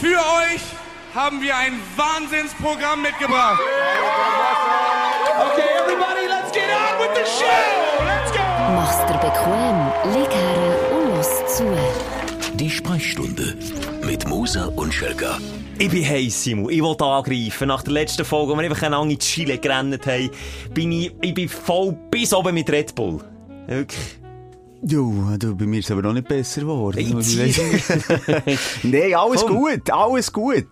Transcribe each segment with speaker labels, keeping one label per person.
Speaker 1: Für euch haben wir ein Wahnsinnsprogramm mitgebracht.
Speaker 2: Okay, everybody, let's get on with the show. Let's go.
Speaker 3: Mach's dir bequem, lieg her und los zu.
Speaker 4: Die Sprechstunde mit Musa und Schelga.
Speaker 5: Ich bin heiß, Simon. Ich wollte angreifen. Nach der letzten Folge, wo wir einfach lange in Chile gerannt haben, bin ich, ich bin voll bis oben mit Red Bull. Wirklich.
Speaker 6: Ja, du, bei mir ist es aber noch nicht besser geworden. Nein, alles
Speaker 5: Komm.
Speaker 6: gut, alles gut.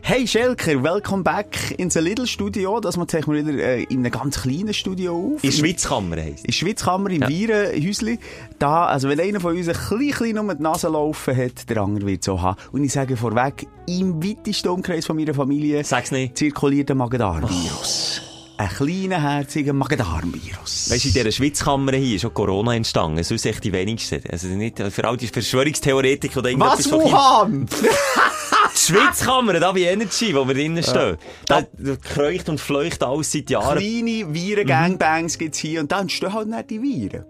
Speaker 6: Hey Schelker, welcome back ins Little Studio. Das machen wir wieder äh, in einem ganz kleinen Studio auf.
Speaker 5: In der Schweizkammer heisst
Speaker 6: In der Schweizkammer, im
Speaker 5: Ja.
Speaker 6: Virenhäusli. Da, also wenn einer von uns ein klein, klein um die Nase laufen hat, der andere wird so haben. Und ich sage vorweg, im weitesten Umkreis von meiner Familie
Speaker 5: Sag's nicht.
Speaker 6: zirkuliert ein Magen-Darm-Virus. Ein kleiner, herziger Magen-Darm-Virus.
Speaker 5: Weißt du, in dieser Schweizkammer hier ist schon Corona entstanden. Sonst echt die wenigsten. Also nicht, für all die Verschwörungstheoretiker oder
Speaker 6: Was,
Speaker 5: irgendetwas von
Speaker 6: Wuhan?
Speaker 5: Die Schweizkammer, da bei Energy, wo wir drinnen stehen. Da, da kreucht und fleucht alles seit Jahren.
Speaker 6: Kleine Viren-Gangbangs gibt's hier und dann entstehen halt nicht die Viren.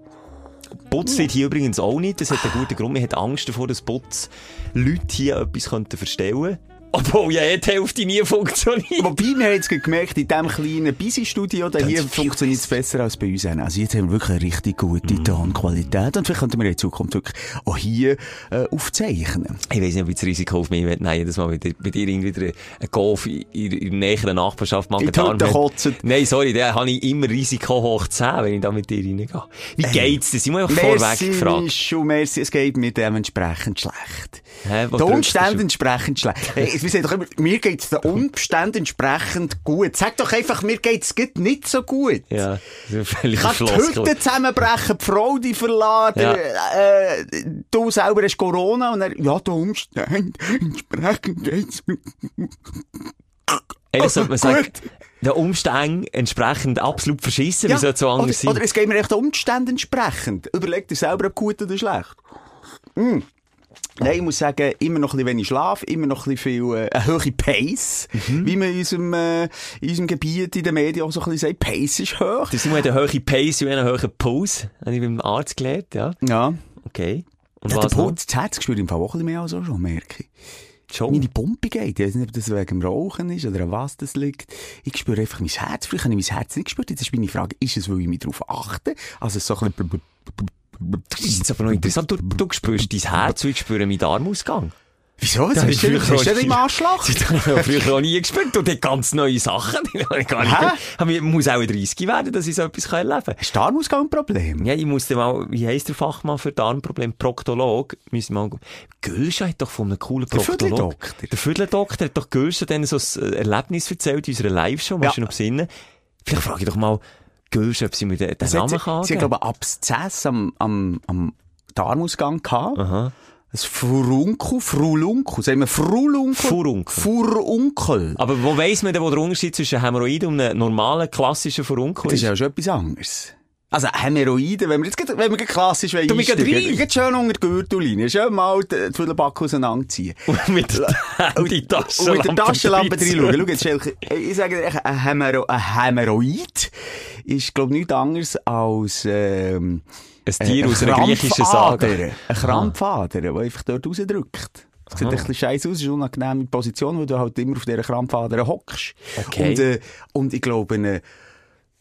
Speaker 5: Putz wird hier übrigens auch nicht. Das hat einen guten Grund. Man hat Angst davor, dass Putz Leute hier etwas könnten verstellen Obwohl ja eh die Hälfte nie funktioniert.
Speaker 6: Wobei, wir haben jetzt gemerkt, in diesem kleinen Busy-Studio, da hier funktioniert es besser als bei uns. Also jetzt haben wir wirklich eine richtig gute
Speaker 5: Mhm.
Speaker 6: Tonqualität und vielleicht könnten wir in Zukunft wirklich auch hier äh, aufzeichnen.
Speaker 5: Ich weiss nicht, ob ich das Risiko auf mich nehmen jedes Mal bei dir, bei dir irgendwie wieder ein Golf in, in, in der näheren Nachbarschaft
Speaker 6: die Hütte kotzen.
Speaker 5: Nein, sorry, da habe ich immer Risiko hoch 10, wenn ich da mit dir reingehe. Wie geht's dir? Simon, einfach vorweg gefragt.
Speaker 6: Michu, merci, es geht mir dementsprechend schlecht.
Speaker 5: Hä,
Speaker 6: Den Umständen entsprechend schlecht. Hey, wir sagen doch immer, mir geht's den Umständen entsprechend gut. Sag doch einfach, mir geht's gut nicht so gut.
Speaker 5: Ja, völlig
Speaker 6: Kann die. Hütte zusammenbrechen, die Frau die verlassen,
Speaker 5: Ja.
Speaker 6: äh, du selber hast Corona und er, ja, der Umstand, entsprechend geht's mir.
Speaker 5: Eigentlich sollte man sagen, der Umständen entsprechend absolut verschissen. Wie soll es so anders
Speaker 6: oder,
Speaker 5: sein?
Speaker 6: oder es geht mir echt den Umständen entsprechend. Überleg dir selber, ob gut oder schlecht. Mm. Nein, ich muss sagen, immer noch ein bisschen wenig Schlaf, immer noch ein bisschen viel, äh, eine hohe Pace,
Speaker 5: Mhm.
Speaker 6: wie man in unserem, äh, in unserem Gebiet, in den Medien auch so ein bisschen sagt, Pace ist hoch.
Speaker 5: Der Simon hat eine hohe Pace und einen hohen Puls. Habe ich beim Arzt gelernt, ja.
Speaker 6: Ja.
Speaker 5: Okay. Und
Speaker 6: Ja,
Speaker 5: was
Speaker 6: der? Puls, das Herz spürt im Fall auch ein bisschen mehr als auch schon, merke ich.
Speaker 5: Schon.
Speaker 6: Meine Pumpe geht. Ich weiß nicht, ob das wegen dem Rauchen ist oder an was das liegt. Ich spüre einfach mein Herz. Früher habe ich mein Herz nicht gespürt. Jetzt ist meine Frage, ist es, weil ich mich darauf achte? Also so ein bisschen...
Speaker 5: Das ist jetzt aber noch interessant. Du, du spürst dein Herz ich spüre meinen Darmausgang.
Speaker 6: Wieso? Was
Speaker 5: Das
Speaker 6: hast du
Speaker 5: früher
Speaker 6: Hast du im Anschlag?
Speaker 5: Das habe ich früher auch nie gespürt. Und die ganz neue Sachen. Ich muss auch 30 werden, dass ich so etwas erleben kann.
Speaker 6: Hast du Darmausgang ein Problem?
Speaker 5: Ja, ich musste mal, wie heisst der Fachmann für Darmproblem? Proktolog. Müssen mal, Gülscha hat doch von einem coolen
Speaker 6: Der
Speaker 5: Proktolog. Der Vierteldoktor hat doch Gülscha dann so ein Erlebnis erzählt in unserer Live-Show. Musst du noch besinnen? Vielleicht frage ich doch mal Gülscha, ob sie mir den, den Namen kann.
Speaker 6: sie hat, glaube ich, Abszess am, am, am Darmausgang gehabt.
Speaker 5: Aha.
Speaker 6: Ein Furunkel, Frulunkel. Sagen wir Frulunkel?
Speaker 5: Furunkel.
Speaker 6: Furunkel.
Speaker 5: Aber wo weiss man denn, wo der Unterschied zwischen Hämorrhoiden und einem normalen, klassischen Furunkel
Speaker 6: Das ist
Speaker 5: ist?
Speaker 6: ja schon etwas anderes. Also Hämorrhoiden, wenn wir jetzt grad- wenn wir klassisch wollen grad schön unter die Gürtellinie, schön mal die Backe auseinanderziehen.
Speaker 5: mit der Taschenlampe.
Speaker 6: Und mit der Taschenlampe reinschauen. Schau jetzt, Schelke, ich sage dir, ein, Hämero ein Hämorrhoid ist, glaube ich, nichts anderes als, ähm,
Speaker 5: Ein Tier aus
Speaker 6: eine
Speaker 5: einer griechischen. Sage.
Speaker 6: Ein Krampfader, der einfach dort rausdrückt. Das sieht ein bisschen scheiße aus, ist eine unangenehme Position, weil du halt immer auf dieser Krampfader hockst.
Speaker 5: Okay.
Speaker 6: Und, äh, und ich glaube, ein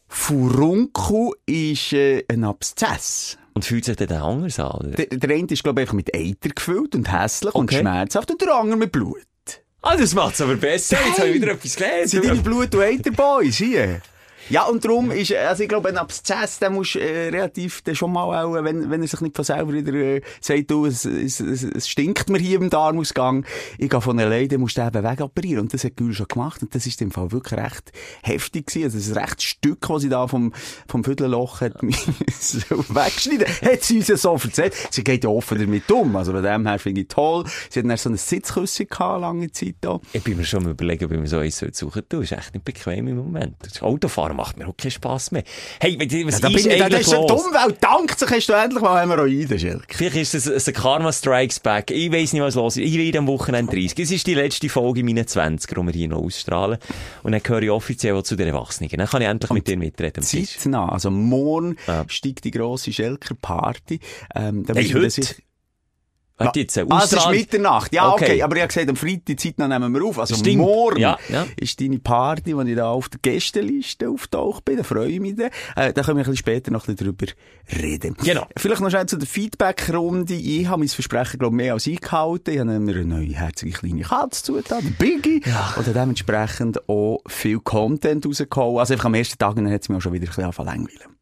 Speaker 6: Furunkel ist äh, ein Abszess.
Speaker 5: Und fühlt sich dann anders an, oder?
Speaker 6: Der, der eine ist, glaube ich, mit Eiter gefüllt und hässlich und
Speaker 5: Okay.
Speaker 6: schmerzhaft und der andere mit Blut.
Speaker 5: Ah, das macht's aber besser. Jetzt habe ich wieder etwas gelernt.
Speaker 6: sind deine Blut- und Eiterboys hier. Ja, und darum ist, also ich glaube, ein Abszess, der muss äh, relativ, der schon mal auch, wenn, wenn er sich nicht von selber wieder äh, sagt, du, es, es, es, es stinkt mir hier im Darmausgang, ich gehe von alleine, dann musst du eben wegoperieren. Und das hat Gül schon gemacht. Und das ist im Fall wirklich recht heftig gewesen. Also das recht Stück, das sie da vom, vom Viertelloch hat so weggeschnitten. Hat sie uns ja so erzählt. Sie geht ja offen damit um. Also bei dem her finde ich toll. Sie hat dann so eine Sitzküsse gehabt, lange Zeit da.
Speaker 5: Ich bin mir schon am überlegen, ob ich mir so eins suchen soll. Du, ist echt nicht bequem im Moment. Das Autofahren macht mir auch keinen Spass mehr. Hey, was
Speaker 6: Ja, da bin
Speaker 5: ist
Speaker 6: ich, da
Speaker 5: eigentlich
Speaker 6: ist
Speaker 5: los?
Speaker 6: Umwelt dankt sich, hast du endlich mal Hämorrhoiden, Schilk.
Speaker 5: Vielleicht ist es ein Karma Strikes Back. Ich weiss nicht, was los ist. Ich werde am Wochenende 30. Es ist die letzte Folge in meinen 20 die wir hier noch ausstrahlen. Und dann gehöre ich offiziell zu den Erwachsenen. Dann kann ich endlich mit dir mitreden.
Speaker 6: Zeitnah, also morgen
Speaker 5: Ja.
Speaker 6: steigt die grosse Schelker-Party. Ähm,
Speaker 5: Hey, heute? Warte jetzt, äh,
Speaker 6: ah, es ist Mitternacht. Ja, okay.
Speaker 5: Okay.
Speaker 6: aber ich habe gesagt, am Freitag die Zeit nehmen wir auf. Also
Speaker 5: Stimmt.
Speaker 6: morgen
Speaker 5: Ja, ja.
Speaker 6: ist deine Party, wo ich da auf der Gästeliste auftaucht bin. Da freue ich mich dann. Äh, da können wir ein bisschen später noch ein bisschen drüber reden.
Speaker 5: Genau.
Speaker 6: Vielleicht noch schnell zu der Feedback-Runde. Ich habe mein Versprechen, glaube ich, mehr als eingehalten. Ich habe mir eine neue herzige kleine Katze zugetan, Biggie. Und habe dementsprechend auch viel Content rausgehauen. Also einfach am ersten Tag, dann hat es mich auch schon wieder ein bisschen angefangen zu langweilen.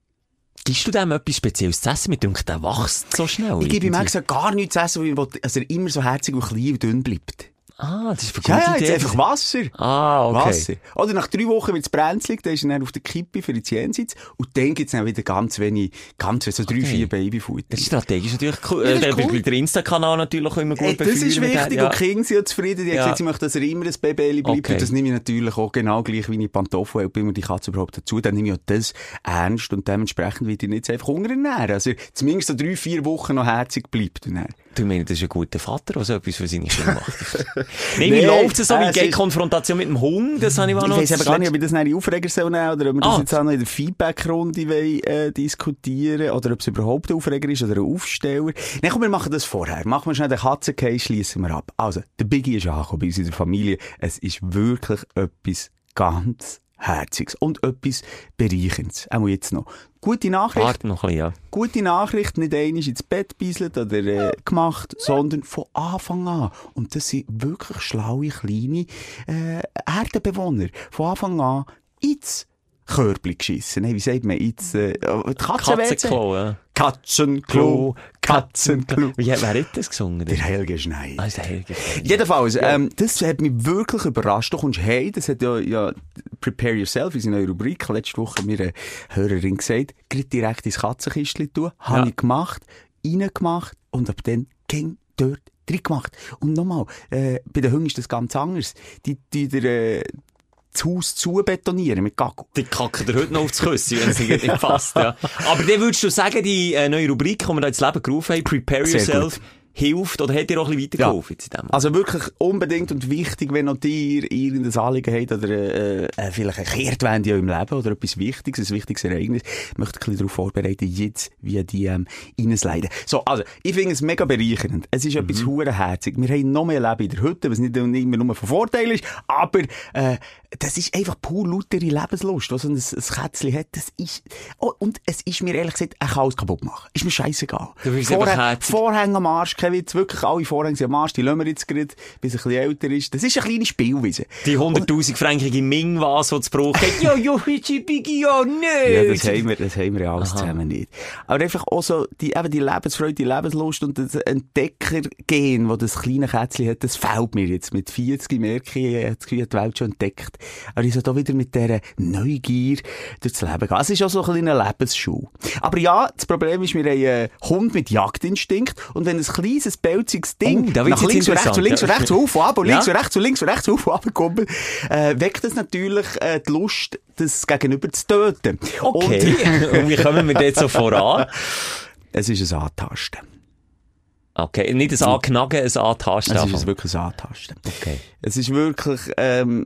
Speaker 5: Gibst du dem etwas Spezielles zu essen? Mir denkt, der wächst so schnell.
Speaker 6: Ich gebe ihm extra gar nichts zu essen, weil er immer so herzig und klein und dünn bleibt.
Speaker 5: Ah, das ist eine gute
Speaker 6: Ja, ja, jetzt
Speaker 5: Idee.
Speaker 6: einfach Wasser.
Speaker 5: Ah, okay.
Speaker 6: Wasser. Oder nach drei Wochen wird es brenzlig, dann ist er dann auf der Kippe für die Jenseits. Und dann gibt es dann wieder ganz wenig, ganz wenig, so drei,
Speaker 5: Okay.
Speaker 6: vier Babyfutter.
Speaker 5: Das ist strategisch natürlich cool.
Speaker 6: Ja,
Speaker 5: Äh,
Speaker 6: cool.
Speaker 5: Der Insta-Kanal natürlich immer gut
Speaker 6: Ey, das ist wichtig
Speaker 5: Ja.
Speaker 6: und Kinder sind ja zufrieden. Die haben
Speaker 5: Ja.
Speaker 6: gesagt, sie möchten, dass er immer ein Baby bleibt.
Speaker 5: Okay.
Speaker 6: Und das nehme ich natürlich auch genau gleich, wie ich Pantoffel helfe, immer die Katze überhaupt dazu. Dann nehme ich auch das ernst und dementsprechend wird ich nicht einfach Hunger ernähren. Also zumindest so drei, vier Wochen noch herzig bleibt. Und dann.
Speaker 5: Du meinst, das ist ein guter Vater, der so etwas für seine Kinder macht? Nein, wie läuft es so?
Speaker 6: äh,
Speaker 5: Wie
Speaker 6: es
Speaker 5: geht Konfrontation mit dem Hund? Das habe ich mal
Speaker 6: Ich
Speaker 5: noch
Speaker 6: weiss aber
Speaker 5: das
Speaker 6: gar nicht, ob ich das in Aufreger soll nehmen oder ob wir das
Speaker 5: Ah.
Speaker 6: jetzt auch noch in der Feedback-Runde äh, diskutieren oder ob es überhaupt ein Aufreger ist oder ein Aufsteller. Nein, komm, wir machen das vorher. Machen wir schnell den Katzencase, schließen wir ab. Also, der Biggie ist angekommen bei uns in der Familie. Es ist wirklich etwas ganz Herziges und etwas Bereicherndes. Auch jetzt noch. Gute Nachricht.
Speaker 5: Warte noch ein bisschen, ja.
Speaker 6: Gute Nachricht, nicht einmal ins Bett bisselt oder äh, gemacht, sondern von Anfang an. Und das sind wirklich schlaue, kleine äh, Erdenbewohner. Von Anfang an ins Körbli geschissen. Hey, wie sagt man ins äh, Katzenwäsche?
Speaker 5: Katzenklo, ja.
Speaker 6: Katzenklo, Katzenklo.
Speaker 5: Wie hat, wer hat das gesungen?
Speaker 6: Der Helge Schneider.
Speaker 5: Ah, der Helge.
Speaker 6: Jedenfalls, ähm, das hat mich wirklich überrascht. Du kommst hey, das hat ja, ja Prepare Yourself, in seiner Rubrik, letzte Woche mir eine Hörerin gesagt, gerade direkt ins Katzenkistchen tun. Habe
Speaker 5: Ja.
Speaker 6: ich gemacht, reingemacht und ab dann ging dort drin gemacht. Und nochmal, äh, bei den Hunden ist das ganz anders. Die, die, der, äh, das Haus zu betonieren mit Gacko.
Speaker 5: Die kacken dir heute noch aufs Küsschen, wenn es nicht passt, ja. Aber dann würdest du sagen, die äh, neue Rubrik, die wir da ins Leben gerufen haben, Prepare
Speaker 6: Sehr
Speaker 5: Yourself, hilft oder hat dir auch ein bisschen weitergeholfen in dem?
Speaker 6: Also wirklich unbedingt und wichtig, wenn auch dir irgendein Anliegen habt oder äh, äh, vielleicht eine Kehrtwende in eurem Leben oder etwas Wichtiges, ein wichtiges Ereignis, möchte ich ein bisschen darauf vorbereiten, jetzt via DM reinzuleiten. So, also, ich finde es mega bereichernd. Es ist etwas hurenherzig. Wir haben noch mehr Leben in der Hütte, was nicht immer nur von Vorteil ist, aber äh, das ist einfach pur lautere Lebenslust, was so ein, ein Kätzchen hat. Das ist, oh, und es ist mir ehrlich gesagt, kann alles kaputt machen. Ist mir scheißegal.
Speaker 5: Herzig.
Speaker 6: Vorhänge am Arsch, kein Witz, wirklich alle Vorhänge sind am Arsch, die lassen wir jetzt gerade, bis er ein bisschen älter ist. Das ist eine kleine Spielwiese.
Speaker 5: Die 100'000 Fränkige Ming-Vase, die es braucht. ja, ja, Hitchi, Biggie, ja,
Speaker 6: Ja,
Speaker 5: nö.
Speaker 6: das haben wir, das haben wir ja alles zusammen nicht. Aber einfach auch so, die, eben die Lebensfreude, die Lebenslust und das Entdeckergehen, das das kleine Kätzchen hat, das fehlt mir jetzt. Mit 40 merke ich, ich habe ich die Welt schon entdeckt. Aber ich soll da wieder mit dieser Neugier durchs Leben gehen. Es ist auch so ein kleiner Lebensschule. Aber ja, das Problem ist, wir haben einen Hund mit Jagdinstinkt und wenn ein kleines, pelziges Ding
Speaker 5: Oh, da
Speaker 6: nach links und rechts und links und rechts
Speaker 5: ja.
Speaker 6: auf und ab und links und rechts und links und rechts auf und ab kommt, äh, weckt das natürlich äh, die Lust, das Gegenüber zu töten.
Speaker 5: Okay.
Speaker 6: Und
Speaker 5: Und wie kommen wir dort so voran?
Speaker 6: es ist ein Antasten.
Speaker 5: Okay, nicht ein Anknagen, ein Antasten.
Speaker 6: Es ist wirklich ein Antasten.
Speaker 5: Okay.
Speaker 6: Es ist wirklich ähm,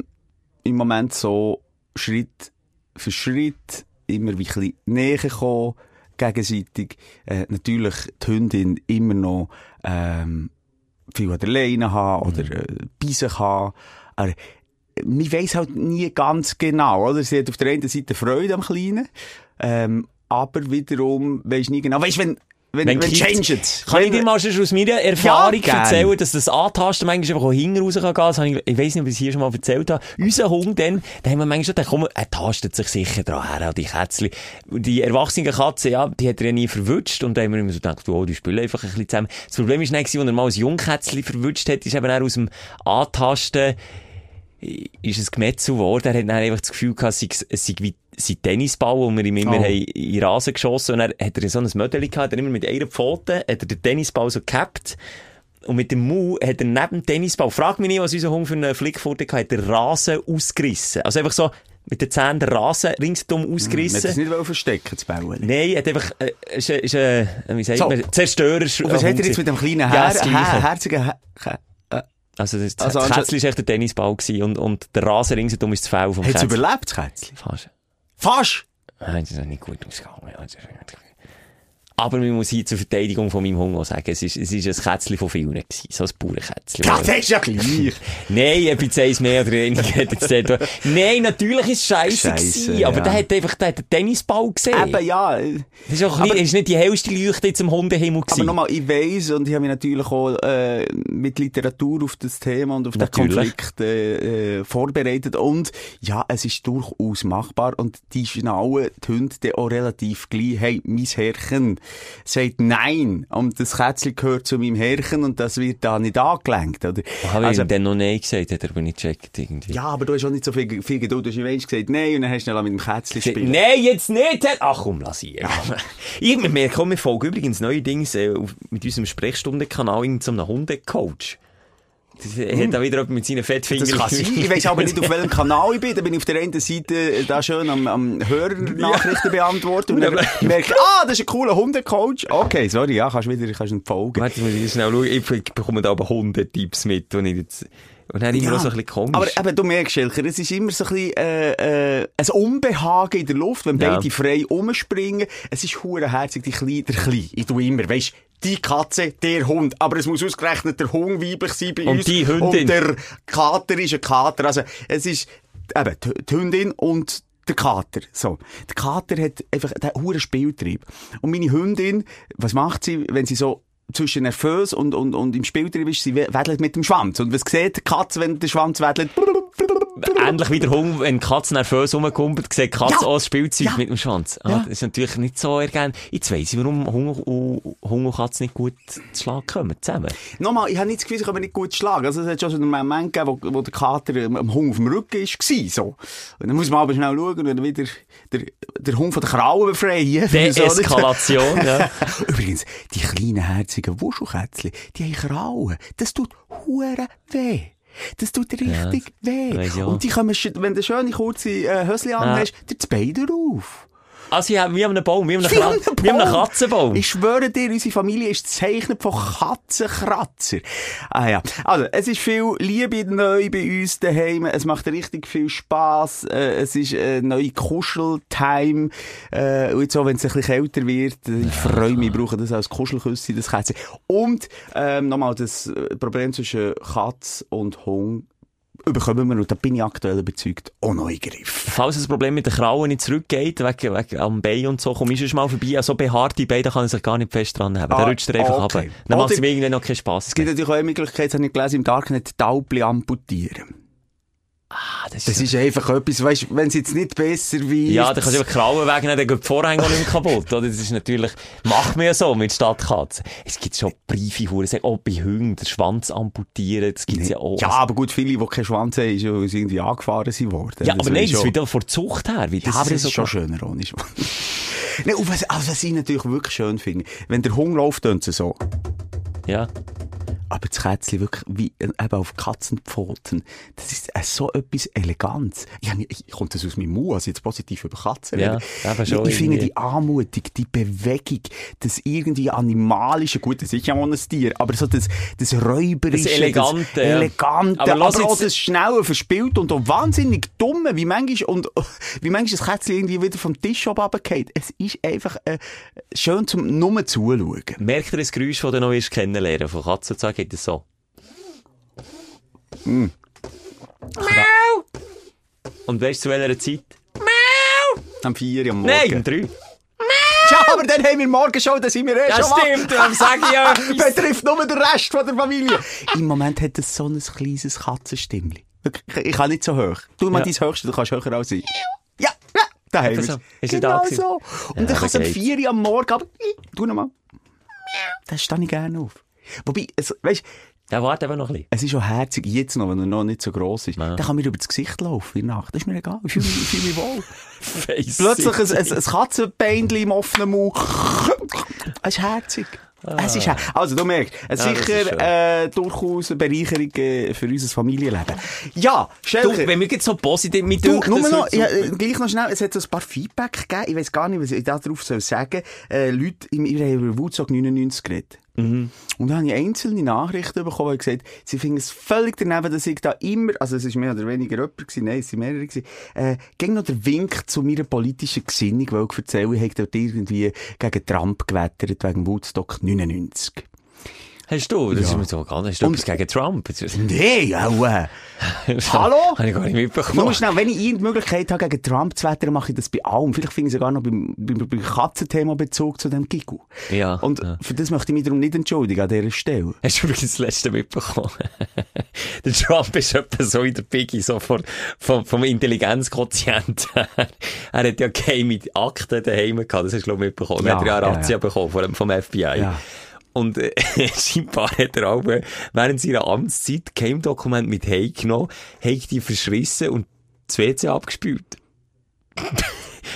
Speaker 6: im Moment so Schritt für Schritt immer wie ein bisschen näher kommen, gegenseitig. Äh, natürlich die Hündin immer noch ähm, viel an der Leine haben oder äh, bei sich haben. Aber man weiss halt nie ganz genau, oder? Sie hat auf der einen Seite Freude am Kleinen, ähm, aber wiederum weisst nie genau. Weißt wenn, wenn, wenn,
Speaker 5: kippt-
Speaker 6: changes.
Speaker 5: Kann ich dir mal schon aus meiner Erfahrung
Speaker 6: gern.
Speaker 5: erzählen, dass das Antasten manchmal einfach auch hinten raus kann gehen? Ich, ich weiss nicht, ob ich es hier schon mal erzählt habe. Unser Hund dann, da haben wir manchmal schon gedacht, komm, er tastet sich sicher dran her, an die Kätzchen. Die erwachsene Katze, ja, die hat er ja nie verwünscht. Und da haben wir immer so gedacht, oh, die spielen einfach ein bisschen zusammen. Das Problem ist als er mal ein Jungkätzchen verwünscht hat, ist eben auch aus dem Antasten, ist es Gemetzel geworden. Er hat dann einfach das Gefühl gehabt, es sei, es sei wie sein Tennisball, wo wir ihm immer
Speaker 6: Oh.
Speaker 5: haben in den Rasen geschossen Und dann hat er so ein Mödeli gehabt, hat er immer mit einer Pfote, hat er den Tennisball so gehabt. Und mit dem Mu hat er neben dem Tennisball, frag mich nicht, was unser Hund für einen Flickfoto hatte, hat den Rasen ausgerissen. Also einfach so, mit den Zähnen den Rasen ringsum
Speaker 6: hat
Speaker 5: ausgerissen.
Speaker 6: es nicht verstecken, das Bauen.
Speaker 5: Nein, hat einfach, äh, ist, ein- ist, ein, wie sagt
Speaker 6: So.
Speaker 5: man, Zerstörer.
Speaker 6: Und was hat er jetzt mit dem kleinen
Speaker 5: Ja,
Speaker 6: Her
Speaker 5: das
Speaker 6: Her herzigen Her äh,
Speaker 5: Also, das,
Speaker 6: Also,
Speaker 5: das Kätzchen ist echt der Tennisball gewesen und, und der Rasen ringsum ist das Fell vom
Speaker 6: Hat es überlebt, Kätzchen?
Speaker 5: Fast.
Speaker 6: Fast!
Speaker 5: Nein, das ist nicht gut ausgegangen. Aber man muss hier zur Verteidigung von meinem Hunger sagen, es ist, es ist ein Kätzchen von vielen gewesen. So ein Bauernkätzchen.
Speaker 6: Ja, das ist ja gleich.
Speaker 5: Nein, ob jetzt eins mehr oder weniger Nein, natürlich ist es scheisse
Speaker 6: Scheisse,
Speaker 5: gewesen, aber
Speaker 6: ja.
Speaker 5: der hat einfach, der hat den Tennisball gesehen.
Speaker 6: Eben, ja.
Speaker 5: Das ist auch ein bisschen- ist nicht die hellste Leuchte jetzt im Hundehimmel
Speaker 6: Aber
Speaker 5: gewesen.
Speaker 6: nochmal, ich weiss, und ich habe mich natürlich auch äh, mit Literatur auf das Thema und auf den
Speaker 5: Natürlich.
Speaker 6: Konflikt äh, äh, vorbereitet. Und ja, es ist durchaus machbar. Und die schnallen die Hunde auch relativ gleich. Hey, mein Herrchen sagt Nein. Und das Kätzchen gehört zu meinem Herrchen und das wird da nicht angelenkt. Oder?
Speaker 5: Habe
Speaker 6: Also,
Speaker 5: ich ihm dann noch Nein gesagt, hat er aber nicht gecheckt irgendwie.
Speaker 6: ja, aber du hast auch nicht so viel, viel Geduld. Du hast irgendwann gesagt Nein und dann hast du schnell mit dem Kätzchen spielen.
Speaker 5: Nein, jetzt nicht! Ach komm, lass hier. ich merke, komm, wir folgen übrigens neuerdings äh, mit unserem Sprechstundenkanal einem Hundecoach. Äh, hat da wieder jemand mit seinen Fettfingern...
Speaker 6: Das. Ich weiss aber nicht, auf welchem Kanal ich bin. Da bin ich auf der einen Seite äh, da schön am, am Hörernachrichten beantworten und dann merke ich, ah, das ist ein cooler Hundecoach. Okay, sorry, ja, kannst wieder, kannst nicht folgen.
Speaker 5: Warte, muss ich schnell schauen. Ich bekomme da aber Hundetipps mit, und ich jetzt... Und dann immer
Speaker 6: Ja,
Speaker 5: auch so ein bisschen komisch.
Speaker 6: Aber eben, du merkst, Schelker, es ist immer so ein bisschen, äh, äh, ein Unbehagen in der Luft, wenn
Speaker 5: Ja.
Speaker 6: beide frei rumspringen. Es ist hurenherzig, die Kleine, der Kleine. Ich tu immer, weisst, die Katze, der Hund. Aber es muss ausgerechnet der Hund weiblich sein bei
Speaker 5: Und
Speaker 6: uns.
Speaker 5: die Hündin.
Speaker 6: Und der Kater ist ein Kater. Also, es ist, eben, die, Hündin und der Kater. So. Der Kater hat einfach, der hat einen hohen Spieltrieb. Und meine Hündin, was macht sie, wenn sie so, zwischen nervös und, und, und im Spieltrieb ist, sie wedelt mit dem Schwanz. Und was sieht die Katze, wenn der Schwanz wedelt?
Speaker 5: Ähnlich wie der Hund, wenn die Katze nervös rumkommt, sieht die Katze
Speaker 6: Ja.
Speaker 5: auch das Spielzeug
Speaker 6: Ja.
Speaker 5: mit dem Schwanz. Ah,
Speaker 6: Ja.
Speaker 5: Das ist natürlich nicht so ergänzt. Jetzt weiss ich, warum Hunger und, Hunger und Katze nicht gut zu Schlag kommen, zusammen.
Speaker 6: Nochmal, ich habe nicht das Gefühl, sie mich nicht gut schlagen. Also, es hat schon so einen Moment gegeben, wo, wo der Kater am Hund auf dem Rücken war, so. Und dann muss man aber schnell schauen und dann wieder der, der Hund von der Krauen befreien.
Speaker 5: Deeskalation, ja.
Speaker 6: Übrigens, die kleinen, herzigen Wuschelkätzchen, die haben Krauen. Das tut hure weh. Das tut richtig weh.
Speaker 5: ich auch.
Speaker 6: Und die kommen, wenn du schöne, kurze äh, Hösli an hast, dir das Bein auf.
Speaker 5: Also, ja, wie an einem Baum, wie an einem,
Speaker 6: Wie an
Speaker 5: Kra-
Speaker 6: einem
Speaker 5: wie an einem
Speaker 6: Baum.
Speaker 5: Katzenbaum.
Speaker 6: Ich schwöre dir, unsere Familie ist gezeichnet von Katzenkratzer. Ah ja. Also, es ist viel Liebe neu bei uns daheim. Es macht richtig viel Spass. Äh, es ist äh, neue Kuscheltime. Äh, und jetzt auch, wenn es ein bisschen kälter wird, äh, ich freue mich, ich brauche das als Kuschelküsse, das Kätzchen. Und, ähm, nochmal, das Problem zwischen Katz und Hund bekommen wir, und da bin ich aktuell überzeugt, auch noch in Griff.
Speaker 5: Falls das Problem mit den Krauen nicht zurückgeht, wegen, wegen am Bein und so, komm ich schon mal vorbei. Also, behaarte Beine kann er sich gar nicht fest dran haben.
Speaker 6: Ah,
Speaker 5: Da rutscht er einfach
Speaker 6: okay.
Speaker 5: ab. Dann macht es mir irgendwann noch keinen Spass.
Speaker 6: Es gibt natürlich auch eine Möglichkeit, das habe ich gelesen, im Darknet Taubli amputieren.
Speaker 5: Ah, das
Speaker 6: Das ist einfach etwas, weißt, wenn es jetzt nicht besser wird.
Speaker 5: Ja, dann kannst du einfach Krauen wegnehmen, dann geht die Vorhänge nicht kaputt, oder? Das ist natürlich, macht man ja so mit Stadtkatzen. Es gibt schon briefe Huren, sagen, oh, bei Hunden den Schwanz amputieren, das gibt's ja auch.
Speaker 6: Ja, aber gut, viele, die keinen Schwanz haben, ist irgendwie angefahren sind worden.
Speaker 5: Ja, aber nein,
Speaker 6: ist
Speaker 5: das ist von der Zucht her. Wie,
Speaker 6: Ja, aber ist
Speaker 5: so
Speaker 6: schon schöner ohne Schwanz. nee, und was, also was ich natürlich wirklich schön finde, wenn der Hund läuft, es so.
Speaker 5: Ja.
Speaker 6: Aber das Kätzchen wirklich wie eben auf Katzenpfoten. Das ist äh, so etwas Eleganz. Ich, nicht- ich kommt das aus meinem Mund, also jetzt positiv über Katzen.
Speaker 5: Ja,
Speaker 6: reden.
Speaker 5: schon
Speaker 6: ich finde die Anmutung, die Bewegung, das irgendwie animalische, gut, das ist ja auch ein Tier, aber so das, das Räuberische,
Speaker 5: Das Elegante,
Speaker 6: das
Speaker 5: ja.
Speaker 6: Elegante,
Speaker 5: Aber
Speaker 6: aber,
Speaker 5: lass
Speaker 6: auch das Schnelle, Verspielt und auch wahnsinnig Dumme, wie manchmal, und wie manchmal das Kätzchen irgendwie wieder vom Tisch runtergeht. Es ist einfach äh, schön zum nur zuschauen.
Speaker 5: Merkt ihr das Geräusch, das du noch wirst kennenlernen von Katzen zu sagen, geht das so?
Speaker 6: Mm.
Speaker 5: Und weißt du, zu welcher Zeit?
Speaker 6: Am 4 Uhr am Morgen.
Speaker 5: Nein, um drei.
Speaker 6: Ja, aber dann haben wir morgen schon, dann sind wir eh
Speaker 5: Ja,
Speaker 6: schon wach.
Speaker 5: stimmt, darum sage ich ja.
Speaker 6: Betrifft nur den Rest von der Familie. Im Moment hat es so ein kleines Katzenstimmli. Ich kann nicht so hoch. Mal
Speaker 5: Ja.
Speaker 6: dein Höchste, du kannst höher als ich. Ja, ja, da haben wir
Speaker 5: so.
Speaker 6: es.
Speaker 5: Ist
Speaker 6: Genau
Speaker 5: da
Speaker 6: so. Und
Speaker 5: Ja,
Speaker 6: dann kann es um
Speaker 5: aber
Speaker 6: 4 Uhr am Morgen, aber tu nochmal. Da stehe ich gerne auf. Wobei, es, weißt,
Speaker 5: Ja, warte eben noch ein bisschen.
Speaker 6: es ist schon herzig, jetzt noch, wenn er noch nicht so gross ist.
Speaker 5: Ja.
Speaker 6: Dann kann mir über das Gesicht laufen in der Nacht. Das ist mir egal. Ich fühle mich, mich wohl.
Speaker 5: Face
Speaker 6: Plötzlich ein, ein, ein Katzenbeinchen im offenen Mund. Es ist herzig. Es ist also, du merkst,
Speaker 5: Ja,
Speaker 6: sicher äh, durchaus eine Bereicherung äh, für unser Familienleben. Ja,
Speaker 5: Du,
Speaker 6: Schelker.
Speaker 5: wenn wir jetzt so positiv mit
Speaker 6: Du, nur noch, ja, äh, gleich noch schnell, es hat ein paar Feedback gegeben, ich weiß gar nicht, was ich da drauf soll sagen. Äh, Leute, wir haben über Woodstock 99 geredet. Und dann habe ich einzelne Nachrichten bekommen, die gesagt sie finden es völlig daneben, dass ich da immer, also es ist mehr oder weniger jemand gewesen, nein, es sind mehrere gewesen, äh, ging noch der Wink zu meiner politischen Gesinnung, weil ich erzähle, ich habe dort irgendwie gegen Trump gewettert, wegen Woodstock 99.
Speaker 5: Hast du? Das
Speaker 6: Ja.
Speaker 5: ist mir so gar nicht. Hast du
Speaker 6: Und-
Speaker 5: etwas gegen Trump?
Speaker 6: Nee, auch, äh. Hallo?
Speaker 5: Habe ich gar nicht
Speaker 6: Nur
Speaker 5: mitbekommen.
Speaker 6: schnell, wenn ich irgendeine Möglichkeit habe, gegen Trump zu wettern, mache ich das bei allem. Vielleicht finde ich sogar noch beim, beim, beim Katzenthema Bezug zu dem Gigu.
Speaker 5: Ja,
Speaker 6: Und
Speaker 5: ja.
Speaker 6: für das möchte ich mich darum nicht entschuldigen an dieser Stelle.
Speaker 5: Hast du übrigens das letzte mitbekommen? der Trump ist etwa so in der Biggie, so von, vom, vom Intelligenzquotient. Er hat ja geheime Akten daheim gehabt, das hast du, glaube ich, mitbekommen.
Speaker 6: Ja,
Speaker 5: er hat ja Razzia
Speaker 6: ja.
Speaker 5: bekommen vom, vom FBI.
Speaker 6: Ja.
Speaker 5: Und äh, scheinbar hat er auch äh, während seiner Amtszeit Geheimdokument mit heimgenommen, hat die verschrissen und das WC abgespült.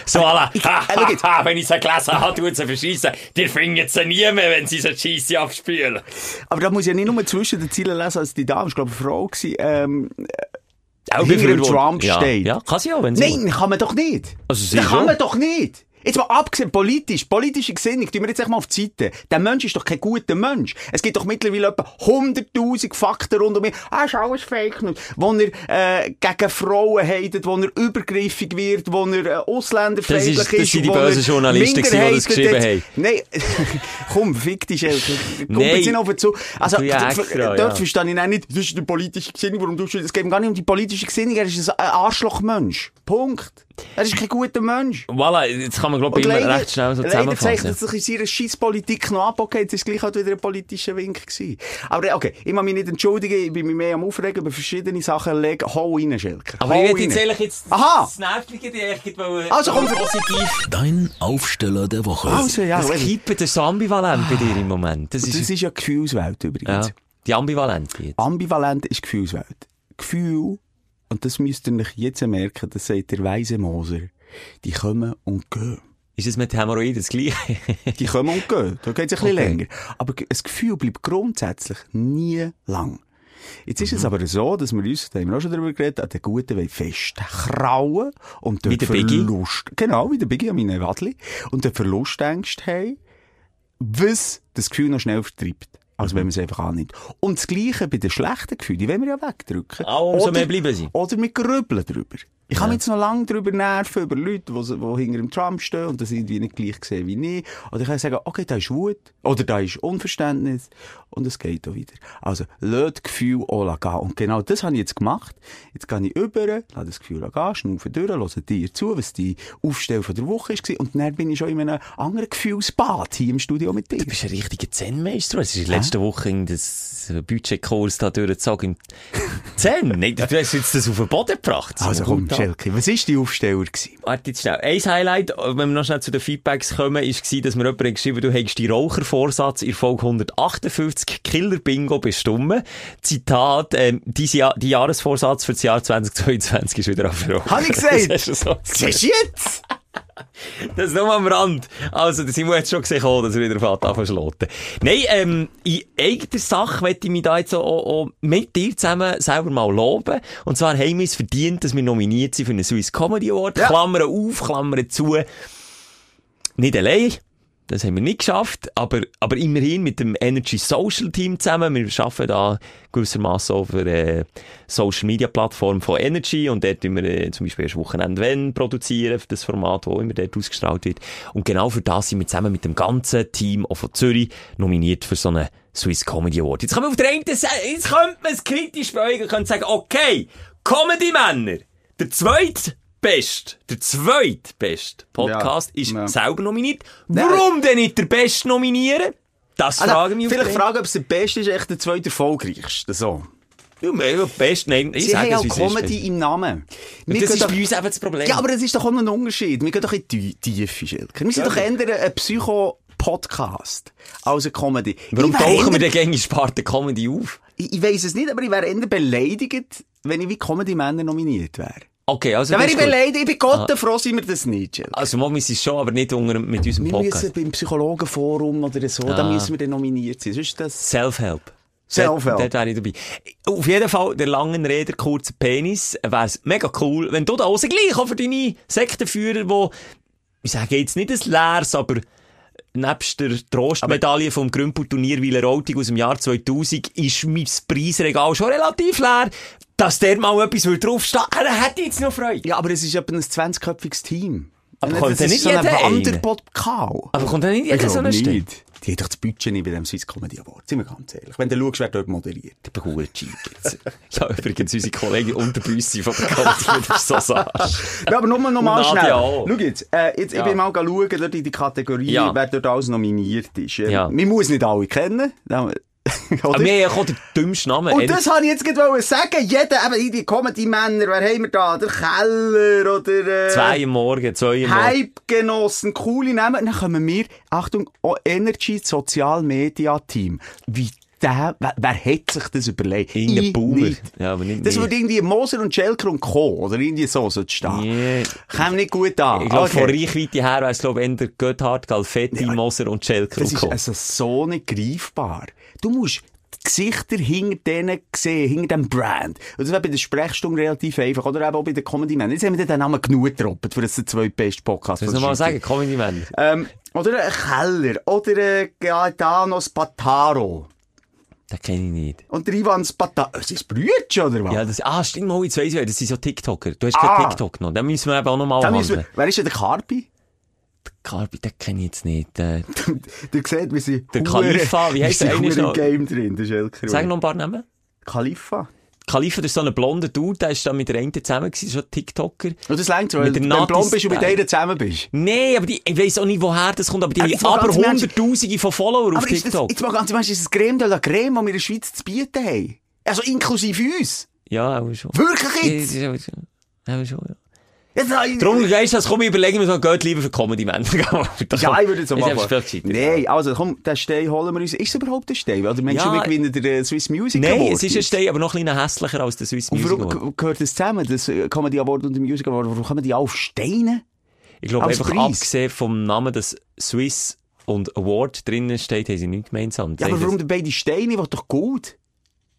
Speaker 5: so alle, ha,
Speaker 6: äh,
Speaker 5: ha, ha, wenn ich sie gelesen habe, tun sie verschissen. Die finden sie nie mehr, wenn sie sie Scheisse abspülen.
Speaker 6: Aber da muss ich ja nicht nur zwischen den Zielen lesen, als die Dame, ich glaube, eine Frau gewesen, ähm,
Speaker 5: Auch
Speaker 6: hinter dem. Trump
Speaker 5: ja.
Speaker 6: steht.
Speaker 5: Ja, kann sie auch, wenn sie
Speaker 6: Nein, kann man doch nicht.
Speaker 5: Also sie
Speaker 6: das kann man doch nicht. Jetzt mal abgesehen, politisch, politische Gesinnung, tun wir jetzt echt mal auf die Seite. Der Mensch ist doch kein guter Mensch. Es gibt doch mittlerweile etwa 100.000 Fakten rund um ihn. Ah, ist alles Fake News. Wo er, äh, gegen Frauen hatet, wo er übergriffig wird, wo er, äh, ausländerfeindlich
Speaker 5: Das ist- das sind die bösen Journalisten gewesen, die das geschrieben
Speaker 6: hat. Nein, komm, fick dich, Elke. Komm jetzt nicht auf den Zug. Also,
Speaker 5: ja extra,
Speaker 6: dort
Speaker 5: ja.
Speaker 6: verstehe ich auch nicht, das ist die politische Gesinnung, warum du Es geht ihm gar nicht um die politische Gesinnung, er ist ein Arschlochmensch. Punkt. Er ist kein guter Mensch.
Speaker 5: Voilà, jetzt kann man, glaube ich, immer recht schnell so
Speaker 6: leider zeichnet
Speaker 5: zusammenfassen.
Speaker 6: es sich in seiner Scheisspolitik noch ab. Okay, jetzt ist gleich halt wieder ein politischer Wink gewesen. Aber okay, ich muss mich nicht entschuldigen, ich bin mich mehr am Aufregen über verschiedene Sachen. Leg, hau rein, Schelker.
Speaker 5: Aber
Speaker 6: Hau
Speaker 5: ich will jetzt ehrlich jetzt
Speaker 6: Aha.
Speaker 5: das Nervige, die ich wollte,
Speaker 6: Also, komm,
Speaker 5: positiv.
Speaker 4: Dein Aufsteller der Woche.
Speaker 6: Also, ja,
Speaker 5: Das ist so ambivalent bei dir im Moment. Das
Speaker 6: das
Speaker 5: ist,
Speaker 6: ist ja Gefühlswelt übrigens.
Speaker 5: ja, die Ambivalente jetzt.
Speaker 6: Ambivalent ist Gefühlswelt. Gefühl, und das müsst ihr euch jetzt merken, das sagt der weise Moser, die kommen und gehen.
Speaker 5: Ist es mit Hämorrhoiden das Gleiche?
Speaker 6: Die kommen und gehen. Da geht es ein bisschen
Speaker 5: Okay.
Speaker 6: länger. Aber das Gefühl bleibt grundsätzlich nie lang. Jetzt ist es
Speaker 5: Mhm.
Speaker 6: aber so, dass wir uns, da haben wir auch schon darüber geredet, an den Guten festkrauen und dort
Speaker 5: Wie der Biggie?
Speaker 6: Verlust, genau, wie der Biggie an meinen Wadli, und den Verlustängst haben, was das Gefühl noch schnell vertreibt. Als
Speaker 5: Mhm.
Speaker 6: wenn man es einfach annimmt. Und das Gleiche bei den schlechten Gefühlen, die wollen wir ja wegdrücken.
Speaker 5: Auch umso
Speaker 6: Oder-
Speaker 5: mehr bleiben sie.
Speaker 6: Oder wir grübeln drüber. Ich kann mich jetzt noch lange darüber nerven, über Leute, die, die hinter dem Trump stehen und das irgendwie nicht gleich sehen wie ich. Oder ich kann sagen, okay, da ist Wut. Oder da ist Unverständnis. Und es geht auch wieder. Also, lasst das Gefühl auch gehen. Und genau das habe ich jetzt gemacht. Jetzt gehe ich über, lasse das Gefühl gehen, schnaufe durch, höre dir zu, was die Aufstellung von der Woche war. Und dann bin ich schon in einem anderen Gefühlsbad hier im Studio mit dir.
Speaker 5: Du bist ein richtiger Zen-Meister. Es ist letzten Woche in das Budgetkurs da durchgezogen. Zen? Nein, du hast jetzt das auf den Boden gebracht.
Speaker 6: Also komm, Schelke, was war die Aufsteller? Gewesen?
Speaker 5: Warte jetzt schnell. Ein Highlight, wenn wir noch schnell zu den Feedbacks kommen, war, dass mir jemand geschrieben hat, du hättest die Rauchervorsatz in Folge 158 Killer Bingo bestimmt. Zitat, ähm, ja die Jahresvorsatz für das Jahr 2022 ist wieder auf Raucher.
Speaker 6: Hab ich gesagt?
Speaker 5: Das du so
Speaker 6: Siehst du jetzt?
Speaker 5: Das nur am Rand. Also, der Simon hat schon gesehen, oh, dass er wieder fährt anzuschloten. Nein, ähm, in eigener Sache möchte ich mich da jetzt auch, auch mit dir zusammen selber mal loben. Und zwar haben wir es verdient, dass wir nominiert sind für einen Swiss Comedy Award.
Speaker 6: Ja.
Speaker 5: Klammern auf, Klammern zu. Nicht allein. Das haben wir nicht geschafft, aber, aber immerhin mit dem Energy Social Team zusammen. Wir arbeiten da gewissermaßen auf einer äh, Social Media Plattform von Energy und dort tun wir äh, zum Beispiel erst Wochenende wenn produzieren, für das Format, wo immer dort ausgestrahlt wird. Und genau für das sind wir zusammen mit dem ganzen Team auch von Zürich nominiert für so einen Swiss Comedy Award. Jetzt kann man auf der einen Seite, jetzt könnte man es kritisch beäugen und könnte sagen, okay, Comedy Männer, der zweite Best, der zweitbeste Podcast
Speaker 6: Ja,
Speaker 5: ist
Speaker 6: ja.
Speaker 5: selber nominiert. Warum denn nicht der Best nominieren? Das
Speaker 6: Also,
Speaker 5: fragen wir
Speaker 6: vielleicht fragen, ob es der Beste ist, echt der zweite erfolgreichste. So.
Speaker 5: Ja, Best, nein, ich
Speaker 6: Sie
Speaker 5: sage
Speaker 6: haben
Speaker 5: es,
Speaker 6: auch
Speaker 5: es ist.
Speaker 6: Comedy im Namen. Wir
Speaker 5: Das ist
Speaker 6: doch-
Speaker 5: bei uns eben das Problem.
Speaker 6: Ja, aber es ist doch auch noch ein Unterschied. Wir gehen doch in die Tiefe, Schilker. Wir sind
Speaker 5: Ja,
Speaker 6: doch eher ein Psycho-Podcast als eine Comedy.
Speaker 5: Warum tauchen wir denn gängig Sparte Comedy auf?
Speaker 6: Ich, ich weiss es nicht, aber ich wäre eher beleidigt, wenn ich wie Comedy-Männer nominiert wäre.
Speaker 5: Okay, also
Speaker 6: Dann wäre ich beleidigt. Ich bin Gott froh, sind wir das nicht, Schilker.
Speaker 5: Also, wir sind schon, aber nicht unter, mit unserem
Speaker 6: Wir
Speaker 5: Podcast.
Speaker 6: müssen beim Psychologenforum oder so, da
Speaker 5: Ah.
Speaker 6: müssen wir dann nominiert sein. Sonst das...
Speaker 5: Self-Help.
Speaker 6: Self-Help.
Speaker 5: Dort wäre ich dabei. Auf jeden Fall, der langen Rede, kurze Penis, wäre es mega cool, wenn du da raus gleich auch für deine Sektenführer, wo, ich sage jetzt nicht ein leeres, aber nebst der Trostmedaille vom Grümpel-Turnier Wilerolting aus dem Jahr 2000 ist mein Preisregal schon relativ leer. Dass der mal etwas draufstehen will, er hätte jetzt noch Freude.
Speaker 6: Ja, aber es ist etwa ein 20-köpfiges Team.
Speaker 5: Aber
Speaker 6: Ja,
Speaker 5: kommt
Speaker 6: das ist
Speaker 5: nicht
Speaker 6: so ein? Wanderpokal.
Speaker 5: Aber kommt dann nicht jeder so
Speaker 6: glaube
Speaker 5: eine Stimme?
Speaker 6: nicht. Die hat doch das Budget nicht bei dem Swiss Comedy Award. Sind wir ganz ehrlich. Wenn du schaust, wer dort moderiert.
Speaker 5: Ich bin verdammt cheap jetzt. ja, übrigens, unsere Kollegen unter Büssi von der du so sagst.
Speaker 6: Ja, aber nur noch mal
Speaker 5: Nadia
Speaker 6: schnell. Schau jetzt, äh, jetzt
Speaker 5: Ja.
Speaker 6: ich bin mal schauen, dort in die Kategorie,
Speaker 5: Ja.
Speaker 6: wer dort alles nominiert ist. Äh,
Speaker 5: Ja.
Speaker 6: Man muss nicht alle kennen.
Speaker 5: Aber wir haben ja den dümmsten Namen.
Speaker 6: Und das wollte ich jetzt gerade wollen sagen. Jeder, eben die Comedy-Männer, wer haben wir da? Der Keller oder... Äh,
Speaker 5: Zwei am Morgen, zwei am Morgen.
Speaker 6: Hype-Genossen, coole Namen. Dann kommen wir, Achtung, oh, Energy Social Media Team. Wie der, wer, wer hat sich das überlegt?
Speaker 5: Irgendein Boomer. Ja, aber nicht
Speaker 6: Das
Speaker 5: wir.
Speaker 6: würde irgendwie Moser und Schelker und Co. oder irgendwie so sollte stehen.
Speaker 5: Nee.
Speaker 6: Kommt nicht gut an.
Speaker 5: Ich glaube,
Speaker 6: Okay.
Speaker 5: von Reichweite her es, glaube ich, eher Göthardt, Galfetti, Moser und Schelker
Speaker 6: Das
Speaker 5: und
Speaker 6: ist
Speaker 5: Co.
Speaker 6: also so nicht greifbar. Du musst die Gesichter hinter denen sehen, hinter dem Brand. Und das wäre bei der Sprechstunde relativ einfach. Oder eben auch bei den comedy -Man. Jetzt haben wir den Namen genug getroppt, für das der zweitbeste Podcast
Speaker 5: Soll ich mal sagen? Comedy.
Speaker 6: Schweiz. Ähm, oder ein Keller. Oder ein Gaetano Spataro.
Speaker 5: Den kenne ich nicht.
Speaker 6: Und der Ivan Spataro. Es ist Brütsch, oder was?
Speaker 5: Ja, das, ah, stimmt, mal, jetzt weiss ich, das sind so TikToker. Du hast
Speaker 6: Ah.
Speaker 5: keinen TikTok noch. Den müssen wir eben auch noch mal
Speaker 6: Da müssen
Speaker 5: handeln.
Speaker 6: wer ist denn der Carpi?
Speaker 5: Carbi, den kenne ich jetzt nicht. Äh,
Speaker 6: Der sieht, wie sie...
Speaker 5: Der Khalifa, wie heisst
Speaker 6: sie
Speaker 5: der eine
Speaker 6: hure im
Speaker 5: noch?
Speaker 6: Game drin, der Schelker.
Speaker 5: sag noch ein paar Namen.
Speaker 6: Khalifa.
Speaker 5: Khalifa, das ist so ein blonder Dude, der ist da mit der einen zusammen gewesen, so ein TikToker.
Speaker 6: Und das längt so, wenn du blond bist und mit denen zusammen bist.
Speaker 5: Nee, aber die, ich weiss auch nicht, woher das kommt, aber die
Speaker 6: Aber
Speaker 5: haben aber hunderttausende von Follower auf
Speaker 6: Aber ist das,
Speaker 5: TikTok.
Speaker 6: jetzt mal ganz im Ernst, ist das Creme de la Creme, das wir in der Schweiz zu bieten haben? Also inklusive uns.
Speaker 5: Ja, auch schon.
Speaker 6: Wirklich
Speaker 5: Ja,
Speaker 6: jetzt?
Speaker 5: aber schon. Aber schon, ja.
Speaker 6: Jetzt, nein,
Speaker 5: Darum, weisst du, das komm, ich überlege mir geht lieber für Comedy-Männer.
Speaker 6: ja, ich würde jetzt so
Speaker 5: Ist
Speaker 6: machen.
Speaker 5: gescheiter.
Speaker 6: Nein, also komm, den Stein holen wir uns. Ist es überhaupt ein Stein? Oder meinst
Speaker 5: Ja.
Speaker 6: du, wir gewinnen den äh, Swiss Music
Speaker 5: Nein,
Speaker 6: Award?
Speaker 5: es ist ein Stein, aber noch ein bisschen hässlicher als der Swiss
Speaker 6: Und
Speaker 5: Music
Speaker 6: warum
Speaker 5: Award.
Speaker 6: ge- gehört das zusammen, das äh, Comedy Award und der Music Award? Warum kommen die auf Steine?
Speaker 5: Ich glaube einfach,
Speaker 6: Preis?
Speaker 5: abgesehen vom Namen, dass Swiss und Award drinnen steht, haben sie nichts gemeinsam.
Speaker 6: Ja, aber warum beide Steine? Die doch gut.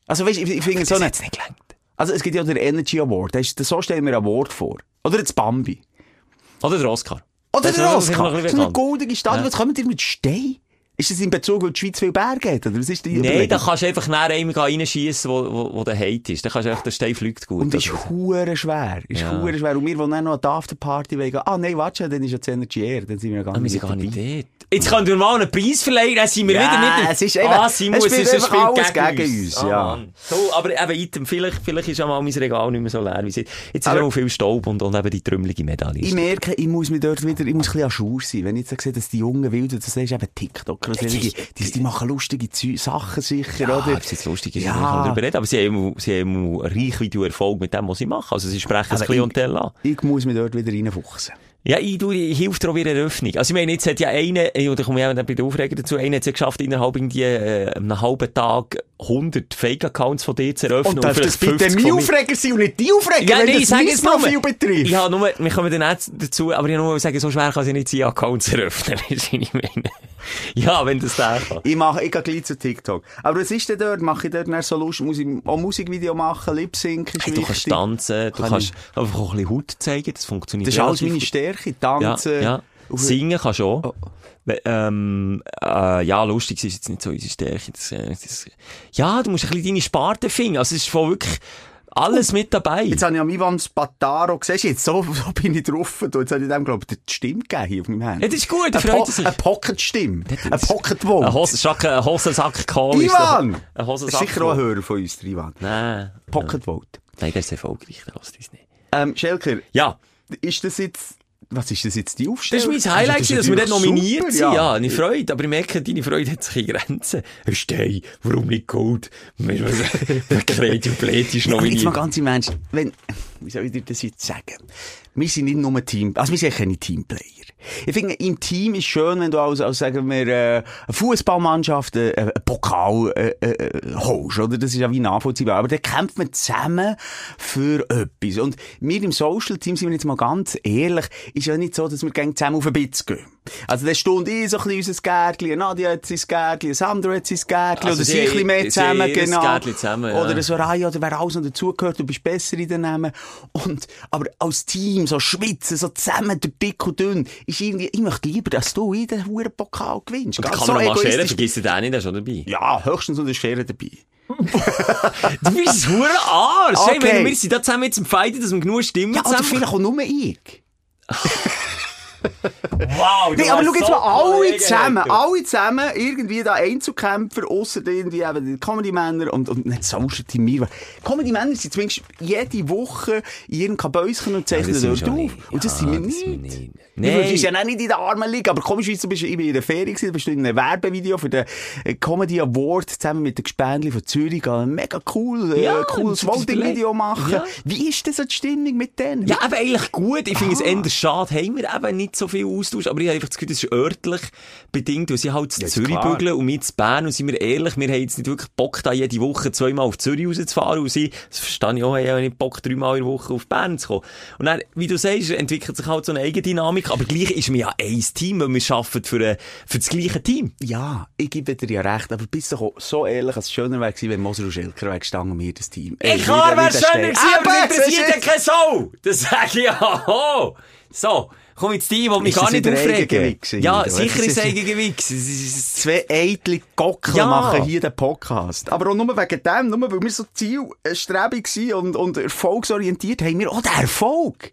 Speaker 6: Also weißt du, ich, ich finde so
Speaker 5: Das
Speaker 6: eine...
Speaker 5: hat's nicht gelangt.
Speaker 6: Also es gibt ja den Energy Award. Das ist, so stellen wir ein Award vor. Oder das Bambi.
Speaker 5: Oder der Oscar.
Speaker 6: Oder
Speaker 5: Das ist
Speaker 6: der Oscar. So
Speaker 5: bisschen
Speaker 6: eine goldige Stadt.
Speaker 5: Ja.
Speaker 6: Was kommt ihr mit Stein? Ist das in Bezug, weil die Schweiz viel Berge hat? Oder was ist die
Speaker 5: Nein, da kannst du einfach näher einem reinschießen, wo, wo, wo der Hate ist. Da kannst du einfach, der Stein fliegt gut.
Speaker 6: Und ist
Speaker 5: Also,
Speaker 6: hure schwer. Ist
Speaker 5: Ja.
Speaker 6: schwer. Und wir wollen dann noch an die Afterparty wegen. Ah, nein, warte schon, dann ist ja das Energy Air. Dann sind wir ja gar
Speaker 5: Ah, wir
Speaker 6: nicht
Speaker 5: sind gar nicht dort. Jetzt können wir mal einen Preis verleihen, dann sind wir
Speaker 6: Ja,
Speaker 5: wieder nicht...
Speaker 6: es ist eben-
Speaker 5: ah, Simon,
Speaker 6: es
Speaker 5: es
Speaker 6: spielt
Speaker 5: ist Spiel
Speaker 6: alles
Speaker 5: gegen,
Speaker 6: gegen
Speaker 5: uns. Ah,
Speaker 6: ja.
Speaker 5: So, aber eben, Item, vielleicht, vielleicht ist ja mal mein Regal nicht mehr so leer wie es ist. Jetzt ist
Speaker 6: Aber-
Speaker 5: auch viel Staub und, und eben die trümmelige Medaille.
Speaker 6: Ich merke, ich muss mich dort wieder, ich muss ein bisschen an Schur sein. Wenn ich jetzt sehe, dass die jungen Wilden, das ist eben TikToker, und solche, die, die machen lustige Zü Sachen sicher,
Speaker 5: ja,
Speaker 6: oder?
Speaker 5: ob es jetzt lustig ist,
Speaker 6: Ja.
Speaker 5: ja. kann darüber reden. Aber sie haben, sie haben Reichweite und Erfolg mit dem, was sie machen. Also sie sprechen das
Speaker 6: Aber
Speaker 5: Klientel an.
Speaker 6: Ich muss mich dort wieder reinfuchsen.
Speaker 5: Ja, ich, du, ich hilft dir auch wieder Eröffnung. Also, ich meine, jetzt hat ja einer, äh, oder komme ich auch bei den Aufreger dazu, einer hat es ja geschafft, innerhalb irgendwie, äh, einem halben Tag 100 Fake-Accounts von dir zu eröffnen.
Speaker 6: Und darf das bitte
Speaker 5: 50
Speaker 6: meine
Speaker 5: von mir-
Speaker 6: Aufreger sein und nicht die Aufreger,
Speaker 5: Ja,
Speaker 6: wenn
Speaker 5: nee, ich
Speaker 6: das
Speaker 5: sage
Speaker 6: mein Profil betrifft?
Speaker 5: ich habe nur, wir kommen dann auch dazu, aber ich nur sagen, so schwer kann ja nicht sein, Accounts eröffnen, ich meine. Ja, wenn das der kann.
Speaker 6: Ich mache, ich gehe gleich zu TikTok. Aber was ist denn dort? Mache ich dort dann so Lust, muss ich auch Musikvideo machen, Lip-Sync ist
Speaker 5: Hey, du kannst tanzen, du
Speaker 6: Kann
Speaker 5: kannst einfach auch ein bisschen Haut zeigen, das funktioniert
Speaker 6: Das ist alles meine. Stärke.
Speaker 5: Ja,
Speaker 6: Tanzen.
Speaker 5: ja.
Speaker 6: Auf-
Speaker 5: Singen kannst du auch.
Speaker 6: Oh.
Speaker 5: Ähm, äh, ja, lustig ist jetzt nicht so unsere Stärke. Das, äh, das, ja, du musst ein bisschen deine Sparte finden. Also, es ist voll wirklich alles mit dabei.
Speaker 6: Jetzt habe ich am Ivan Spataro, du jetzt, so, so bin ich drauf. Du, Jetzt habe ich dem, glaube ich, die Stimme gegeben hier auf meinem Handy.
Speaker 5: Ja, das ist gut,
Speaker 6: po
Speaker 5: er sich.
Speaker 6: eine Pocket-Stimme. Eine Pocket-Vote.
Speaker 5: Ein Hos Schack- ein Hosensack Kohl ist
Speaker 6: Ivan!
Speaker 5: Ein Hosensack
Speaker 6: sicher auch ein Hörer von uns, der Ivan.
Speaker 5: Nein.
Speaker 6: Pocket-Vote.
Speaker 5: Nein, der ist erfolgreich, der lässt uns nicht.
Speaker 6: Ähm, Schelker,
Speaker 5: Ja.
Speaker 6: ist das jetzt, was ist das jetzt, die
Speaker 5: Das
Speaker 6: Aufstellung?
Speaker 5: ist mein Highlight,
Speaker 6: Also,
Speaker 5: gewesen, dass wir dort nominiert
Speaker 6: super,
Speaker 5: sind. Ja, eine Freude. Aber ich merke, deine Freude hat sich in Grenzen. Stein, warum nicht Gold? Kreativ und Blät ist
Speaker 6: Ja, aber jetzt mal
Speaker 5: nominiert.
Speaker 6: ganz im Ernst, wenn, wie soll ich dir das jetzt sagen? Wir sind nicht nur Team, also wir sind keine Teamplayer. Ich finde, im Team ist schön, wenn du als, als sagen wir, äh, eine Fußballmannschaft äh, einen Pokal äh, äh, holst, oder? Das ist ja wie nachvollziehbar. Aber dann kämpft man zusammen für etwas. Und wir im Social Team, sind wir jetzt mal ganz ehrlich, ist ja nicht so, dass wir gerne zusammen auf ein Bitz gehen. Also, dann stund ich so ein bisschen unser Gärtchen, Nadia hat sein Gärtchen, Sandro hat sein Gärtchen,
Speaker 5: Also
Speaker 6: oder
Speaker 5: sie-
Speaker 6: ein bisschen mehr zusammen, genau.
Speaker 5: Zusammen, ja.
Speaker 6: Oder eine Soraya, oder wer alles noch dazugehört, du bist besser in den Namen. Und, aber als Team, so schwitzen, so zusammen, durch dick und dünn, ist irgendwie, ich möchte lieber, dass du in den Huren Pokal gewinnst.
Speaker 5: Und man noch mal scheren, vergiss den auch nicht, der ist schon dabei.
Speaker 6: Ja, höchstens noch der Schere dabei.
Speaker 5: Du bist ein Arsch. Hey,
Speaker 6: Okay.
Speaker 5: wir, wir sind da zusammen jetzt im Fighten, dass wir genug Stimmen
Speaker 6: Ja,
Speaker 5: zusammen...
Speaker 6: vielleicht auch nur ich.
Speaker 5: Wow, du
Speaker 6: Nee, aber schau jetzt
Speaker 5: so
Speaker 6: mal, alle zusammen, alle zusammen, irgendwie da Einzelkämpfer, ausser irgendwie eben die Comedy-Männer und, und nicht Social Team mir. Comedy-Männer sind zumindest jede Woche in ihrem Kabäuschen und zeichnen dort auf.
Speaker 5: nicht.
Speaker 6: Und das
Speaker 5: Ja,
Speaker 6: sind wir
Speaker 5: das
Speaker 6: nicht.
Speaker 5: Nein.
Speaker 6: Du bist ja auch nicht in der armen Liga, aber komisch, du bist, in der Ferie gewesen, bist du in einem Werbevideo für den äh, Comedy Award zusammen mit den Gespendli von Zürich, gegangen. mega cool, äh,
Speaker 5: Ja,
Speaker 6: cooles
Speaker 5: das ist
Speaker 6: Voting-Video machen.
Speaker 5: Ja.
Speaker 6: Wie ist das so die Stimmung mit denen?
Speaker 5: Ja, aber eigentlich gut. Ich finde es eher schade. Haben wir eben nicht so viel Austausch. Aber ich habe einfach das Gefühl, das ist örtlich bedingt, weil sie halt zu
Speaker 6: Ja,
Speaker 5: Zürich bügeln und wir zu Bern. Und sind wir ehrlich, wir haben jetzt nicht wirklich Bock, da jede Woche zweimal auf Zürich rauszufahren. Und sie, das verstehe ich auch, haben nicht Bock, dreimal in der Woche auf Bern zu kommen. Und dann, wie du sagst, entwickelt sich halt so eine Eigendynamik. Aber gleich ist mir ja ein Team, weil wir arbeiten für, äh, für das gleiche Team.
Speaker 6: Ja, ich gebe dir ja recht, aber bist doch auch so ehrlich, dass es schöner wäre gewesen, wenn Moser und gestanden und wir das Team.
Speaker 5: Ey,
Speaker 6: Ey,
Speaker 5: klar
Speaker 6: wie
Speaker 5: wäre schöner gewesen, aber interessiert ja
Speaker 6: siehst du?
Speaker 5: keine Sau. Das sage ich ja. So, komm jetzt die, die mich gar nicht aufregen.
Speaker 6: Eigengewichs,
Speaker 5: Ja, sicher ist Eigengewichs. Es ist-
Speaker 6: Zwei eitle Gockel
Speaker 5: Ja.
Speaker 6: machen hier den Podcast. Aber auch nur wegen dem, nur weil wir so zielstrebig sind und, und erfolgsorientiert, haben wir auch den Erfolg.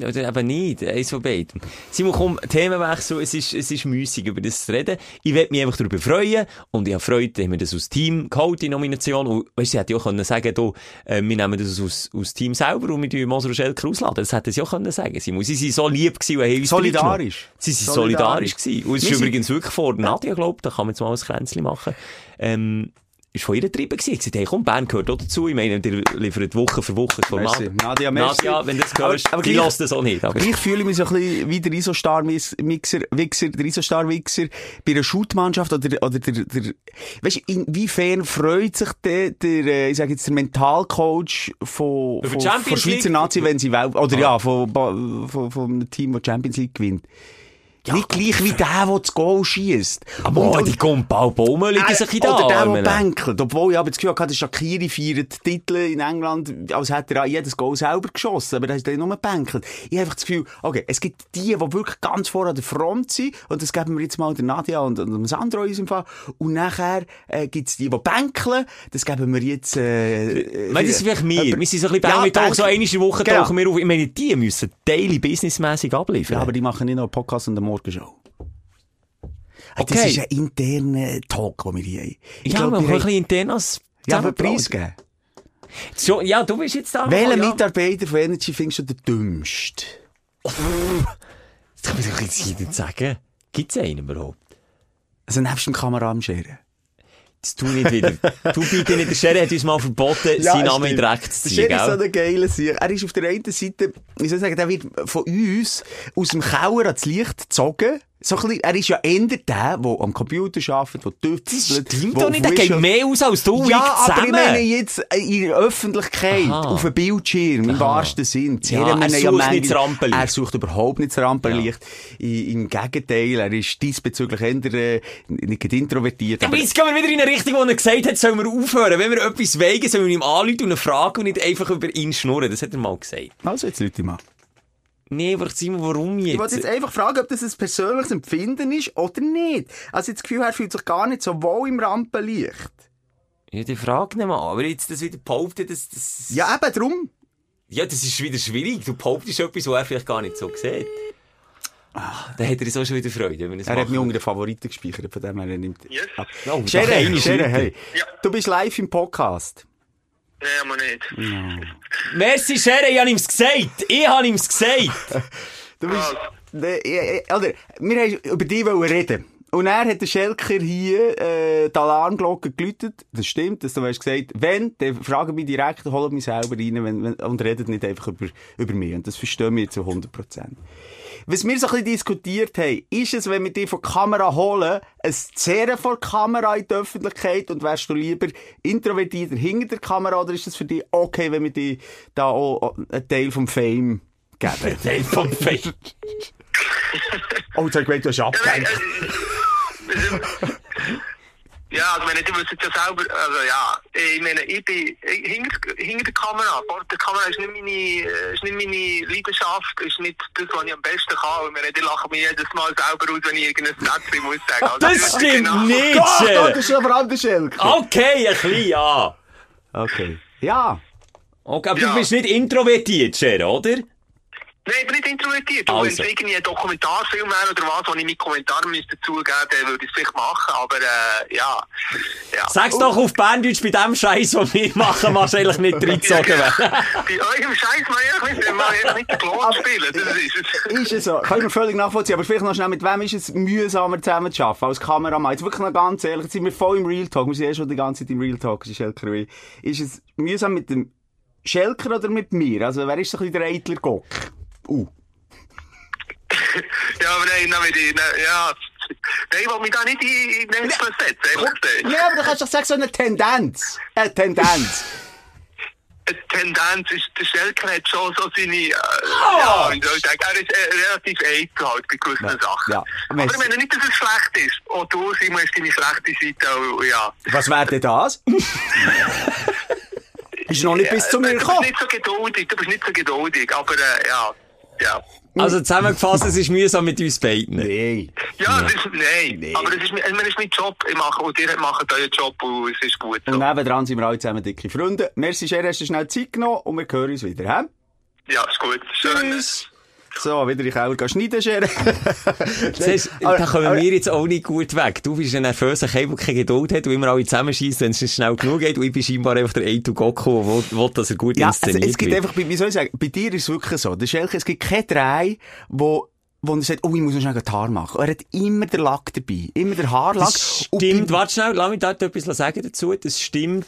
Speaker 5: Ja, Oder eben nicht, eins von beiden. Simon, komm, Themenwechsel, es ist, es ist müßig, über das zu reden. Ich werde mich einfach darüber freuen und ich habe Freude, dass wir das aus Team geholt, die Nomination. Und, weißt du, sie hätte ja auch können sagen, du, äh, wir nehmen das aus, aus Team selber und wir tun Moser Schelker ausladen. Das hätte sie auch können sagen, Simon. Sie sind so lieb gewesen und haben uns
Speaker 6: Solidarisch.
Speaker 5: Sie sind
Speaker 6: Solidarisch.
Speaker 5: gewesen. Und es ist übrigens wirklich vor Nadja, glaube da kann man jetzt mal ein Kränzchen machen. Ähm, ist von ihr getrieben gewesen. Ich gesagt, hey, komm, Bern gehört auch dazu. Ich meine, ihr liefert Woche für Woche Format.
Speaker 6: Merci. Nadia, merci.
Speaker 5: Nadia, wenn du das hörst,
Speaker 6: Aber- aber
Speaker 5: die lässt das auch nicht. Aber
Speaker 6: Gleich fühle ich mich so ein bisschen wie der Isostar-Mixer, Wichser, der Isostar-Wichser bei einer Shootmannschaft oder, oder der, der, weißt du, inwiefern freut sich der, der, äh, ich sage jetzt, der Mentalcoach von, von, von Schweizer
Speaker 5: League?
Speaker 6: Nazi, wenn sie Welt, oder ja, von, von, von, von einem Team, das Champions League gewinnt. Nicht gleich wie der, der das Goal schießt.
Speaker 5: Oh, die Gumbau Baume liegen sich in da.
Speaker 6: Oder der, der bänkelt. Obwohl, ich habe das Gefühl der Shakiri feiert Titel in England, als hätte er jedes Goal selber geschossen. Aber da ist er nur gebänkelt. Ich habe einfach das Gefühl, okay, es gibt die, die wirklich ganz vor an der Front sind. Und das geben wir jetzt mal der Nadia und, und Sandro in unserem Fall. Und nachher, äh, gibt es die, die bänkeln. Das geben wir jetzt, äh,
Speaker 5: Ich meine, das ist vielleicht.
Speaker 6: Aber-
Speaker 5: Wir sind so ein bisschen
Speaker 6: Ja,
Speaker 5: ja, so
Speaker 6: Bank-
Speaker 5: in der Woche
Speaker 6: Genau.
Speaker 5: tauchen wir auf. Ich meine, die müssen daily businessmäßig abliefern.
Speaker 6: Ja, aber die machen nicht einen Podcast und eine Morgenshow. Äh, Das
Speaker 5: Okay.
Speaker 6: ist ein interner Talk, den wir hier haben. Ich
Speaker 5: ja,
Speaker 6: glaub,
Speaker 5: wir haben ein bisschen internas
Speaker 6: Ja, aber
Speaker 5: zusammengebaut.
Speaker 6: Preis geben.
Speaker 5: So, ja, du bist jetzt da.
Speaker 6: Welchen
Speaker 5: ja.
Speaker 6: Mitarbeiter von Energy findest du der dümmste?
Speaker 5: Das kann man doch jetzt nicht sagen. Gibt es einen überhaupt?
Speaker 6: Also nebst dem Kamera am Scheren.
Speaker 5: Das tu nicht wieder. du bitte nicht. Der Sherry hat uns mal verboten, seinen Namen Dreck zu
Speaker 6: Der
Speaker 5: ziehen,
Speaker 6: Scheren ist so
Speaker 5: gell?
Speaker 6: eine geile Sieg. Er ist auf der einen Seite, wie soll ich sagen, der wird von uns aus dem Keller ans Licht gezogen. So ein bisschen, er ist ja eher der, der am Computer arbeitet, der tüftelt.
Speaker 5: Das stimmt
Speaker 6: wo
Speaker 5: doch nicht. Der geht mehr aus als du
Speaker 6: Ja, aber ich meine jetzt äh, in der Öffentlichkeit,
Speaker 5: Aha.
Speaker 6: auf dem Bildschirm, im wahrsten Sinn.
Speaker 5: Ja, er sucht
Speaker 6: manchmal-
Speaker 5: nicht Rampenlicht.
Speaker 6: Er sucht überhaupt nicht das Rampenlicht. I- Im Gegenteil, er ist diesbezüglich eher äh, nicht introvertiert.
Speaker 5: Aber jetzt gehen wir wieder in eine Richtung, wo er gesagt hat, sollen wir aufhören. Wenn wir etwas wegen, sollen wir ihm anrufen und ihn fragen und nicht einfach über ihn schnurren. Das hat er mal gesagt.
Speaker 6: Also, jetzt Leute mal.
Speaker 5: Nee, aber Simon, warum
Speaker 6: Ich wollte
Speaker 5: jetzt?
Speaker 6: jetzt einfach fragen, ob das ein persönliches Empfinden ist oder nicht. Also, jetzt das Gefühl, er fühlt sich gar nicht so wohl im Rampenlicht.
Speaker 5: Ja, die Frage nicht mal. Aber jetzt das wieder behaupten, das, das...
Speaker 6: Ja, eben drum.
Speaker 5: Ja, das ist wieder schwierig. Du behauptest etwas, was er vielleicht gar nicht so sieht. Ah, dann hat er so schon wieder Freude, wenn
Speaker 6: Er hat mich unter den Favoriten gespeichert, von dem er nimmt.
Speaker 7: Yes.
Speaker 6: ab.
Speaker 5: Oh, doch
Speaker 6: Schere, Schere, hey.
Speaker 7: Ja.
Speaker 6: Du bist live im Podcast.
Speaker 7: Nee, maar niet.
Speaker 5: Merci, Schere, ich habe ihm's gesagt. Ich habe ihm's gesagt.
Speaker 6: Du bist, Ne, ja, ja, oder, wir haben über dich reden. Und er hat der Schelker hier, äh, die Alarmglocke geläutet. Das stimmt, dass du hast gesagt, wenn, dann fragen mich direkt, holen mich selber rein, wenn, wenn, und redet nicht einfach über, über mich. Und das verstehen wir zu 100%. Was wir so ein bisschen diskutiert haben, ist es, wenn wir dich von der Kamera holen, ein Zerren vor der Kamera in die Öffentlichkeit und wärst du lieber introvertierter hinter der Kamera oder ist es für dich okay, wenn wir dir da auch einen Teil vom Fame geben?
Speaker 5: Teil vom Fame.
Speaker 6: Oh, jetzt habe ich gemeint, du hast abgehängt.
Speaker 7: Ja, also wenn du wisst ja selber, also ja, ich meine, ich bin hinter, hinter der Kamera. Vor der Kamera ist nicht meine, äh, ist nicht meine Leidenschaft, ist nicht das, was ich am besten kann. Und ich lache mich jedes Mal selber aus, wenn ich irgendein Sätzchen muss sagen. Also,
Speaker 5: Das
Speaker 7: ist
Speaker 5: stimmt
Speaker 7: genau-
Speaker 5: nicht, Schere.
Speaker 6: das ist aber anders.
Speaker 5: Okay, ein bisschen, ja.
Speaker 6: Okay. Ja.
Speaker 5: Okay, aber
Speaker 7: Ja.
Speaker 5: du bist nicht introvertiert, Schere, oder?
Speaker 7: Nein, ich bin nicht introvertiert.
Speaker 5: Also.
Speaker 7: Wenn es irgendwie ein Dokumentarfilm wäre oder was, wo ich mit Kommentaren müsste dazugeben dann würde ich es vielleicht machen. Aber äh, ja. ja.
Speaker 5: Sag's doch auf Berndeutsch, bei dem Scheiß, den wir machen, wahrscheinlich nicht reingezogen werden.
Speaker 7: Bei eurem Scheiß mal ehrlich ehrlich nicht den Klon spielen. Das ist es.
Speaker 6: Ist es so. Kann ich mir völlig nachvollziehen. Aber vielleicht noch schnell, mit wem ist es mühsamer zusammen zu arbeiten als Kameramann? Jetzt wirklich noch ganz ehrlich, jetzt sind wir voll im Real Talk. Wir sind eh schon die ganze Zeit im Real Talk, das ist. Ist es mühsam mit dem Schelker oder mit mir? Also, wer ist so ein bisschen der Eitler Gock? Uh.
Speaker 7: Ja, aber nein, nein, nein, nein, ja. Nein, ich will mich da nicht in, den versetzen, ehrlich gesagt.
Speaker 6: Nein, aber du kannst doch sagen, so eine Tendenz. Eine Tendenz.
Speaker 7: Eine Tendenz ist, der Schelker hat schon so seine, äh, ja, wie soll ich sagen, er ist äh, relativ eitel halt bei gewissen Sachen.
Speaker 6: ja.
Speaker 7: Aber ich meine nicht, dass es schlecht ist. Auch du, Simon, hast deine schlechte Seite, auch, ja.
Speaker 6: Was wäre denn das? ist noch nicht bis zu mir
Speaker 7: Du bist
Speaker 6: gekommen.
Speaker 7: nicht so geduldig, du bist nicht so geduldig, aber, äh, ja, ja.
Speaker 5: Also zusammengefasst, es ist mühsam mit uns beiden.
Speaker 6: Nein.
Speaker 7: Ja, das ist, nein,
Speaker 6: Nee.
Speaker 7: aber das ist, mein- ich meine, das ist mein Job, ich mache, und ihr macht euren Job, und es ist gut so.
Speaker 6: Und nebendran sind wir alle zusammen dicke Freunde. Merci, Scher, hast du schnell Zeit genommen und wir hören uns wieder, hä?
Speaker 7: Ja, ist gut. Schön.
Speaker 6: Tschüss. So, wieder in den Keller schneiden, Scher.
Speaker 5: Siehst, da kommen wir jetzt auch nicht gut weg. Du bist ein nervöser Kerl, der keine Geduld hat und immer alle zusammenschießt, wenn es schnell genug geht. Und ich bin scheinbar einfach der Eito Goku, der will, will, dass er gut
Speaker 6: Ja, also
Speaker 5: inszeniert
Speaker 6: es gibt
Speaker 5: wird.
Speaker 6: einfach, wie soll ich sagen, bei dir ist es wirklich so. Der Schelke, es gibt keine drei, wo, wo er sagt, oh, ich muss noch schnell Haar machen. Er hat immer den Lack dabei. Immer den Haarlack.
Speaker 5: Das stimmt, warte schnell, lass mich da etwas sagen dazu. Das stimmt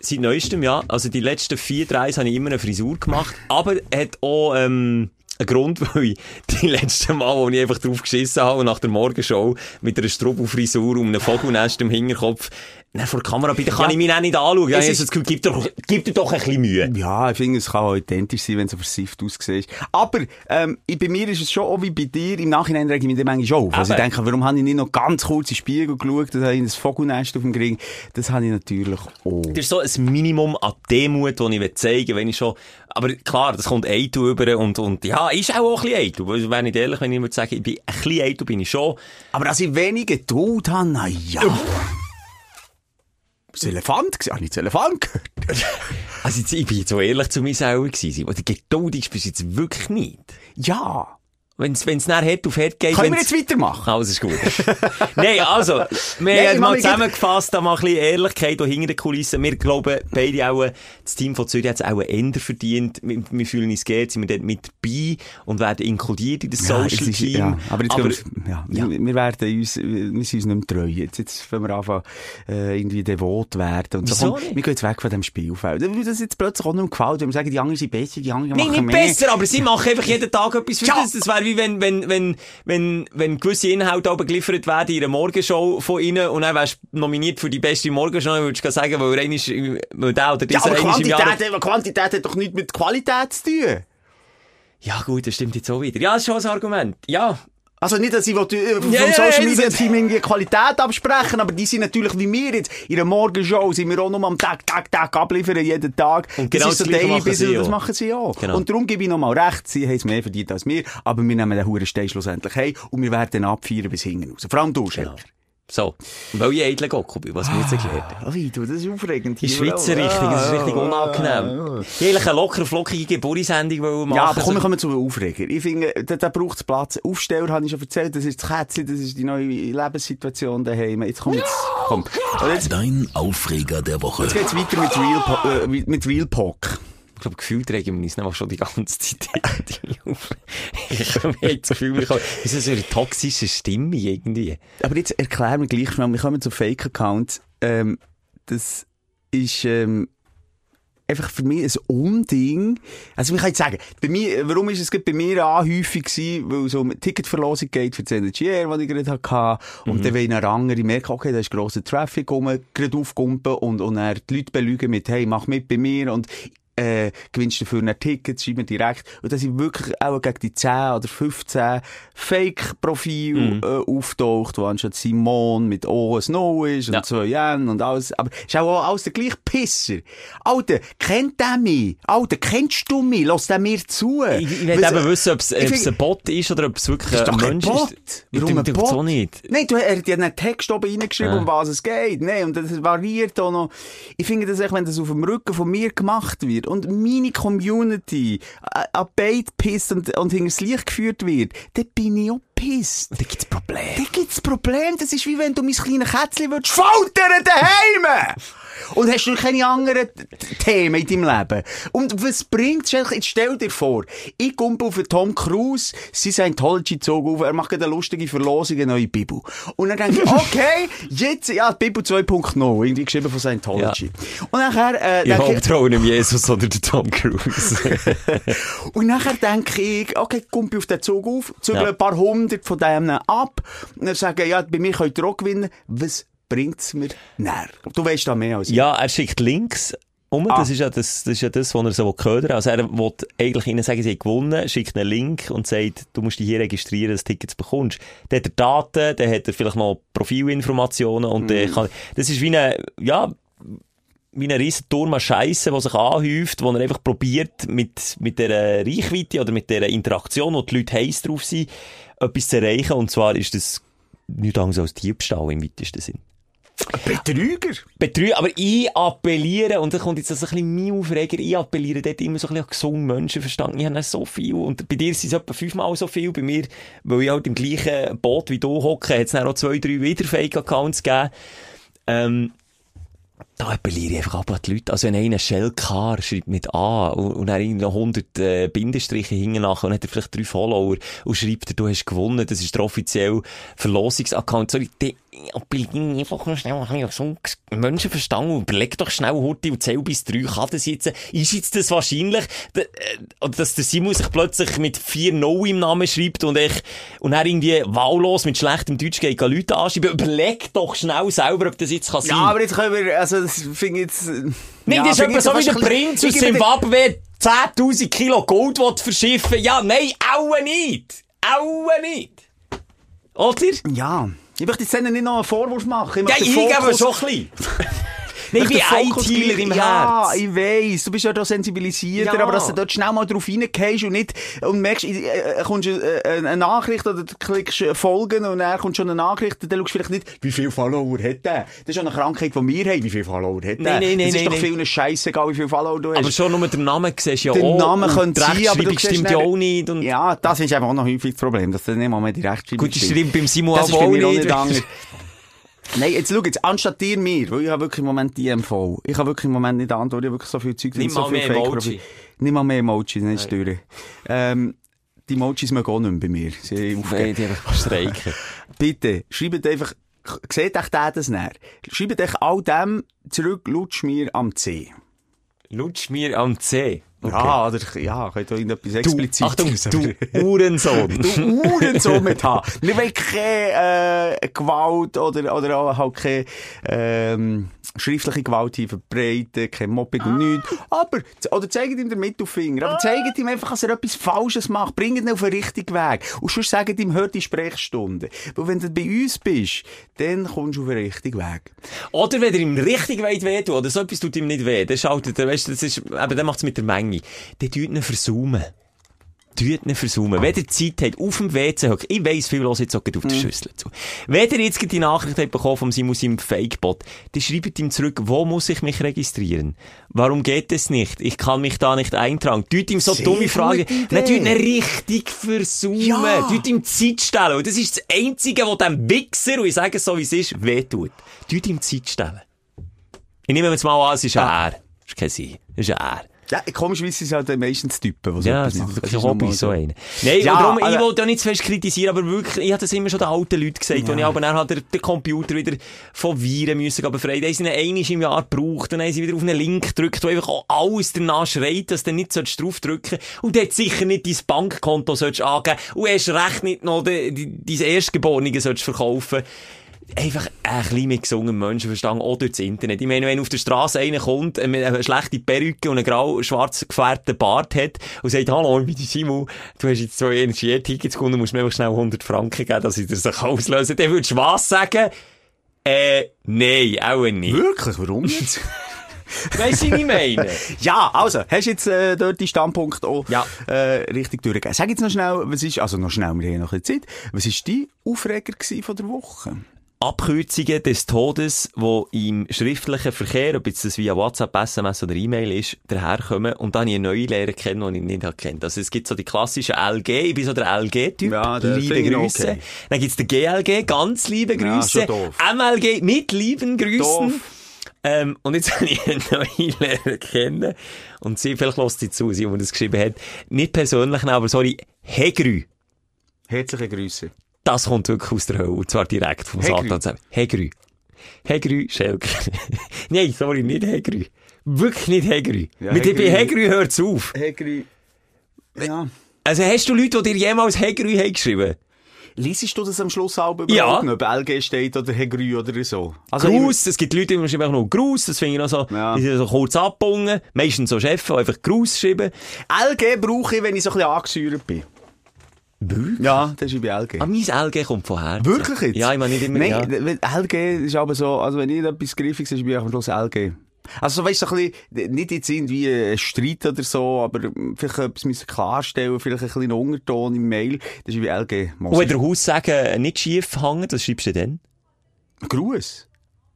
Speaker 5: seit neuestem Jahr. Also die letzten vier, drei habe ich immer eine Frisur gemacht. Aber er hat auch, ähm, einen Grund, weil ich die letzten Mal, wo ich einfach drauf geschissen habe und nach der Morgenshow mit einer Strubelfrisur und einem Vogelnest im Hinterkopf, dann vor der Kamera dann kann
Speaker 6: Ja.
Speaker 5: ich mich auch nicht anschauen.
Speaker 6: Es ist-
Speaker 5: das Gefühl, gib dir, gib dir doch ein bisschen Mühe.
Speaker 6: Ja, ich finde, es kann auch identisch sein, wenn es so versifft aussieht. Aber, ähm, bei mir ist es schon auch wie bei dir. Im Nachhinein rege ich mich dann manchmal auf. Also ich denke, warum habe ich nicht noch ganz kurz in den Spiegel geschaut? Da habe ich ein Vogelnest auf dem Gring. Das habe ich natürlich auch.
Speaker 5: Das ist so ein Minimum an Demut, das ich zeigen will, wenn ich schon, aber klar, das kommt Eitu über und, und, ja, ist auch ein bisschen Eitu. Weil, Wenn ich ehrlich, wenn ich würde sagen, ich bin ein bisschen Eitu, bin ich schon.
Speaker 6: Aber dass ich wenig Geduld habe, na ja. Das Elefant gesehen? Habe ich das Elefant gehört?
Speaker 5: Also jetzt, ich bin jetzt so ehrlich zu mir selber gewesen. Und geduldig bist du jetzt wirklich nicht.
Speaker 6: Ja.
Speaker 5: Wenn es nachher Herd auf Herd geht.
Speaker 6: Können wir jetzt weitermachen?
Speaker 5: Alles ist gut. Nein, also, wir
Speaker 6: Nein,
Speaker 5: haben mal zusammengefasst, da mal ein bisschen Ehrlichkeit hinter den Kulissen. Wir glauben, beide auch, das Team von Zürich hat es auch Ende verdient. Wir, wir fühlen uns geehrt, sind wir dort mit dabei und werden inkludiert in das
Speaker 6: Ja,
Speaker 5: Social
Speaker 6: ist-
Speaker 5: Team.
Speaker 6: Ja, aber jetzt
Speaker 5: aber,
Speaker 6: wir, ja,
Speaker 5: ja.
Speaker 6: Wir, wir werden uns, wir sind uns nicht mehr treu. Jetzt, jetzt wollen wir anfangen, äh, irgendwie devot werden. Und so.
Speaker 5: Wieso
Speaker 6: Komm, wir gehen jetzt weg von dem Spielfeld. Weil das jetzt plötzlich auch nicht mehr gefällt. Wenn wir sagen, die anderen sind besser, die anderen
Speaker 5: Nein,
Speaker 6: machen
Speaker 5: nicht
Speaker 6: mehr.
Speaker 5: besser, aber sie machen einfach jeden Tag etwas für
Speaker 6: Ja.
Speaker 5: das. Das wäre wie wenn, wenn, wenn, wenn, wenn gewisse Inhalte oben geliefert werden in einer Morgenshow von ihnen und dann wärst du nominiert für die beste Morgenshow, dann würdest du sagen, weil er einmal, weil der oder
Speaker 6: Ja,
Speaker 5: dieser
Speaker 6: aber
Speaker 5: einmal im Jahr...
Speaker 6: Quantität, Quantität hat doch nichts mit Qualität zu tun.
Speaker 5: Ja gut, das stimmt jetzt auch wieder. Ja, das ist schon ein Argument. Ja.
Speaker 6: Also nicht, dass ich will, äh, vom
Speaker 5: ja,
Speaker 6: Social Media Team irgendwie Qualität absprechen, aber die sind natürlich wie wir jetzt. In einer Morgenshow sind wir auch nur am Tag, Tag, Tag abliefern, jeden Tag.
Speaker 5: Und genau
Speaker 6: das ist so Daily
Speaker 5: machen
Speaker 6: Business, das machen sie auch.
Speaker 5: Genau.
Speaker 6: Und darum gebe ich nochmal recht, sie haben es mehr verdient als wir, aber wir nehmen den Huren Stein schlussendlich heim und wir werden abfeiern bis hinten raus. Vor allem du, Schelker.
Speaker 5: So. Weil ich eitler Gocko bin, was wir jetzt erklärt haben.
Speaker 6: Ah, wie, du, das ist aufregend.
Speaker 5: Die Schweizer? Richtung, das ist
Speaker 6: Ah,
Speaker 5: richtig
Speaker 6: ah,
Speaker 5: unangenehm. Ich eigentlich eine locker flockige Geburtstagssendung machen.
Speaker 6: Ja, aber komm, wir kommen zu den Aufreger. Ich finde, da, da braucht es Platz. Aufsteller habe ich schon erzählt, das ist das Kätzchen, das ist die neue Lebenssituation daheim. Jetzt komm, jetzt, komm. Jetzt,
Speaker 4: Dein Aufreger der Woche.
Speaker 6: jetzt geht's weiter mit Real, äh, mit Real Talk.
Speaker 5: Ich glaube, gefühlt regen wir uns nämlich schon die ganze Zeit auf. Ich habe das Gefühl, wir es ist so eine toxische Stimme irgendwie.
Speaker 6: Aber jetzt erklär mir gleich schnell, wir kommen zu Fake-Accounts. Ähm, das ist, ähm, einfach für mich ein Unding. Also, ich kann jetzt sagen, bei mir, warum ist es bei mir anhäufig gewesen? Weil so eine Ticketverlosung geht für das Air, das ich gerade hatte. Und dann wollen andere merken, okay, da ist grosser Traffic rum, gerade aufkumpen und, und dann die Leute belügen mit, hey, mach mit bei mir. Und äh, gewinnst dafür ein Ticket, schreib mir direkt. Und da sind wirklich auch gegen die 10 oder 15 Fake-Profile
Speaker 5: Mhm.
Speaker 6: äh, auftaucht, wo anstatt Simon mit O ein No ist und
Speaker 5: Ja.
Speaker 6: zwei Yen und alles. Aber ist auch alles der gleiche Pisser. Alter, kennt der mich? Alter, kennst du mich? Lass der mir zu.
Speaker 5: Ich, ich will eben wissen, ob es ein Bot ist oder ob es wirklich ein Mensch
Speaker 6: Bot.
Speaker 5: ist.
Speaker 6: Warum ein Bot?
Speaker 5: so nicht.
Speaker 6: Nein, du, er hat ja einen Text oben reingeschrieben,
Speaker 5: Ja.
Speaker 6: um was es geht. Nein, und das variiert auch noch. Ich finde das echt, wenn das auf dem Rücken von mir gemacht wird und meine Community äh, an Bait pisst und, und hinter das Licht geführt wird, dann bin ich auch pisst.
Speaker 5: Da gibt's Probleme.
Speaker 6: Da gibt's Problem. Das ist wie wenn du mein kleines Kätzchen würdest foltern daheim. Und hast du keine anderen Themen in deinem Leben. Und was bringt's? Jetzt stell dir vor, ich komme auf den Tom Cruise, sein Scientology-Zug auf, er macht eine lustige Verlosung, eine neue Bibel. Und dann denke ich, okay, jetzt, ja, Bibel 2.0, irgendwie geschrieben von Scientology. Und nachher, äh,
Speaker 5: Ich
Speaker 6: denke
Speaker 5: hoffe, traue nicht Jesus oder der Tom Cruise.
Speaker 6: Und nachher denke ich, okay, kommt auf den Zug auf, zügle
Speaker 5: Ja.
Speaker 6: ein paar hundert von denen ab, und sagen, ja, bei mir könnt ihr auch gewinnen. Was bringt's mir näher? Du weißt da mehr als ich.
Speaker 5: ja, er schickt Links um.
Speaker 6: Ah.
Speaker 5: Das ist ja das, das ist ja das, was er so ködern Also er will eigentlich ihnen sagen, sie haben gewonnen, schickt einen Link und sagt, du musst dich hier registrieren, dass du Tickets bekommst. Dann hat er Daten, dann hat er vielleicht noch Profilinformationen und
Speaker 6: Mhm.
Speaker 5: kann, das ist wie eine, ja, wie ein riesen Turm an Scheisse, der sich anhäuft, wo er einfach probiert, mit, mit der Reichweite oder mit der Interaktion, wo die Leute heiß drauf sind, etwas zu erreichen. Und zwar ist das nichts anderes als Diebstahl im weitesten Sinn.
Speaker 6: Betrüger?
Speaker 5: Betrügen, aber ich appelliere, und da kommt jetzt so ein bisschen mein Aufreger, ich appelliere dort immer so ein bisschen an gesunden Menschenverstand. Ich habe so viel, und bei dir sind es etwa fünfmal so viel, bei mir, weil ich halt im gleichen Boot wie du hocke, hat es dann auch zwei, drei wieder Fake-Accounts gegeben. Ähm, da appelliere ich einfach ab an die Leute. Also wenn einer Shell Car schreibt mit A und, und dann irgendwie noch 100 äh, Bindestriche hinten nachher und hat er vielleicht drei Follower und schreibt er, du hast gewonnen, das ist der offizielle Verlosungsaccount. Sorry, die appelliere einfach noch schnell, ich habe so einen Menschenverstand und überleg doch schnell heute und zähl bis drei, kann das jetzt, ist jetzt das wahrscheinlich, äh, dass der Simon sich plötzlich mit vier No im Namen schreibt und ich, und dann irgendwie wahllos mit schlechtem Deutsch geht, Leute anschreiben, überleg doch schnell selber, ob das jetzt kann sein
Speaker 6: Ja, aber jetzt können wir, also, das finde ich jetzt...
Speaker 5: Nein,
Speaker 6: ja,
Speaker 5: das ist etwa
Speaker 6: ich
Speaker 5: so wie der Prinz aus
Speaker 6: Ich
Speaker 5: Zimbabwe 10.000 Kilo Gold will verschiffen. Ja, nein, aue nicht. Aue nicht. Oder?
Speaker 6: Ja. Ich möchte jetzt nicht noch einen Vorwurf machen. Ich
Speaker 5: Ja, ich gebe schon ein bisschen. Nein,
Speaker 6: den
Speaker 5: ITler
Speaker 6: gleich-
Speaker 5: im
Speaker 6: Ja,
Speaker 5: Herz.
Speaker 6: ich weiss. Du bist ja da sensibilisierter,
Speaker 5: Ja.
Speaker 6: aber dass du dort schnell mal drauf reingehst und nicht, und merkst, äh, äh, kommst äh, eine Nachricht oder du klickst äh, Folgen und dann kommt schon eine Nachricht, dann schaust du vielleicht nicht, wie viele Follower hat der? Das ist ja eine Krankheit, die wir haben. Wie viele Follower hat der?
Speaker 5: Nein, nein, nein,
Speaker 6: Das ist doch vielen scheißegal, wie viele Follower du hast.
Speaker 5: Aber schon nur der Name siehst ja
Speaker 6: Der
Speaker 5: auch.
Speaker 6: Name
Speaker 5: und
Speaker 6: könnte sein, aber du
Speaker 5: stimmt ja auch nicht. Und
Speaker 6: ja, das ist einfach auch noch häufig das Problem, dass du nicht mal mehr die Rechtschreibung
Speaker 5: Gut, stimmt beim Simon auch nicht.
Speaker 6: Nein, jetzt schau jetzt, anstatt dir mir, weil ich habe wirklich im Moment die MV. Ich habe wirklich im Moment nicht Antwort, ich habe wirklich so viel Zeug,
Speaker 5: Nimm
Speaker 6: so viel Fake-
Speaker 5: Emoji.
Speaker 6: Nimm mal mehr Emojis, nicht stören. Ähm, die Emojis mögen auch nicht mehr bei mir. Sie
Speaker 5: Nein, die einfach streiken.
Speaker 6: Bitte, schreibt einfach, seht euch der das näher. Schreibt euch all dem zurück, lutsch mir am C.
Speaker 5: Lutsch mir am C.
Speaker 6: Ja, oder, ja, könnt ihr irgendetwas explizit
Speaker 5: Achtung, du Uhrensohn.
Speaker 6: Du Uhren so mit haben. Wir wollen keine äh, Gewalt oder, oder auch halt keine ähm, schriftliche Gewalt hier verbreiten, kein Mobbing und nichts. Aber, oder zeigt ihm den Mittelfinger. Aber zeigt ihm einfach, dass er etwas Falsches macht. Bringt ihn auf den richtigen Weg. Und sonst sagt ihm, hör die Sprechstunde. Weil wenn du bei uns bist, dann kommst du auf den richtigen Weg.
Speaker 5: Oder wenn er ihm richtig weit weh tut, oder so etwas tut ihm nicht weh, dann schaltet er, weißt du, das ist, eben, dann macht's mit der Menge. Dann tut ihn versaumen. Tut ihn versaumen. Wenn ihr Zeit habt, auf dem WC hocken, ich weiss, viel los jetzt auch auf der Schüssel zu. Wenn ihr jetzt die Nachricht habt bekommen vom Simon seinem Fakebot, dann schreibt ihm zurück, wo muss ich mich registrieren? Warum geht es nicht? Ich kann mich da nicht eintragen. Tut ihm so
Speaker 6: Sehr
Speaker 5: dumme Fragen. Dann tut ihn richtig versaumen.
Speaker 6: Ja.
Speaker 5: Tut ihm Zeit stellen. Und das ist das Einzige, was dem Wichser, und ich sage es so, wie es ist, wehtut. Tut ihm Zeit stellen. Ich nehme jetzt mal an, es ist ein Er. Das ist kein Sie. Es ist ein Er.
Speaker 6: Ja, komischerweise sind es halt meistens Typen, die so
Speaker 5: Ja,
Speaker 6: etwas machen. Das ist
Speaker 5: Hobby, so einer. Nein,
Speaker 6: Ja,
Speaker 5: und darum, ich wollte ja nicht zu fest kritisieren, aber wirklich, ich habe das immer schon den alten Leuten gesagt, ja. ich aber dann hat der, der Computer wieder von Viren müssen befreien. Da haben sie ihn einmal im Jahr gebraucht, dann haben sie wieder auf einen Link gedrückt, wo einfach auch alles danach schreit, dass du nicht sollst draufdrücken Und dort sicher nicht dein Bankkonto sollst angeben und erst recht nicht noch de, de, dein Erstgeborene sollst verkaufen. Einfach ein bisschen mit gesungenen Menschenverstand, auch durchs Internet. Ich meine, wenn auf der Straße einer kommt, äh, mit einer schlechten Perücke und einen grau-schwarz gefärbten Bart hat und sagt, hallo, ich bin Simon, du hast jetzt zwei Energie-Tickets gewonnen, musst mir einfach schnell 100 Franken geben, dass ich das kann, dann würdest du was sagen? Äh, nein, auch nicht.
Speaker 6: Wirklich? Warum jetzt?
Speaker 5: Weißt du, was ich meine?
Speaker 6: ja, also, hast du jetzt äh, dort die Standpunkt auch
Speaker 5: Ja.
Speaker 6: äh, richtig durchgegeben. Sag jetzt noch schnell, was ist, also noch schnell, wir haben noch ein bisschen Zeit, was ist dein Aufreger gewesen von der Woche?
Speaker 5: Abkürzungen des Todes, die im schriftlichen Verkehr, ob jetzt das via WhatsApp, SMS oder E-Mail ist, daherkommen. Und dann habe ich eine neue Lehre kennen, die ich nicht kennt. Also es gibt so die klassischen LG, ich bin so der LG-Typ.
Speaker 6: Ja,
Speaker 5: liebe Grüße.
Speaker 6: okay.
Speaker 5: Dann gibt's den GLG, ganz liebe
Speaker 6: Ja,
Speaker 5: Grüße.
Speaker 6: doof.
Speaker 5: MLG, mit lieben Grüßen.
Speaker 6: Doof.
Speaker 5: Ähm, und jetzt habe ich eine neue Lehre kennen. Und sie, vielleicht lässt sie zu, sie, die das geschrieben hat. Nicht persönlich, aber sorry, Hegrü.
Speaker 6: Herzliche Grüße.
Speaker 5: Das kommt wirklich aus der Hölle, und zwar direkt vom
Speaker 6: Hegrü.
Speaker 5: Satan selber. Hegrü. Hegrü Schelker. Nein, sorry, nicht Hegrü. Wirklich nicht Hegrü.
Speaker 6: Ja,
Speaker 5: Mit
Speaker 6: Hegrü-
Speaker 5: Hegrü hört's auf.
Speaker 6: Hegrü. Ja.
Speaker 5: Also hast du Leute, die dir jemals Hegrü haben geschrieben?
Speaker 6: Liesest du das am Schluss auch
Speaker 5: Ja.
Speaker 6: überhaupt noch, ob LG steht oder Hegrü oder so? Also,
Speaker 5: Gruß, es gibt Leute, die schreiben einfach nur Gruß, das finde ich noch so,
Speaker 6: Ja.
Speaker 5: die sind so kurz abgebunden, meistens so Chefs, die einfach Gruß schreiben.
Speaker 6: LG brauche ich, wenn ich so ein bisschen angesäuert bin. Ja, das ist bei LG.
Speaker 5: Ah, mein LG kommt von Herzen.
Speaker 6: Wirklich jetzt?
Speaker 5: Ja, ich meine nicht immer,
Speaker 6: Nein,
Speaker 5: ja.
Speaker 6: LG ist aber so, also wenn ich etwas griffig ist, bin ich am Schluss LG. Also, so, weißt du, so ein bisschen, nicht jetzt irgendwie ein Streit oder so, aber vielleicht etwas müssen klarstellen, vielleicht ein bisschen Unterton im Mail, das ist wie LG.
Speaker 5: Und wenn der Haus sagen, nicht schief hängen, was schreibst du denn?
Speaker 6: Gruß.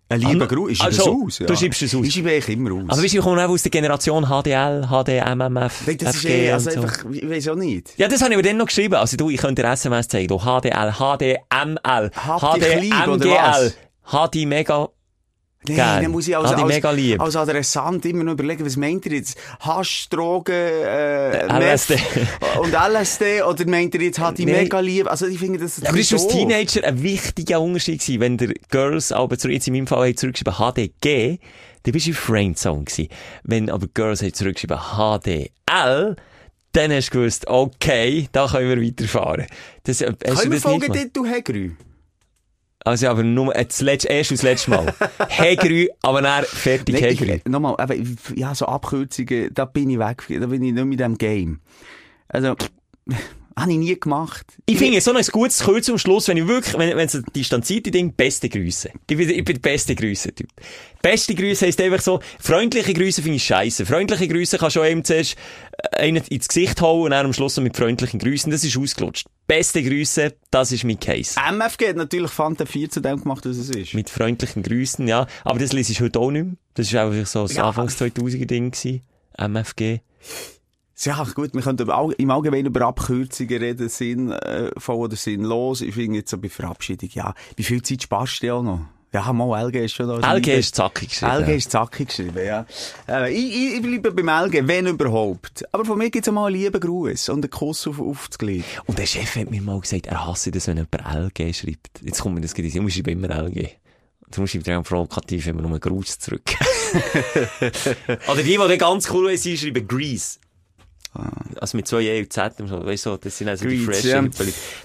Speaker 6: Ein lieber
Speaker 5: Ah,
Speaker 6: Gruß. Ich schreibe
Speaker 5: schon.
Speaker 6: aus.
Speaker 5: Du schreibst es aus.
Speaker 6: Ich schreibe eigentlich immer aus.
Speaker 5: Aber weißt du, ich komme auch aus der Generation HDL, HD, MMF,
Speaker 6: Nein, das ist
Speaker 5: FG
Speaker 6: eh,
Speaker 5: und
Speaker 6: also
Speaker 5: so.
Speaker 6: einfach, ich weiß auch nicht.
Speaker 5: Ja, das habe ich mir dann noch geschrieben. Also du, ich könnte dir SMS zeigen. Du, HDL, HDML, HDMGL,
Speaker 6: was?
Speaker 5: HD Mega.
Speaker 6: Nein, dann muss ich als,
Speaker 5: ich
Speaker 6: als,
Speaker 5: lieb.
Speaker 6: als Adressant immer noch überlegen, was meint ihr jetzt? Hasch, Drogen, äh,
Speaker 5: LSD.
Speaker 6: Meth und LSD, oder meint ihr jetzt, hat die
Speaker 5: Nein.
Speaker 6: mega lieb? Also, ich finde, das
Speaker 5: Aber das war als. Teenager ein wichtiger Unterschied gewesen. Wenn der Girls aber jetzt in meinem Fall haben zurückgeschrieben HDG, dann bist du in Friendzone gewesen. Wenn aber Girls haben zurückgeschrieben HDL, dann hast du gewusst, okay, da können wir weiterfahren. Das, äh, hast
Speaker 6: Können wir
Speaker 5: das nicht
Speaker 6: folgen,
Speaker 5: gemacht?
Speaker 6: dort, du Hegrü?
Speaker 5: Also, aber nur, äh, das letzte, erst das letzte Mal. Hegrü, aber dann fertig
Speaker 6: Nein,
Speaker 5: Hegrü.
Speaker 6: nochmal, ja, so Abkürzungen, da bin ich weg, da bin ich nicht mit dem Game. Also, habe ich nie gemacht.
Speaker 5: Ich finde, so ein gutes Kürzel am Schluss, wenn ich wirklich, wenn, wenn es distanzierte Ding, beste Grüße. Ich bin, ich bin beste Grüße-Typ. Beste Grüße heisst einfach so, freundliche Grüße finde ich scheiße. Freundliche Grüße kannst du auch eben zuerst äh, einen ins Gesicht hauen und dann am Schluss mit freundlichen Grüßen. Das ist ausgelutscht. Beste Grüße, das ist mein Case.
Speaker 6: MFG hat natürlich Fanta 4 zu dem gemacht, was es ist.
Speaker 5: Mit freundlichen Grüßen, ja. Aber das lese ich heute auch nicht mehr. Das war einfach so das
Speaker 6: Ja.
Speaker 5: Anfangs 2000er Ding gewesen. MFG.
Speaker 6: Ja, gut, wir können im Allgemeinen über Abkürzungen reden, sinnvoll oder sinnlos. Ich finde jetzt so bei Verabschiedung, ja, wie viel Zeit sparst du ja auch noch? Ja, mal LG ist schon da.
Speaker 5: LG ist zackig geschrieben.
Speaker 6: LG ist zackig geschrieben, ja. Äh, ich, ich, bleibe beim LG, wenn überhaupt. Aber von mir gibt's auch mal einen lieben Gruß und einen Kuss auf, auf das Glied.
Speaker 5: Und der Chef hat mir mal gesagt, er hasse das, wenn jemand LG schreibt. Jetzt kommt mir das Sinn, ich schreibe immer LG. Darum schreibt er auch provokativ immer nur einen Gruß zurück. Oder die, die dann ganz cool sind, schreiben Grease. Also mit zwei E und Z so, weißt du, das sind also die
Speaker 6: Grease,
Speaker 5: fresh
Speaker 6: ja.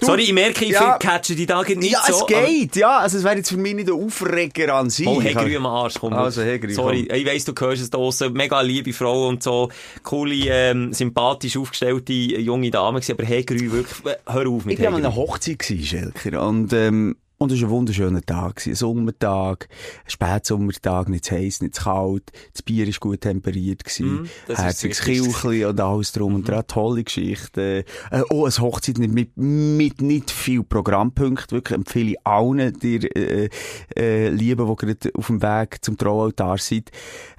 Speaker 5: Sorry, ich merke, ich
Speaker 6: Ja.
Speaker 5: catche die Tage nicht
Speaker 6: ja,
Speaker 5: so.
Speaker 6: es geht, ja. Also es wäre jetzt für mich nicht der Aufreger an sich.
Speaker 5: Oh, Hegrü am Arsch, komm.
Speaker 6: Also, Hegrü,
Speaker 5: Sorry, ich weiss, du hörst es da draussen. Mega liebe Frau und so. Coole, ähm, sympathisch aufgestellte junge Dame gewesen, aber Hegrü, wirklich, äh, hör auf mit
Speaker 6: Ich war an einer Hochzeit, gewesen, Schelker. Und, ähm, und es war ein wunderschöner Tag. Ein Sommertag, ein Spätsommertag, nicht zu heiß, nicht zu kalt. Das Bier war gut temperiert.
Speaker 5: Mm, ist
Speaker 6: Herziges. Kilchli und alles drum und dran. Tolle Geschichte. Äh, oh, eine Hochzeit mit, mit, nicht viel Programmpunkten. Wirklich empfehle ich allen, dir, äh, äh, lieben, die gerade auf dem Weg zum Traualtar sind.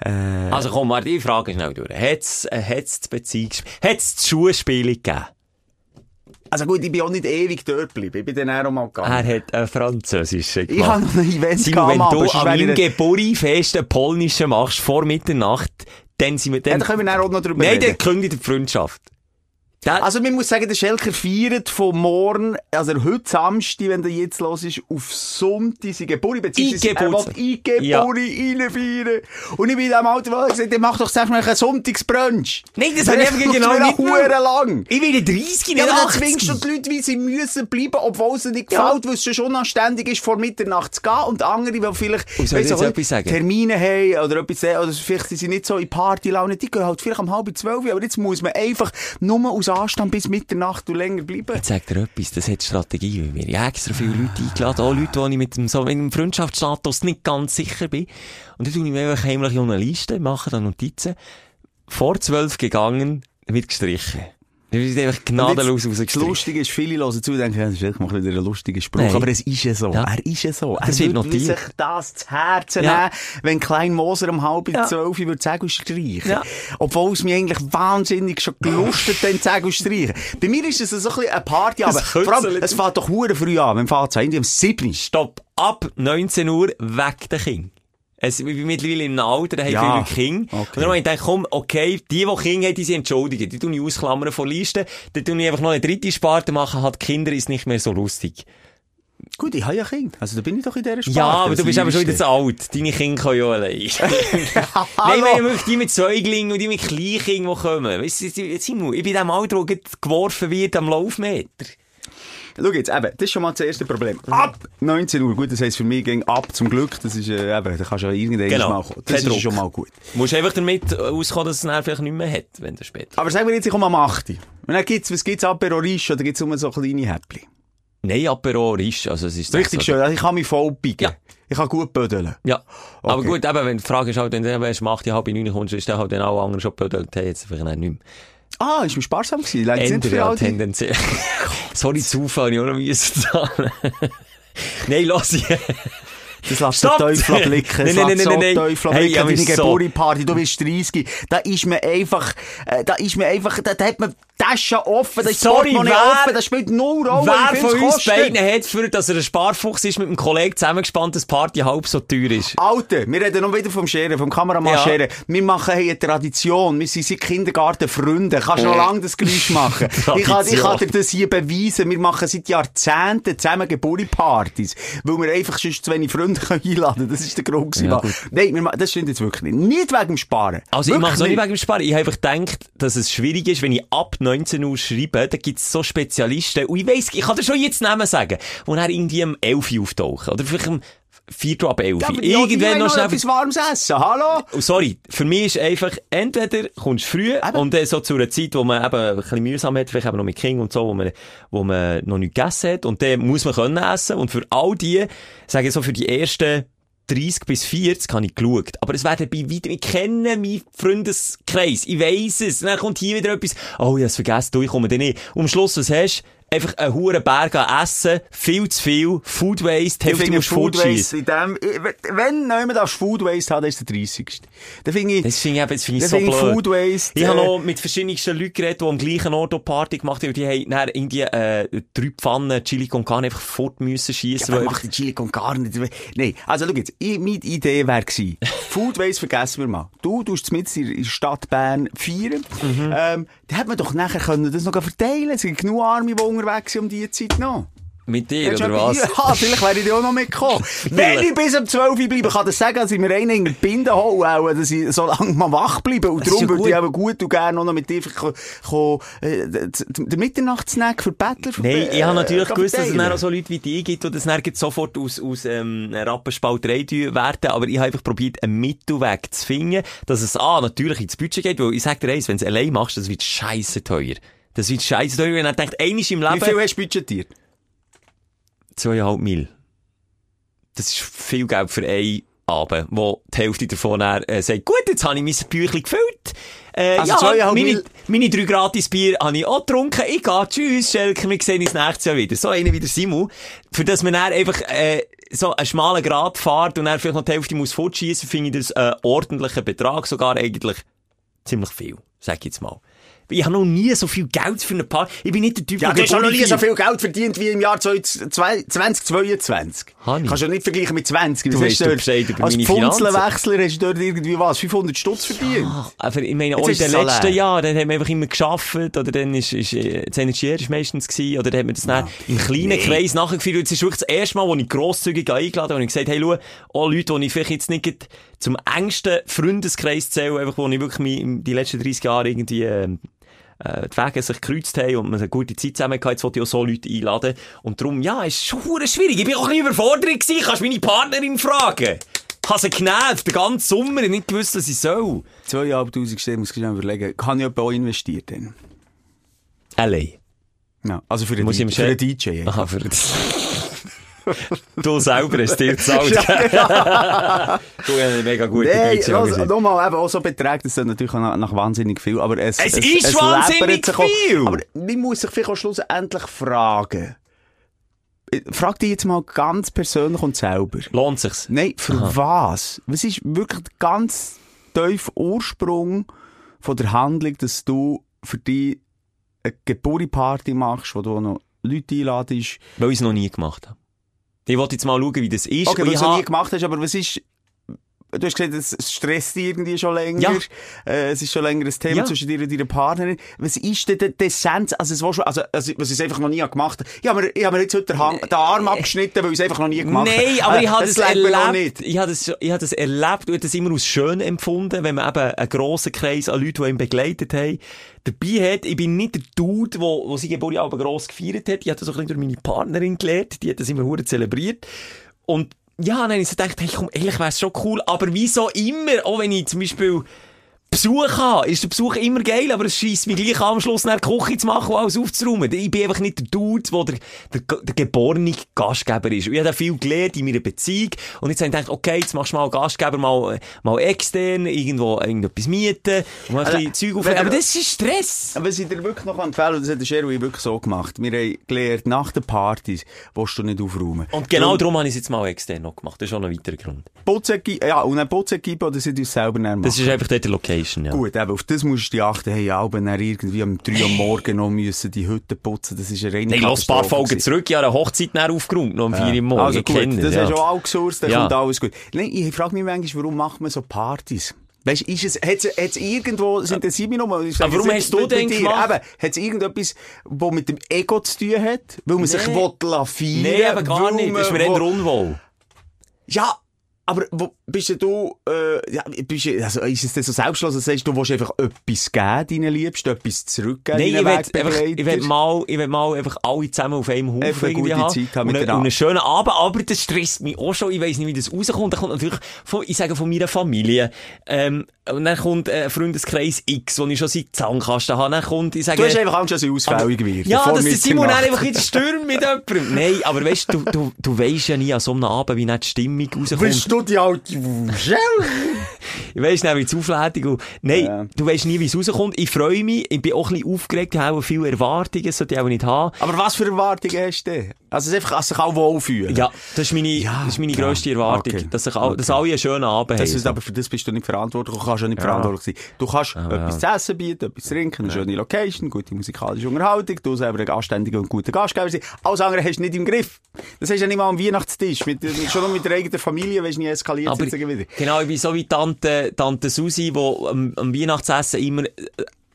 Speaker 6: Äh,
Speaker 5: Also komm, mal, die Frage schnell durch. Hat's, äh, hat's hat's das Schulspiel gegeben?
Speaker 6: Also gut, ich bin auch nicht ewig dort geblieben. Ich bin dann auch mal gegangen.
Speaker 5: Er hat einen Französischen
Speaker 6: ich habe noch ein Event
Speaker 5: Simon, wenn du an meinem Geburtfest einen polnischen machst, vor Mitternacht, dann sind wir,
Speaker 6: Ja,
Speaker 5: dann,
Speaker 6: da können wir dann auch noch drüber
Speaker 5: nein,
Speaker 6: reden.
Speaker 5: dann kündigt die Freundschaft.
Speaker 6: Also, man muss sagen, der Schelker feiert von morgen, also heute Samstag, wenn der jetzt los ist, auf Sonntag sein Geburi, beziehungsweise er
Speaker 5: Eingeburts-
Speaker 6: will Eingeburi reinfeiern. Und ich bin Alter, wo ich gesagt habe, mach doch selbst mal einen Sonntagsbrunch.
Speaker 5: Nein, das habe ich eben genau nicht
Speaker 6: lang.
Speaker 5: Ich will 30,
Speaker 6: Ja,
Speaker 5: nicht
Speaker 6: aber dann
Speaker 5: 80.
Speaker 6: zwingst du die Leute, wie sie müssen bleiben, obwohl es ihnen nicht gefällt, weil es schon unanständig ist, vor Mitternacht zu gehen. Und andere, die vielleicht auch? Termine haben oder etwas, oder vielleicht sind sie nicht so in Partylaune, die gehen halt vielleicht um halb zwölf, aber jetzt muss man einfach nur aus Anstand bis Mitternacht und länger bleiben.
Speaker 5: Jetzt sagt er etwas, das hat Strategie, weil wir ich habe extra viele Leute eingeladen, auch Leute, die ich mit dem, so, mit dem Freundschaftsstatus nicht ganz sicher bin. Und dann tue ich mir einfach heimlich eine Liste, mache dann Notizen. Vor zwölf gegangen, wird gestrichen. Das ist einfach gnadenlos
Speaker 6: jetzt, Das
Speaker 5: rausgestrichen.
Speaker 6: Lustige ist, viele hören zu und denken, ja, das ist echt mal wieder ein lustiger Spruch.
Speaker 5: Nein.
Speaker 6: Aber es ist ja so.
Speaker 5: Ja.
Speaker 6: Er ist ja so.
Speaker 5: Das
Speaker 6: er
Speaker 5: wird
Speaker 6: würde
Speaker 5: notiert.
Speaker 6: sich das zu Herzen
Speaker 5: Ja.
Speaker 6: nehmen, wenn Klein Moser um halb
Speaker 5: Ja.
Speaker 6: zwölf würde sagen streichen.
Speaker 5: Ja.
Speaker 6: Obwohl es mir eigentlich wahnsinnig schon gelustet hat, zu sagen streichen. Bei mir ist es so ein bisschen eine Party, aber
Speaker 5: Das
Speaker 6: vor allem, es fängt doch hure früh an. Wenn fängt es um 7 Uhr.
Speaker 5: Stopp. Ab 19 Uhr weg der Kind. Es, mittlerweile im Alter, da haben
Speaker 6: Ja.
Speaker 5: viele Kinder.
Speaker 6: Okay.
Speaker 5: Und dann habe ich gedacht, komm, okay, die, die Kinder haben, die sind entschuldigt. Die tun ich ausklammern von Listen. Dann tun ich einfach noch eine dritte Sparte machen, hat Kinder ist nicht mehr so lustig.
Speaker 6: Gut, ich habe ja Kinder. Also da bin ich doch in dieser Sparte.
Speaker 5: Ja, aber du bist aber schon wieder zu alt. Deine Kinder können ja allein. Nein, wenn wirklich die mit Säuglingen und die mit Kleinkindern, die kommen. Weißt du, wir- ich bin in dem Alter, wo geworfen wird am Laufmeter.
Speaker 6: Schau jetzt, eben, das ist schon mal das erste Problem. Ab 19 Uhr, gut, das heisst für mich ging ab zum Glück, das ist, äh, eben, da kannst du ja irgendwann
Speaker 5: Genau.
Speaker 6: mal kommen.
Speaker 5: Kein
Speaker 6: Das ist
Speaker 5: Druck.
Speaker 6: schon mal gut.
Speaker 5: Du musst einfach damit auskommen, dass es dann vielleicht nicht mehr hat, wenn du später.
Speaker 6: Aber sagen wir jetzt, ich komme am 8. Und dann gibt's, was gibt's, Apero Riche, oder gibt's nur so kleine Häppchen?
Speaker 5: Nein, Apero ist, also es ist
Speaker 6: Richtig
Speaker 5: so-
Speaker 6: schön, also ich kann mich voll biegen.
Speaker 5: Ja.
Speaker 6: Ich kann gut bödeln.
Speaker 5: Ja. Aber gut, eben, wenn die Frage ist halt, wenn du erst macht, ja, halb neun kommst, ist dann halt dann auch andere schon gebödelt, hey, jetzt vielleicht nicht mehr.
Speaker 6: Ah, ist mir sparsam gewesen. Nicht
Speaker 5: Ändern
Speaker 6: für all
Speaker 5: tendenziell. Sorry, Zufall, ich auch noch müssen zahlen. Nein, lass ich.
Speaker 6: Das lässt den Teufel blicken. Das
Speaker 5: Nein, nein, nein, nein, nein.
Speaker 6: Teufel
Speaker 5: Hey,
Speaker 6: blicken. Deine? Geburtstagsparty, du bist 30. Da ist mir einfach, äh, da ist mir einfach, da, da hat man Taschen offen, da ist
Speaker 5: Sorry, wer-
Speaker 6: offen, das spielt null Rolle.
Speaker 5: Wer von uns
Speaker 6: kostet.
Speaker 5: beiden hat, für, dass er ein Sparfuchs ist, mit einem Kollegen zusammengespannt, dass die Party halb so teuer ist?
Speaker 6: Alter, wir reden noch wieder vom Scheren, vom Kameramann
Speaker 5: Ja.
Speaker 6: Scheren. Wir machen hier eine Tradition. Wir sind seit Kindergarten Freunde. Kannst du noch lange das Geräusch machen? ich, kann, ich kann dir das hier beweisen. Wir machen seit Jahrzehnten zusammen Geburtstagspartys. Weil wir einfach sonst zu wenig Freunde können einladen können. Das ist der Grund.
Speaker 5: Ja.
Speaker 6: Nein, das stimmt jetzt wirklich nicht. Nicht wegen dem Sparen.
Speaker 5: Also ich
Speaker 6: Wirklich
Speaker 5: mache es auch nicht wegen dem Sparen. Ich habe einfach gedacht, dass es schwierig ist, wenn ich ab 19 Uhr schreibe, da gibt es so Spezialisten. Und ich weiss, ich kann dir schon jetzt Namen sagen, die dann irgendwie um 11 Uhr auftauchen. Oder vielleicht um 4 Uhr ab 11
Speaker 6: Ja,
Speaker 5: Uhr.
Speaker 6: aber die- die wollen
Speaker 5: Irgendwann noch schnell...
Speaker 6: etwas warmes essen. Hallo?
Speaker 5: Sorry, für mich ist einfach, entweder kommst du früh und dann so zu einer Zeit, wo man eben ein bisschen mühsam hat, vielleicht eben noch mit Kindern und so, wo man, wo man noch nicht gegessen hat und dann muss man können essen und für all die, sage ich so, für die ersten 30 bis 40 habe ich geschaut. Aber es werden bei weiter, ich kenne meinen Freundeskreis, ich weiss es. Und dann kommt hier wieder etwas, oh, ich hab's vergessen, du, ich komme dann nicht. Und am Schluss, was hast du? Einfach einen hohen Berg an Essen, viel zu viel, Food Waste, die Hälfte musst du
Speaker 6: Food. Waste in dem, wenn jemand darf Food Waste dann ist der 30. Da finde ich,
Speaker 5: Das finde ich, das finde ich so blöd.
Speaker 6: Food Waste,
Speaker 5: Ich habe
Speaker 6: äh,
Speaker 5: noch mit verschiedensten Leuten geredet, die am gleichen Ort auch Party gemacht haben. Die haben dann irgendwie, äh, drei Pfannen Chili con Carne einfach fort müssen schiessen.
Speaker 6: Ja, macht den Chili con Carne? Nein, also schau jetzt, ich, meine Idee wäre gewesen, Food Waste vergessen wir mal. Du tust mit in der Stadt Bern feiern.
Speaker 5: Mhm.
Speaker 6: Ähm, dann hätte man doch nachher können das noch verteilen Es sind genug Arme, die unterwegs sind um diese Zeit noch.
Speaker 5: Mit dir,
Speaker 6: du
Speaker 5: oder was?
Speaker 6: Ja, vielleicht wäre ich da auch noch mitgekommen. Wenn ich bis um 12 Uhr bleibe, kann das sagen, dass ich mir einen in die Binde hole, auch, dass ich so lange mal wach bleibe. Und
Speaker 5: ist
Speaker 6: darum würde ich
Speaker 5: gut.
Speaker 6: aber gut und gerne noch mit dir ko- ko- äh, den Mitternachtssnack für Bettler
Speaker 5: Nein, ich habe natürlich
Speaker 6: äh,
Speaker 5: gewusst, dass es dann auch so Leute wie dich gibt, die das dann sofort aus, aus ähm, Rappenspalterei werden. Aber ich habe einfach probiert, einen Mittelweg zu finden, dass es A, natürlich ins Budget geht, weil ich sage dir eins, wenn du es allein machst, das wird scheisse teuer. Das wird scheisse teuer, wenn du denkst, einmal im
Speaker 6: Wie
Speaker 5: Leben...
Speaker 6: viel hast du budgetiert?
Speaker 5: Zweieinhalb Mil. Das ist viel Geld für einen Abend, wo die Hälfte davon dann, äh, sagt, gut, jetzt habe ich mein Büchlein gefüllt. Äh,
Speaker 6: Also
Speaker 5: ja, meine,
Speaker 6: Mil-
Speaker 5: meine drei gratis Bier habe ich auch getrunken. Ich gehe, tschüss, Schelker, wir sehen uns nächstes Jahr wieder. So einer wie der Simu. Für das man dann einfach, äh, so einen schmalen Grad fährt und dann vielleicht noch die Hälfte muss fortschießen, finde ich das einen ordentlichen Betrag, sogar eigentlich ziemlich viel, sag ich jetzt mal. Ich habe noch nie so viel Geld für eine Party. Ich bin nicht der Typ,
Speaker 6: Ja,
Speaker 5: der
Speaker 6: du hast noch nie so viel Geld verdient wie im Jahr 2022.
Speaker 5: Habe ich?
Speaker 6: Kannst du nicht vergleichen mit 20.
Speaker 5: Du doch
Speaker 6: dort-
Speaker 5: Bescheid über
Speaker 6: Als Pfunzelwechsler hast du dort irgendwie was? 500 Stutz verdient?
Speaker 5: Ah, Aber ich meine, auch in den
Speaker 6: es Salär.
Speaker 5: letzten Jahren, dann haben wir einfach immer geschafft, oder dann ist, ist, äh, das Energier ist meistens gewesen, oder dann haben wir das dann im kleinen Kreis nachgeführt. Es ist wirklich das erste Mal, wo ich grosszügig eingeladen habe und gesagt hey, schau, auch Leute, die ich vielleicht jetzt nicht zum engsten Freundeskreis zähle, einfach, wo ich wirklich mich die letzten 30 Jahre irgendwie, ähm, äh, die Wege sich gekreuzt haben und man eine gute Zeit zusammen hatte, jetzt wollte ich auch so Leute einladen. Und darum, ja, ist schon schwierig. Ich bin auch ein bisschen überfordert gewesen. Kannst meine Partnerin fragen? Ich habe sie genervt, den ganzen Sommer, ich nicht gewusst, was ich soll.
Speaker 6: 2'500 Stellen, muss ich schnell überlegen. Kann ich auch investiert denn?
Speaker 5: L.A.
Speaker 6: Ja, also für einen,
Speaker 5: Muss ich
Speaker 6: DJ, für
Speaker 5: Chef-
Speaker 6: DJ.
Speaker 5: Aha, für das. Du selber hast dir gezahlt. du hast einen mega guten
Speaker 6: Nein,
Speaker 5: DJ
Speaker 6: also, nochmal, eben auch so Beträge, das natürlich nach, nach wahnsinnig viel, aber es,
Speaker 5: Es ist wahnsinnig
Speaker 6: läppert sich auch-
Speaker 5: viel!
Speaker 6: Aber man muss sich vielleicht auch schlussendlich fragen. Frag dich jetzt mal ganz persönlich und selber.
Speaker 5: Lohnt sich's?
Speaker 6: Nein, für was? Was ist wirklich der ganz tiefe Ursprung von der Handlung, dass du für dich eine Geburtstagsparty machst, wo du noch Leute einladest?
Speaker 5: Weil ich es noch nie gemacht habe. Ich wollte jetzt mal schauen, wie das ist.
Speaker 6: Okay, weil du es noch nie gemacht hast, aber was ist... Du hast gesagt, es es stresst dich irgendwie schon länger.
Speaker 5: Ja.
Speaker 6: Äh, es ist schon länger ein Thema
Speaker 5: Ja.
Speaker 6: zwischen dir und deiner Partnerin. Was ist denn die Essenz? Also, es war schon, also, also, was ich einfach noch nie gemacht habe. Ich habe mir, ich habe mir jetzt heute den, Hang, den Arm abgeschnitten, weil ich es einfach noch nie gemacht habe.
Speaker 5: Nein, aber
Speaker 6: Äh,
Speaker 5: ich habe
Speaker 6: noch
Speaker 5: erlebt. Ich habe das, ich habe das erlebt und das immer als schön empfunden, wenn man eben einen grossen Kreis an Leuten, die ihn begleitet haben, dabei hat. Ich bin nicht der Dude, wo, wo sie Geburtstag gross gefeiert hat. Ich habe das auch ein bisschen durch meine Partnerin gelernt. Die hat das immer hure zelebriert. Und ja, habe ich so gedacht, hey, komm, ehrlich wäre es schon cool. Aber wieso immer? Auch wenn ich zum Beispiel Besuch habe, ist der Besuch immer geil, aber es scheisst mich gleich am Schluss nach der Küche zu machen und alles aufzuräumen. Ich bin einfach nicht der Dude, der der, der, der geborene Gastgeber ist. Und ich habe viel gelernt in meiner Beziehung. Und jetzt habe ich gedacht, okay, jetzt machst du mal Gastgeber, mal, mal extern, irgendwo irgendetwas mieten und mal ein bisschen Zeug auf.
Speaker 6: wenn
Speaker 5: Aber das ist Stress.
Speaker 6: Aber was ich dir wirklich noch empfehlen, und das hat der Sherwin wirklich so gemacht. Wir haben gelernt, nach den Partys willst du nicht aufräumen.
Speaker 5: Und genau darum habe ich es jetzt mal extern noch gemacht. Das ist auch ein weiterer Grund.
Speaker 6: Putzen, gi- ja, und Putzen geben oder sie uns selber machen.
Speaker 5: Das ist einfach dort die Location, ja.
Speaker 6: Gut, eben, auf das musst du dich achten. Hey, Alben, irgendwie um 3 Uhr am Morgen noch müssen die Hütte putzen. Das ist eine reine
Speaker 5: Hey, lass ein paar Folgen
Speaker 6: gewesen.
Speaker 5: zurück. Habe eine Hochzeit näher aufgeräumt, noch um 4 Uhr morgens.
Speaker 6: Also
Speaker 5: Ich
Speaker 6: gut,
Speaker 5: kenne
Speaker 6: das
Speaker 5: ja.
Speaker 6: hast du auch outgesourced, dann
Speaker 5: Ja.
Speaker 6: kommt alles gut. Nein, ich frage mich manchmal, warum macht man so Partys? Weißt, ist es, hat's, hat's irgendwo, das mich nochmal. ich sage
Speaker 5: Aber warum hast du denn gemacht?
Speaker 6: Eben, hat's irgendetwas, wo mit dem Ego zu tun hat? Weil man sich
Speaker 5: Nee.
Speaker 6: will feiern
Speaker 5: Nein, aber gar nicht. Das ist mir eher unwohl.
Speaker 6: Ja, aber wo bist du, äh, ja, bist du, also ist es denn so selbstlos, dass du sagst, du willst einfach etwas geben, deinen Liebsten, etwas zurückgeben,
Speaker 5: Nein, ich will einfach, ich will mal, ich will mal einfach alle zusammen auf einem Haufen
Speaker 6: Einfach eine
Speaker 5: irgendwie
Speaker 6: gute
Speaker 5: haben.
Speaker 6: Zeit haben
Speaker 5: und,
Speaker 6: miteinander.
Speaker 5: und einen schönen Abend, aber das stresst mich auch schon. Ich weiss nicht, wie das rauskommt. Da kommt natürlich von, ich sage von meiner Familie, ähm, und dann kommt ein Freundeskreis X, den ich schon seit Zahnkasten habe. Dann kommt, ich sage,
Speaker 6: Du hast einfach Angst, dass ich ausfällig werde.
Speaker 5: ja, dass der Simon dann einfach wieder stürmt mit jemandem. Nein, aber weißt du, du, du weisst ja nie an so einem Abend, wie nicht die Stimmung rauskommt.
Speaker 6: Bist du die alte?
Speaker 5: Ich weiss nicht, wie es auflädt. und- Nein,
Speaker 6: Ja.
Speaker 5: du weisst nie, wie es rauskommt. Ich freue mich. Ich bin auch ein bisschen aufgeregt. Ich habe auch viele Erwartungen, das sollte ich auch nicht haben.
Speaker 6: Aber was für Erwartungen hast du? Also, es einfach, dass sich auch wohlfühlen.
Speaker 5: Ja, das ist meine,
Speaker 6: Ja,
Speaker 5: das ist meine
Speaker 6: ja,
Speaker 5: grösste Erwartung.
Speaker 6: okay,
Speaker 5: Dass, ich all, dass
Speaker 6: okay.
Speaker 5: alle einen schönen Abend
Speaker 6: Das
Speaker 5: haben.
Speaker 6: ist, aber für das bist du nicht verantwortlich. Du kannst ja nicht verantwortlich sein. Du kannst etwas zu essen bieten, etwas trinken, eine schöne Location, gute musikalische Unterhaltung, du selber ein anständiger und guter Gastgeber sein. Alles andere hast du nicht im Griff. Das hast du ja nicht mal am Weihnachtstisch. Mit, schon noch mit der eigenen Familie, weißt du, nie eskaliert
Speaker 5: aber,
Speaker 6: wieder.
Speaker 5: genau, ich bin so wie Tante, Tante Susi, die am, am Weihnachtsessen immer äh,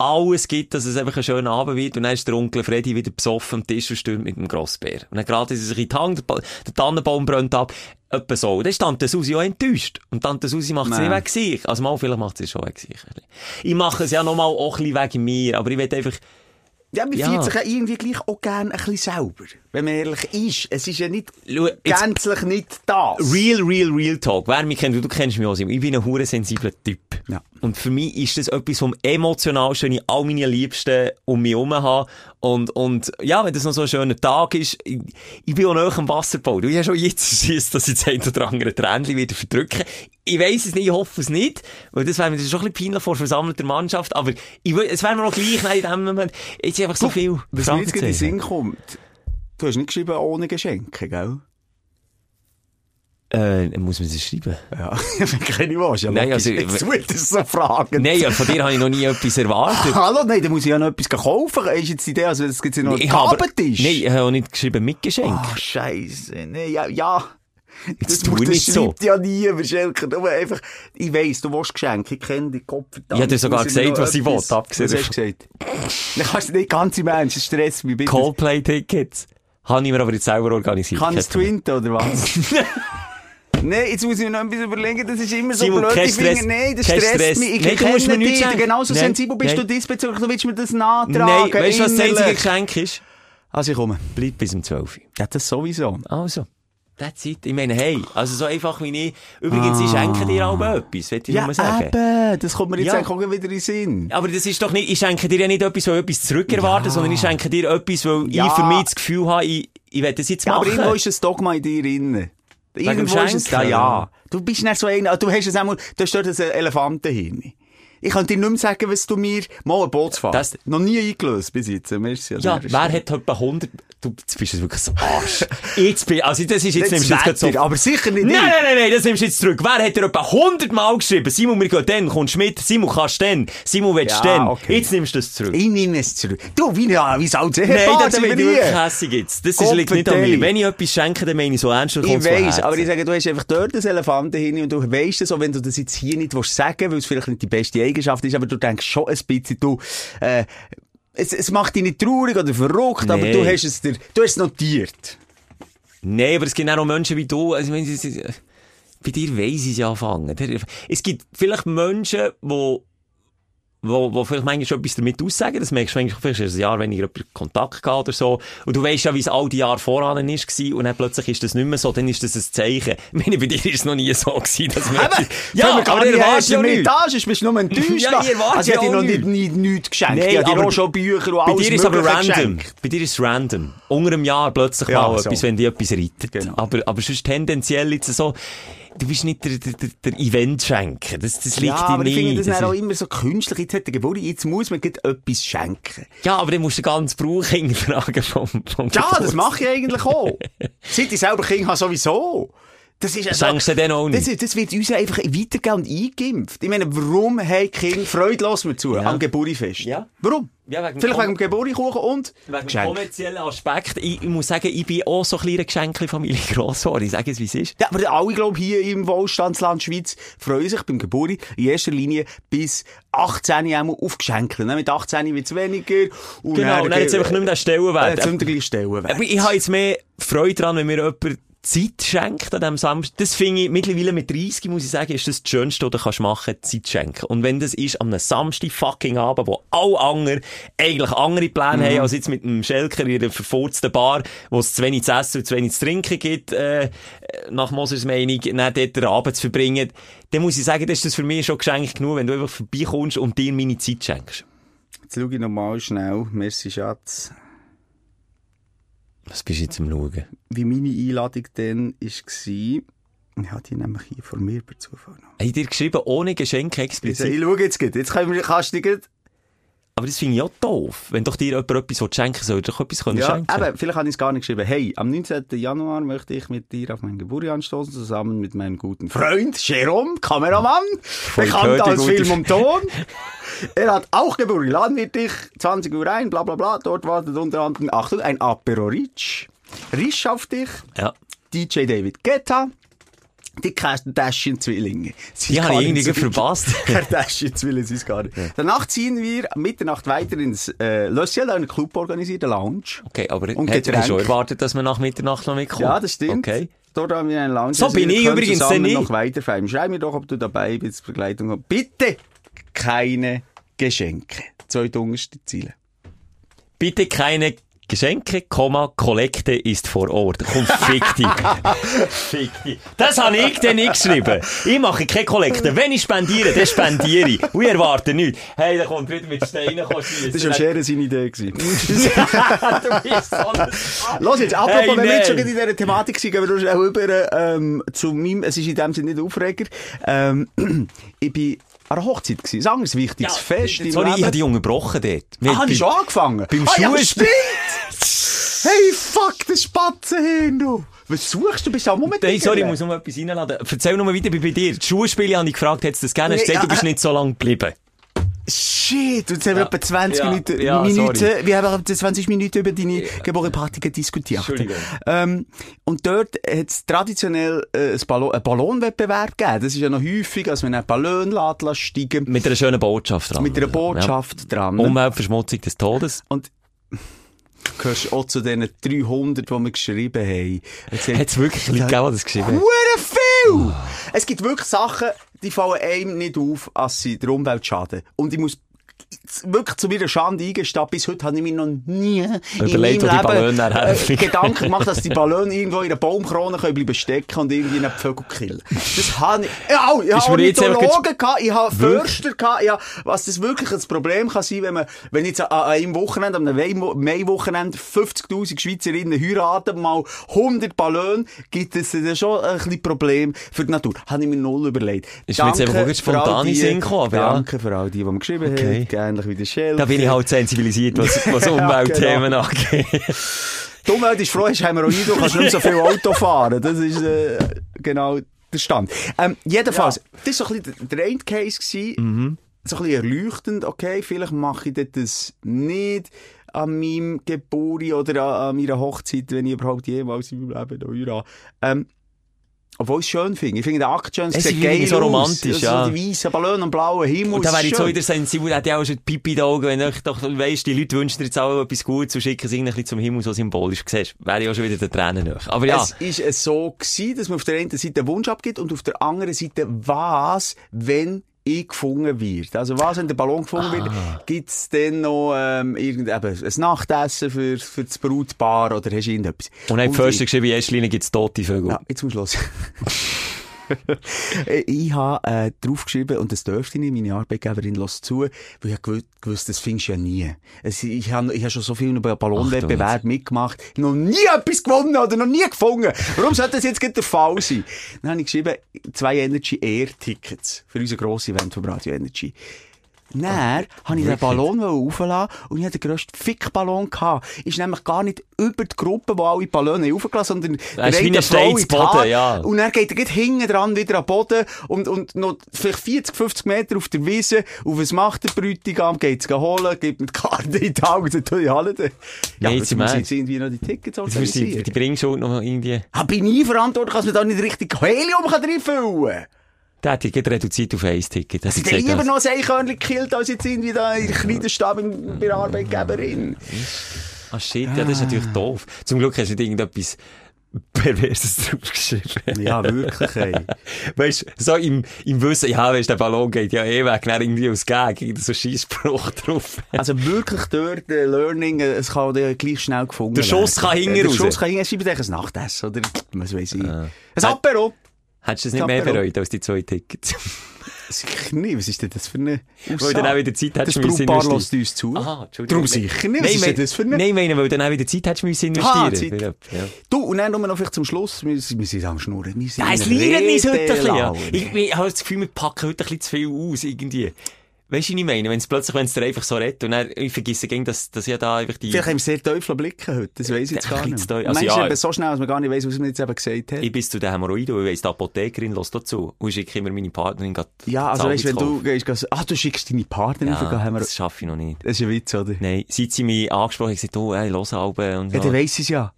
Speaker 5: alles gibt, dass es einfach ein schöner Abend wird. Und dann ist der Onkel Freddy wieder besoffen am Tisch und stürmt mit dem Grossbär. Und dann gerade ist er sich in die Hand, der Ba- der Tannenbaum brennt ab. Etwa so. Dann ist Tante Susi auch enttäuscht. Und Tante Susi macht es nicht wegen sich. Also mal, vielleicht macht sie es schon wegen sich. Ich mache es ja nochmal auch ein bisschen wegen mir. Aber ich will einfach,
Speaker 6: Ja, man
Speaker 5: Ja.
Speaker 6: fühlt sich ja irgendwie gleich auch gerne ein bisschen selber. Wenn man ehrlich ist. Es ist ja nicht
Speaker 5: Schau,
Speaker 6: gänzlich nicht das.
Speaker 5: Real, real, real Talk. Wer mich kennt, du, kennst mich auch, Simon. Ich bin ein hure sensibler Typ.
Speaker 6: Ja.
Speaker 5: Und für mich ist das etwas vom Emotionalsten, wenn ich all meine Liebsten um mich herum habe. Und, und, ja, wenn das noch so ein schöner Tag ist, ich, ich bin auch nahe am Wasserbau. Du hast schon jetzt Schiss, dass ich das ein oder andere Tränchen wieder verdrücken. Ich weiss es nicht, ich hoffe es nicht. Weil das wäre mir schon ein bisschen peinlich vor versammelter Mannschaft. Aber ich, es wäre mir noch gleich, nein, in dem Moment, jetzt ist einfach so viel.
Speaker 6: Was mir jetzt in den. Sinn kommt, du hast nicht geschrieben ohne Geschenke, gell?
Speaker 5: Äh, muss man das schreiben?
Speaker 6: Ja, wenn keine willst, ja
Speaker 5: Nein, also,
Speaker 6: Jetzt will das so fragen.
Speaker 5: Nein, ja, von dir habe ich noch nie etwas erwartet.
Speaker 6: Hallo, nein, dann muss ich ja noch etwas kaufen. Ist jetzt die Idee, also es gibt ja noch einen
Speaker 5: Ich habe-
Speaker 6: Gabentisch?
Speaker 5: Nein, ich habe auch nicht geschrieben mit Geschenk.
Speaker 6: Ah, Scheiße. Nee, ja, ja.
Speaker 5: Jetzt
Speaker 6: das das
Speaker 5: nicht so.
Speaker 6: ja nie, aber Schelker, nur einfach, ich weiss, du willst Geschenke, ich kenne die Kopf.
Speaker 5: Ich habe dir sogar gesagt, was ich will, abgesehen
Speaker 6: Was hast du gesagt? Dann kannst du nicht ganz im Ernst, das stresst mich bitte.
Speaker 5: Coldplay-Tickets. Habe ich mir aber jetzt selber organisiert.
Speaker 6: Kann es twinten, oder was? Nein, jetzt muss ich mir noch etwas überlegen, das ist immer so
Speaker 5: Simon,
Speaker 6: blöd. Ich finde, nein, das stresst
Speaker 5: Stress.
Speaker 6: mich. Ich
Speaker 5: Nein, du
Speaker 6: kenne
Speaker 5: nichts
Speaker 6: dich,
Speaker 5: sagen.
Speaker 6: genauso
Speaker 5: Nein,
Speaker 6: sensibel bist
Speaker 5: nein.
Speaker 6: du diesbezüglich, du willst mir das nachtragen.
Speaker 5: Nein, weißt du, was das einzige. Geschenk ist?
Speaker 6: Also ich komme.
Speaker 5: Bleib bis um 12 Uhr.
Speaker 6: Ja, das sowieso.
Speaker 5: Also. That's it. Ich meine, hey, also so einfach wie ich. Übrigens, ich schenke dir auch etwas, will ich
Speaker 6: Ja,
Speaker 5: nur sagen.
Speaker 6: eben, das kommt mir jetzt
Speaker 5: Ja.
Speaker 6: auch wieder in den Sinn.
Speaker 5: Aber das ist doch nicht, ich schenke dir ja nicht etwas, weil etwas zurückerwarte, sondern ich schenke dir etwas, weil
Speaker 6: Ja.
Speaker 5: ich für mich das Gefühl habe, ich, ich will das jetzt
Speaker 6: Ja, aber
Speaker 5: machen.
Speaker 6: irgendwo ist ein Dogma in dir drin. Irgendwo ist es da, ja. Du bist nicht so einer, du hast es einmal, du hast dort ein Elefantenhirn. Ich kann dir nicht mehr sagen, was du mir, mal ein Bootsfahrt.
Speaker 5: Das-
Speaker 6: Noch nie eingelöst bis jetzt. Merci
Speaker 5: ja, wer hat etwa 100, du, jetzt bist wirklich so Arsch. jetzt bin, also das ist, jetzt nimmst du jetzt.
Speaker 6: Wetter, aber sicher nicht
Speaker 5: Nein, nein, nein, nein, das nimmst du jetzt zurück. Wer hat dir etwa 100 Mal geschrieben? Simon, wir gehen dann, kommst mit? Simon, kannst du dann? Simon, willst du
Speaker 6: Ja,
Speaker 5: dann?
Speaker 6: okay.
Speaker 5: Jetzt nimmst du das zurück.
Speaker 6: Ich nehme es zurück. Du, wie, ja, wie soll es
Speaker 5: Nein, das bin ich wirklich hässig jetzt. Das ist, liegt nicht an mir. Wenn ich etwas schenke, dann meine ich so ernst und
Speaker 6: Ich weiss, aber ich sage, du hast einfach dort ein Elefantenhirn und du weisst es, auch wenn du das jetzt hier nicht willst sagen, weil es vielleicht nicht die beste Eigenschaft ist, aber du denkst schon ein bisschen, du, äh, es, es macht dich nicht traurig oder verrückt, aber
Speaker 5: Nee.
Speaker 6: du hast es dir, du hast es notiert.
Speaker 5: Nein, aber es gibt auch noch Menschen wie du. Also, es ist- bei dir weiss ich es ja anfangen. Es gibt vielleicht Menschen, die wo, wo vielleicht manchmal etwas damit aussagen, das merkst du manchmal, vielleicht du ein Jahr weniger Kontakt gehabt oder so, und du weißt ja, wie es all die Jahre voran war, und dann plötzlich ist das nicht mehr so, dann ist das ein Zeichen. Ich meine, bei dir ist es noch nie so gewesen, dass man...
Speaker 6: Eben,
Speaker 5: ja,
Speaker 6: gar
Speaker 5: aber
Speaker 6: nicht
Speaker 5: ich
Speaker 6: erst
Speaker 5: erwarte ja
Speaker 6: mit
Speaker 5: nichts.
Speaker 6: da bist, bist du nur enttäuscht.
Speaker 5: Ja, ich erwarte
Speaker 6: also,
Speaker 5: ja
Speaker 6: dir
Speaker 5: auch
Speaker 6: noch nicht,
Speaker 5: nichts.
Speaker 6: nie, nichts geschenkt.
Speaker 5: Nein,
Speaker 6: ich dir
Speaker 5: aber
Speaker 6: auch schon Bücher und
Speaker 5: Bei
Speaker 6: alles
Speaker 5: dir ist aber random.
Speaker 6: geschenkt.
Speaker 5: Bei dir ist es random. Unter einem Jahr plötzlich
Speaker 6: Ja,
Speaker 5: mal
Speaker 6: so.
Speaker 5: etwas, wenn dich etwas reitet.
Speaker 6: Genau.
Speaker 5: Aber, aber sonst tendenziell jetzt so, du bist nicht der, der, der, der Event-Schenker. Das, das liegt
Speaker 6: Ja, aber ich finde das,
Speaker 5: Das
Speaker 6: auch immer so künstlich. Jetzt hat der Geburtstag, jetzt muss man etwas schenken.
Speaker 5: ja, aber dann musst du den ganzen Brauch hinterfragen vom, vom
Speaker 6: Ja, das mache ich eigentlich auch. Seit ich selber Kind habe, sowieso. Das ist also,
Speaker 5: Schenkst du dann auch nicht?
Speaker 6: das wird uns einfach weitergehen und eingeimpft. Ich meine, warum haben Kinder freudlos mir zu
Speaker 5: Ja.
Speaker 6: am Geburtfest?
Speaker 5: Ja.
Speaker 6: Warum?
Speaker 5: Ja, wegen
Speaker 6: Vielleicht wegen dem Geburtkuchen und
Speaker 5: Wegen dem kommerziellen Aspekt. Ich, ich muss sagen, ich bin auch so ein kleiner Geschenkli-Familie gross geworden. Ich sage es, wie es ist.
Speaker 6: Ja, aber alle, glaube hier im Wohlstandsland Schweiz freuen sich beim Geburt in erster Linie bis 18 einmal auf Geschenke. Ne? Mit 18 wird es weniger. Und
Speaker 5: Genau, und dann jetzt einfach nicht mehr den Stellenwert.
Speaker 6: jetzt sind wir gleich Stellenwert.
Speaker 5: Aber ich habe jetzt mehr Freude dran, wenn mir jemand Zeit schenkt an diesem Samstag. Das finde ich, mittlerweile mit 30, muss ich sagen, ist das das Schönste, was du kannst machen, Zeit schenken. Und wenn das ist, an einem Samstag fucking Abend, wo alle anderen eigentlich andere Pläne haben, als jetzt mit einem Schelker in einer verfurzten Bar, wo es zu wenig zu essen und zu wenig zu trinken gibt, äh, nach Mosers Meinung, dann dort den Abend zu verbringen, dann muss ich sagen, das ist das für mich schon geschenkt genug, wenn du einfach vorbeikommst und dir meine Zeit schenkst.
Speaker 6: Jetzt schaue ich nochmal schnell. Merci, Schatz.
Speaker 5: Was bist du jetzt am Schauen?
Speaker 6: Wie meine Einladung dann war. Ich habe die nämlich hier vor mir per Zufall noch.
Speaker 5: Habe ich dir geschrieben, ohne Geschenke
Speaker 6: Ich,
Speaker 5: explizit?
Speaker 6: ich schaue jetzt gut. Jetzt können wir, kannst du dir
Speaker 5: Aber das finde ich auch doof. Wenn doch dir jemand etwas schenken soll, doch etwas können
Speaker 6: Ja,
Speaker 5: schenken.
Speaker 6: eben, vielleicht habe ich es gar nicht geschrieben. Hey, am 19. Januar möchte ich mit dir auf meinen Geburtstag anstoßen, zusammen mit meinem guten Freund Jerome, Kameramann, bekannt
Speaker 5: gehört, die
Speaker 6: als
Speaker 5: gute-
Speaker 6: Film und Ton. er hat auch Geburtstag. Laden wir dich 20 Uhr ein, bla bla bla. Dort wartet unter anderem, Achtung, ein Apero Rich. Risch auf dich,
Speaker 5: Ja.
Speaker 6: DJ David Guetta, die Kardashian-Zwillinge.
Speaker 5: Die habe ich irgendwie verpasst.
Speaker 6: Kardashian-Zwillinge sind es gar nicht. Danach ziehen wir Mitternacht weiter ins äh, Le Ciel, eine Club organisierte Lounge.
Speaker 5: Okay, aber
Speaker 6: Und
Speaker 5: hätte ich schon erwartet, dass wir nach Mitternacht noch mitkommen.
Speaker 6: Ja, das stimmt.
Speaker 5: Okay.
Speaker 6: Dort haben wir einen Lounge.
Speaker 5: So bin
Speaker 6: wir
Speaker 5: ich übrigens denn
Speaker 6: noch
Speaker 5: nicht.
Speaker 6: weiter feiern. Schreib mir doch, ob du dabei bist, Begleitung. Bitte keine Geschenke. Zwei unterste Ziele.
Speaker 5: Bitte keine Geschenke, Komma, Kollekte ist vor Ort. Komm, fick dich. fick dich. Das habe ich dir nicht geschrieben. Ich mache keine Kollekte. Wenn ich spendiere, dann spendiere ich. Und ich erwarte nichts. Hey, da kommt wieder mit Steinen.
Speaker 6: Das war Schere seine Idee.
Speaker 5: du bist so ein...
Speaker 6: Los jetzt, apropos,
Speaker 5: Hey,
Speaker 6: wenn wir jetzt schon in dieser Thematik sind, gehen wir schnell über ähm, zu meinem, es ist in dem Sinne nicht Aufreger, ähm, ich bin an einer Hochzeit gewesen. Ein anderes wichtiges Fest im
Speaker 5: Sorry, ich
Speaker 6: Leben.
Speaker 5: habe dich unterbrochen dort. Wir
Speaker 6: Ah,
Speaker 5: haben
Speaker 6: hast du schon angefangen?
Speaker 5: beim
Speaker 6: ah, ja, stimmt! hey, fuck, das Spatzenhirn, du! Was suchst du? Bist du auch Moment?
Speaker 5: Hey, sorry, ich muss noch etwas reinladen. Erzähl noch mal weiter bei bei dir. Die Schulspiele habe ich gefragt, hättest du das gerne? Hast gesagt, du
Speaker 6: ja,
Speaker 5: bist
Speaker 6: äh,
Speaker 5: nicht so lange geblieben.
Speaker 6: Shit, jetzt haben wir etwa 20
Speaker 5: Ja,
Speaker 6: Minuten,
Speaker 5: ja,
Speaker 6: Minuten
Speaker 5: sorry.
Speaker 6: wir haben etwa 20 Minuten über deine Geburtenparty diskutiert. Ähm, und dort hat es traditionell äh, ein Ballon, einen Ballonwettbewerb gegeben. Das ist ja noch häufig, dass man einen Ballon lässt, steigen
Speaker 5: Mit einer schönen Botschaft dran.
Speaker 6: mit einer Botschaft dran.
Speaker 5: Ja. Umweltverschmutzung des Todes.
Speaker 6: Und du gehörst auch zu diesen 300, die wir geschrieben haben.
Speaker 5: Hat es wirklich Leute gegeben, die das geschrieben haben?
Speaker 6: Es gibt wirklich Sachen, die fallen einem nicht auf, als sie der Umwelt schaden. Und ich muss wirklich zu meiner Schande eingestehen, bis heute habe ich mir noch nie
Speaker 5: Überlegt,
Speaker 6: in meinem Leben äh. Gedanken gemacht, dass die Ballone irgendwo in einer Baumkrone können bleiben stecken und irgendwie einen Vögel killen. Das habe ich... Ja, ich habe Ornithologen gehabt, ich habe? Förster gehabt, ja, was das wirklich ein Problem kann sein, wenn man, wenn jetzt an einem Wochenende, an einem Mai- Mai-Wochenende 50.000 Schweizerinnen heiraten, mal 100 Ballone, gibt es dann schon ein bisschen Problem für die Natur. Habe ich mir null überlegt.
Speaker 5: Ist mir jetzt einfach spontan in Sinn gekommen, aber ja.
Speaker 6: Danke für all die, die mir geschrieben
Speaker 5: Okay.
Speaker 6: haben, ähnlich wie der Shell.
Speaker 5: Da bin ich halt sensibilisiert, was, was
Speaker 6: Ja,
Speaker 5: Umweltthemen
Speaker 6: genau.
Speaker 5: angeht.
Speaker 6: Die Umwelt ist froh, hast Hämorrhoiden, du kannst nicht so viel Auto fahren. Das ist äh, genau der Stand. Ähm, jedenfalls, das war so ein bisschen der End Case. gewesen. So ein bisschen erleuchtend, okay, vielleicht mache ich das nicht an meinem Geburt oder an, an meiner Hochzeit, wenn ich überhaupt jemals in meinem Leben noch heirate. Ähm, obwohl ich es schön finde. Ich finde den Akt schön, es
Speaker 5: Es
Speaker 6: sieht geil
Speaker 5: so
Speaker 6: aus.
Speaker 5: romantisch,
Speaker 6: Also
Speaker 5: ja.
Speaker 6: die weißen Ballone am blauen Himmel.
Speaker 5: Und da wäre ich so wieder sensibel, hätte ich auch schon Pipi in den Augen, wenn ich doch weißt, die Leute wünschen dir jetzt auch etwas Gutes und schicken es irgendwie ein bisschen zum Himmel so symbolisch. Siehst, wäre ich auch schon wieder der Tränen nach. Aber ja,
Speaker 6: Es ist es so gewesen, dass man auf der einen Seite einen Wunsch abgibt und auf der anderen Seite was, wenn gefunden wird. Also was, wenn der Ballon gefunden wird,
Speaker 5: Ah.
Speaker 6: gibt's dann noch ähm, irgend, eben, ein Nachtessen für, für das Brautpaar oder hast du irgendetwas?
Speaker 5: und dann
Speaker 6: ich-
Speaker 5: Förster geschrieben, in erster Linie gibt es tote Vögel.
Speaker 6: Ja, jetzt zum Schluss. ich habe äh, draufgeschrieben, und das dürfte ich nicht, meine Arbeitgeberin lässt zu, weil ich gewusst, das findest du ja nie. Es, ich habe ich hab schon so viel über Ballonwettbewerb mitgemacht, noch nie etwas gewonnen oder noch nie gefunden. Warum sollte das jetzt der Fall sein? Dann habe ich geschrieben, zwei Energy Air Tickets für unser grosses Event von Radio Energy. Dann habe ich den Ballon auflassen und ich hatte den grössten Fickballon gehabt. Ist nämlich gar nicht über die Gruppe, wo alle Ballone aufgelassen sondern der eine Frau in die Haare.
Speaker 5: ja.
Speaker 6: Und dann geht er hinten dran wieder am Boden und, und noch vielleicht 40, 50 Meter auf der Wiese. Und was macht der Bräutigam? Geht's holen, gibt mir die Karte in die Augen sagt, ja, alle da. Ja, jetzt muss jetzt irgendwie noch die Tickets
Speaker 5: du die,
Speaker 6: organisieren.
Speaker 5: die Bringschuld noch irgendwie...
Speaker 6: Ah, bin ich verantwortlich, dass man da nicht richtig Helium kann reinfüllen kann?
Speaker 5: Der gerade reduziert auf ein Ticket. Das
Speaker 6: Ich hätte lieber noch ein Eichhörnchen gekillt, als jetzt irgendwie da in der kleinen Stab bei der Arbeitgeberin.
Speaker 5: Ah shit, ja, das ist natürlich doof. Zum Glück hast du nicht irgendetwas Perverses draufgeschrieben.
Speaker 6: Ja, wirklich, ey.
Speaker 5: Weißt du, so im, im Wissen, ja, weißt der Ballon geht ja eh weg, dann irgendwie aus irgend so ein Scheissspruch drauf.
Speaker 6: Also wirklich dort, äh, Learning, äh, es kann dir gleich schnell gefunden
Speaker 5: Der Schuss
Speaker 6: werden.
Speaker 5: kann hinten
Speaker 6: Äh, Der. Schuss kann hinten, es schreibt eigentlich ein Nachtessen, oder was weiß ich. Ein Apero.
Speaker 5: Hättest du das nicht mehr bereut als die zwei Tickets?
Speaker 6: Sicher nicht, was ist denn das für eine
Speaker 5: Weil du dann auch wieder Zeit
Speaker 6: Das
Speaker 5: hättest müssen
Speaker 6: Brautpaar
Speaker 5: investieren.
Speaker 6: lässt uns zu.
Speaker 5: Aha, Entschuldigung.
Speaker 6: Darum sicher nicht, was ist denn das für eine...
Speaker 5: Nein, ich meine, weil du dann auch wieder Zeit hättest müssen
Speaker 6: Aha,
Speaker 5: investieren.
Speaker 6: Zeit.
Speaker 5: Ja.
Speaker 6: Du, und dann nur noch vielleicht zum Schluss, wir, wir sind am Schnurren. Wir sind
Speaker 5: Ja, es leidet uns heute ein bisschen. Ja.
Speaker 6: Redelaune.
Speaker 5: Ich, ich habe das Gefühl, wir packen heute ein bisschen zu viel aus, irgendwie. Weißt du, was ich meine? Wenn es plötzlich, wenn es dir einfach so redet, und dann, ich vergesse gegen, dass, dass ja da einfach die,
Speaker 6: Vielleicht haben wir sehr teufel Blicken heute, das weiss ich jetzt gar nicht. Also du
Speaker 5: ja.
Speaker 6: eben so schnell, dass man gar nicht weiss, was man jetzt eben gesagt hat?
Speaker 5: ich bis zu den Hämorrhoiden, weil ich weiss, die Apothekerin lässt dazu. Und ich schicke immer meine Partnerin grad
Speaker 6: Ja, also weißt, wenn du gehst, ah, du schickst deine Partnerin für
Speaker 5: ja,
Speaker 6: haben wir,
Speaker 5: das schaffe ich noch nicht.
Speaker 6: das ist ein Witz, oder?
Speaker 5: Nein, seit sie mich angesprochen hat, gesagt, oh, ey, los Alben und
Speaker 6: Ja,
Speaker 5: so.
Speaker 6: dann weiss ich es ja.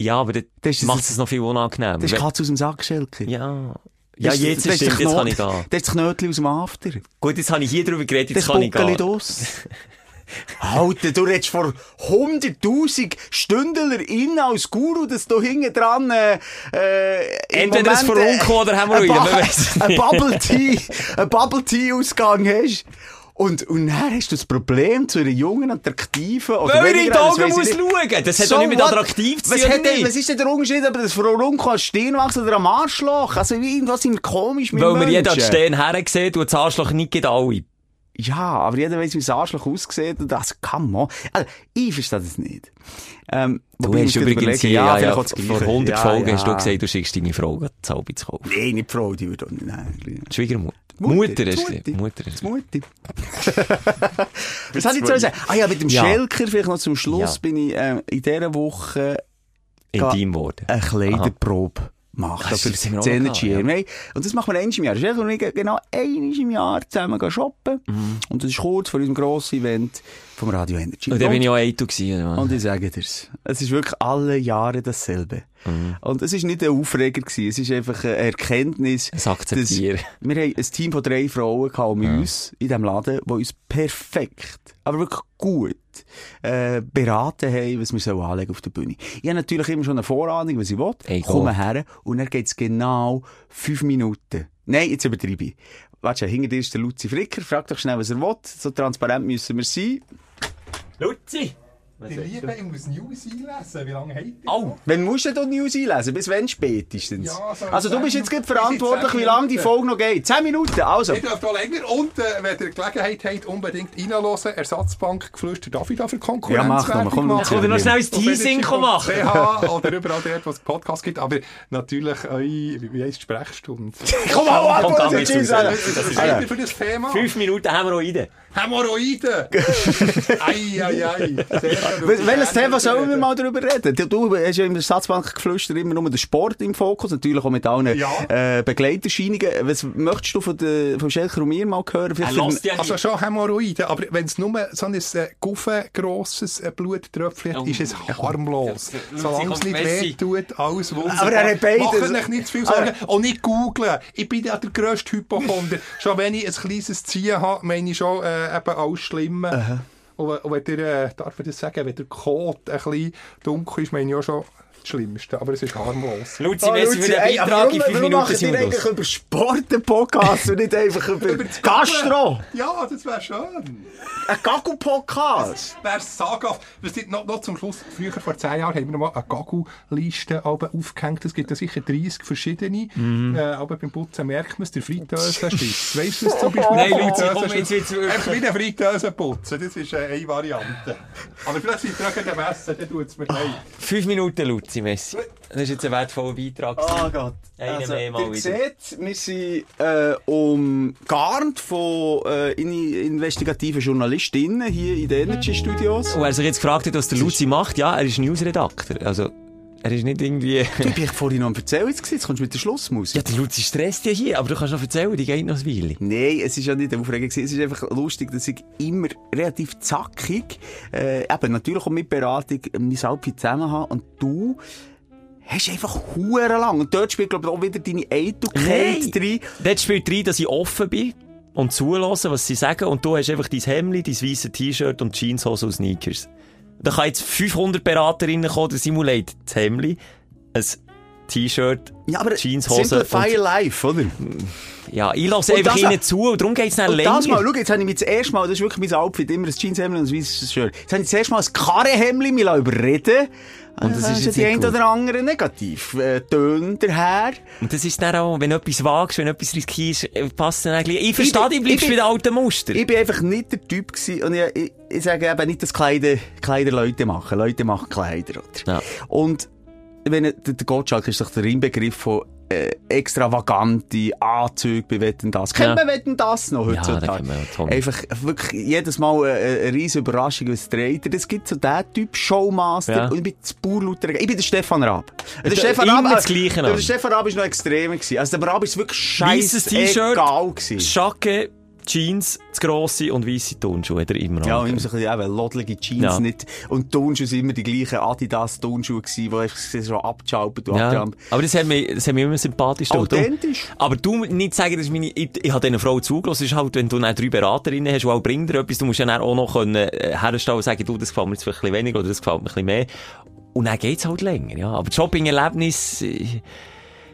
Speaker 5: Ja, aber
Speaker 6: ist-
Speaker 5: macht es noch viel unangenehmer.
Speaker 6: Das ist Katze aus dem Sack, Schelker.
Speaker 5: ja. Ja,
Speaker 6: Das ist-
Speaker 5: jetzt
Speaker 6: das ist
Speaker 5: stimmt,
Speaker 6: der
Speaker 5: jetzt kann ich gehen.
Speaker 6: Das ist das Knötchen aus dem After.
Speaker 5: Gut, jetzt habe ich hier drüber geredet,
Speaker 6: Das
Speaker 5: jetzt kann ich gehen.
Speaker 6: draus. Alter, du redest vor 100.000 StündlerInnen als Guru, dass du hinten dran, äh, äh,
Speaker 5: Entweder ein
Speaker 6: Moment, äh,
Speaker 5: Furunkel oder Hämorrhoiden,
Speaker 6: ein
Speaker 5: man weiss
Speaker 6: Ein. Bubble Tea, ein Bubble Tea Ausgang hast. Und, und dann hast du das Problem zu einer jungen, attraktiven, oder
Speaker 5: Weil er in die Augen
Speaker 6: ich
Speaker 5: muss
Speaker 6: nicht.
Speaker 5: schauen. Das hat
Speaker 6: So
Speaker 5: doch nicht mit attraktiv zu tun.
Speaker 6: was ist denn der Unterschied, ob das Furunkel an Stirn wächst oder am Arschloch? Also irgendwas sind komisch mit
Speaker 5: Weil mir jeder an
Speaker 6: Menschen.
Speaker 5: Stehen her sieht und das Arschloch nicht geht alle.
Speaker 6: Ja, aber jeder weiss, wie das Arschloch aussieht und das kann man. Also, ich verstehe das nicht. Ähm,
Speaker 5: Du
Speaker 6: ich
Speaker 5: hast übrigens ja, ja,
Speaker 6: das
Speaker 5: vor
Speaker 6: Gleiche.
Speaker 5: 100
Speaker 6: Ja,
Speaker 5: Folgen
Speaker 6: ja.
Speaker 5: hast du gesagt, du schickst deine Frau das Halbe zu kaufen.
Speaker 6: Nee, nicht Frau, die würde auch nicht. Nein,
Speaker 5: Schwiegermutter.
Speaker 6: Mutter,
Speaker 5: Mutter ist die. Mutter ist
Speaker 6: die Mutti. Was soll ich zu sagen? Ah ja, mit dem
Speaker 5: Ja.
Speaker 6: Schelker, vielleicht noch zum Schluss,
Speaker 5: Ja.
Speaker 6: bin ich äh, in dieser Woche
Speaker 5: intim geworden.
Speaker 6: eine Kleiderprobe machen. Für
Speaker 5: das noch
Speaker 6: Energy
Speaker 5: gehabt, ja.
Speaker 6: Und das machen wir einmal im Jahr. Das ist genau einmal im Jahr zusammen shoppen.
Speaker 5: Mhm.
Speaker 6: Und das ist kurz vor unserem grossen Event vom Radio Energy.
Speaker 5: Und dann bin ich auch Eito gewesen. was?
Speaker 6: Und ich sage dir's. Es ist wirklich alle Jahre dasselbe.
Speaker 5: Mhm.
Speaker 6: Und es ist nicht ein Aufreger gewesen. Es ist einfach eine Erkenntnis.
Speaker 5: Ein Akzeptieren.
Speaker 6: Wir haben ein Team von drei Frauen gehabt um uns in diesem Laden, die uns perfekt, aber wirklich gut, äh, beraten haben, was wir sollen anlegen auf der Bühne. Ich habe natürlich immer schon eine Vorahnung, was ich will.
Speaker 5: Ey,
Speaker 6: Komme her und dann geht's genau fünf Minuten. Nein, jetzt übertreibe ich. Warte, hinter dir ist der Luzi Fricker. Frag doch schnell, was er will. So transparent müssen wir sein.
Speaker 5: Luzi!
Speaker 8: Die Liebe, ich muss News einlesen. Wie lange habt ihr?
Speaker 5: Oh!
Speaker 6: Wann musst du denn die News einlesen? Bis wann spätestens?
Speaker 8: Ja, so
Speaker 6: also du bist jetzt gerade verantwortlich, wie lange die. Folge noch geht. Zehn Minuten, also.
Speaker 8: Ihr dürft auch länger. Und äh, wenn ihr Gelegenheit habt, unbedingt reinhören. Ersatzbank geflüstert darf ich da für Konkurrenz
Speaker 6: Ja, mach doch mal, komm.
Speaker 5: Oder noch schnell ein Teasing machen.
Speaker 8: CH oder überall dort, wo es Podcasts gibt. Aber natürlich eure, wie wie heisst die Sprechstunde?
Speaker 6: Komm mal,
Speaker 5: Komm,
Speaker 6: Antwort,
Speaker 5: komm,
Speaker 6: jetzt
Speaker 5: jetzt
Speaker 6: tschüss,
Speaker 5: raus.
Speaker 6: Alter.
Speaker 8: Was seid ihr für das Thema?
Speaker 5: Fünf Minuten haben wir noch rein.
Speaker 8: Hämorrhoiden! ei, ei, ei.
Speaker 6: Welches Thema sollen wir mal darüber reden? Du, du hast ja in der Staatsbank geflüstert immer nur den Sport im Fokus, natürlich auch mit allen
Speaker 8: Ja.
Speaker 6: äh, Begleiterscheinungen. Was möchtest du von, der, von Schelker und mir mal hören?
Speaker 5: Ja
Speaker 8: Also schon Hämorrhoiden, aber wenn es nur so ein äh, guffengrosses äh, Bluttröpfchen hat,
Speaker 5: Oh.
Speaker 8: ist es harmlos.
Speaker 5: Ja,
Speaker 8: Solange es nicht
Speaker 5: Messi.
Speaker 8: weh tut, alles wunderbar.
Speaker 6: Aber er hat beides.
Speaker 8: Macht euch nicht zu viel Sorgen. Und nicht googlen. Ich bin ja der grösste Hypochonder. schon wenn ich ein kleines Ziehen habe, meine ich schon äh, eben alles Schlimme. Und, und wenn der, äh, darf ich das sagen, wenn der Kot ein bisschen dunkel ist, meine ich auch schon Schlimmste. Aber es ist harmlos.
Speaker 5: Luzi,
Speaker 6: Oh,
Speaker 5: merci
Speaker 6: Luzi,
Speaker 5: für den
Speaker 6: ey,
Speaker 5: Beitrag. In
Speaker 6: warum,
Speaker 5: fünf
Speaker 6: warum
Speaker 5: Minuten
Speaker 6: machen
Speaker 5: sind
Speaker 6: die
Speaker 5: wir
Speaker 6: eigentlich über Sport einen Podcast und nicht einfach über, Gastro?
Speaker 8: Ja, das wäre schön.
Speaker 6: Ein Gagu-Podcast?
Speaker 8: Saga, was die, noch, noch zum Schluss, früher vor zehn Jahren haben wir noch mal eine Gagu-Liste aufgehängt. Es gibt ja sicher 30 verschiedene.
Speaker 5: Mhm.
Speaker 8: Äh, aber beim Putzen merkt man es, der Friteusenstift. Weißt du es zum Beispiel?
Speaker 5: Nein, Luzi, komm, jetzt wird's
Speaker 8: Einfach wie eine Friteuse putzen, das ist äh, eine Variante. Aber vielleicht seid ihr auch gerade am Essen, dann tut es mir leid.
Speaker 5: Fünf Minuten, Luzi, Messi. Das ist jetzt ein wertvoller Beitrag.
Speaker 6: Oh Gott.
Speaker 5: Einen mehr mal
Speaker 6: ihr seht, wir sind äh, umgarnt von äh, in investigativen Journalistinnen hier in den Energy Studios.
Speaker 5: Und wer sich jetzt gefragt hat, was der Luzi macht, ja, er ist Newsredakteur. Also, er ist nicht irgendwie...
Speaker 6: Du, ich bin vorhin noch am Erzählen jetzt gewesen. Jetzt kommst du mit der Schlussmusik.
Speaker 5: Ja, der Luzi stresst ja hier, aber du kannst noch erzählen, die geht noch ein Weile.
Speaker 6: Nein, es ist ja nicht aufregend gewesen. Es ist einfach lustig, dass ich immer relativ zackig, äh, eben natürlich auch mit Beratung, mein Outfit zusammen habe und du hast einfach hure lang. Und dort spielt, glaube ich, auch wieder deine Eitelkeit drin.
Speaker 5: Dort spielt rein, dass ich offen bin und zulasse, was sie sagen. Und du hast einfach dein Hemd, dein weißes T-Shirt und Jeanshose und Sneakers. Da kann jetzt 500 Beraterinnen kommen, der simulate das Hemd, ein T-Shirt,
Speaker 6: Ja, aber
Speaker 5: Jeanshose
Speaker 6: Simplify Life, oder?
Speaker 5: Ja, ich lasse einfach ihnen zu und darum geht's dann
Speaker 6: Und
Speaker 5: länger.
Speaker 6: das mal, schau, jetzt habe ich mich das erste Mal, das ist wirklich mein Outfit, immer ein Jeanshemd und ein weißes Shirt. Jetzt habe ich das erste Mal ein Karrehemd mir überreden
Speaker 5: Und das ist jetzt
Speaker 6: die ein oder andere negativ. Äh, Töne daher.
Speaker 5: Und das ist dann auch, wenn du etwas wagst, wenn du etwas riskierst, äh, passt dann eigentlich. Ich verstehe, du bleibst bei den alten Muster.
Speaker 6: Ich bin einfach nicht der Typ gewesen, und ich, ich, ich sage eben nicht, dass Kleider, Kleider Leute machen. Leute machen Kleider, oder?
Speaker 5: Ja.
Speaker 6: Und, wenn, der, der Gottschalk ist doch der Inbegriff von, äh, extravagante Anzüge bei Wetten das. Kennt
Speaker 5: Ja.
Speaker 6: man Wetten das noch heutzutage?
Speaker 5: wir ja.
Speaker 6: Einfach wirklich jedes Mal eine, eine riesige Überraschung, was dreht er. Es gibt so den Typ Showmaster
Speaker 5: Ja.
Speaker 6: und ich bin das Purlauter. Ich bin der Stefan Raab. Der,
Speaker 5: Der-
Speaker 6: Stefan Raab,
Speaker 5: das Gleiche
Speaker 6: der
Speaker 5: an.
Speaker 6: Stefan Raab ist noch extremer gewesen. Also der Raab ist wirklich
Speaker 5: Weißes T-Shirt,
Speaker 6: gewesen.
Speaker 5: Schacke, Jeans, das grosse und weisse Turnschuhe hat er immer
Speaker 6: Ja, immer so ein bisschen, eben, lodlige Jeans
Speaker 5: Ja.
Speaker 6: nicht. Und die Turnschuhe sind immer die gleichen Adidas-Turnschuhe gewesen, die einfach so abgeschaltet und
Speaker 5: Ja, aber das hat mich, das hat mich immer sympathisch gedacht.
Speaker 6: Authentisch.
Speaker 5: Aber du nicht sagen, das ist meine, ich, ich habe dieser Frau zugelassen, es ist halt, wenn du dann drei Beraterinnen hast, und auch bringt dir etwas, du musst dann auch noch können, äh, herstellen und sagen, du, das gefällt mir jetzt vielleicht ein bisschen weniger oder das gefällt mir ein bisschen mehr. Und dann geht's halt länger, ja. Aber Shopping-Erlebnis, äh,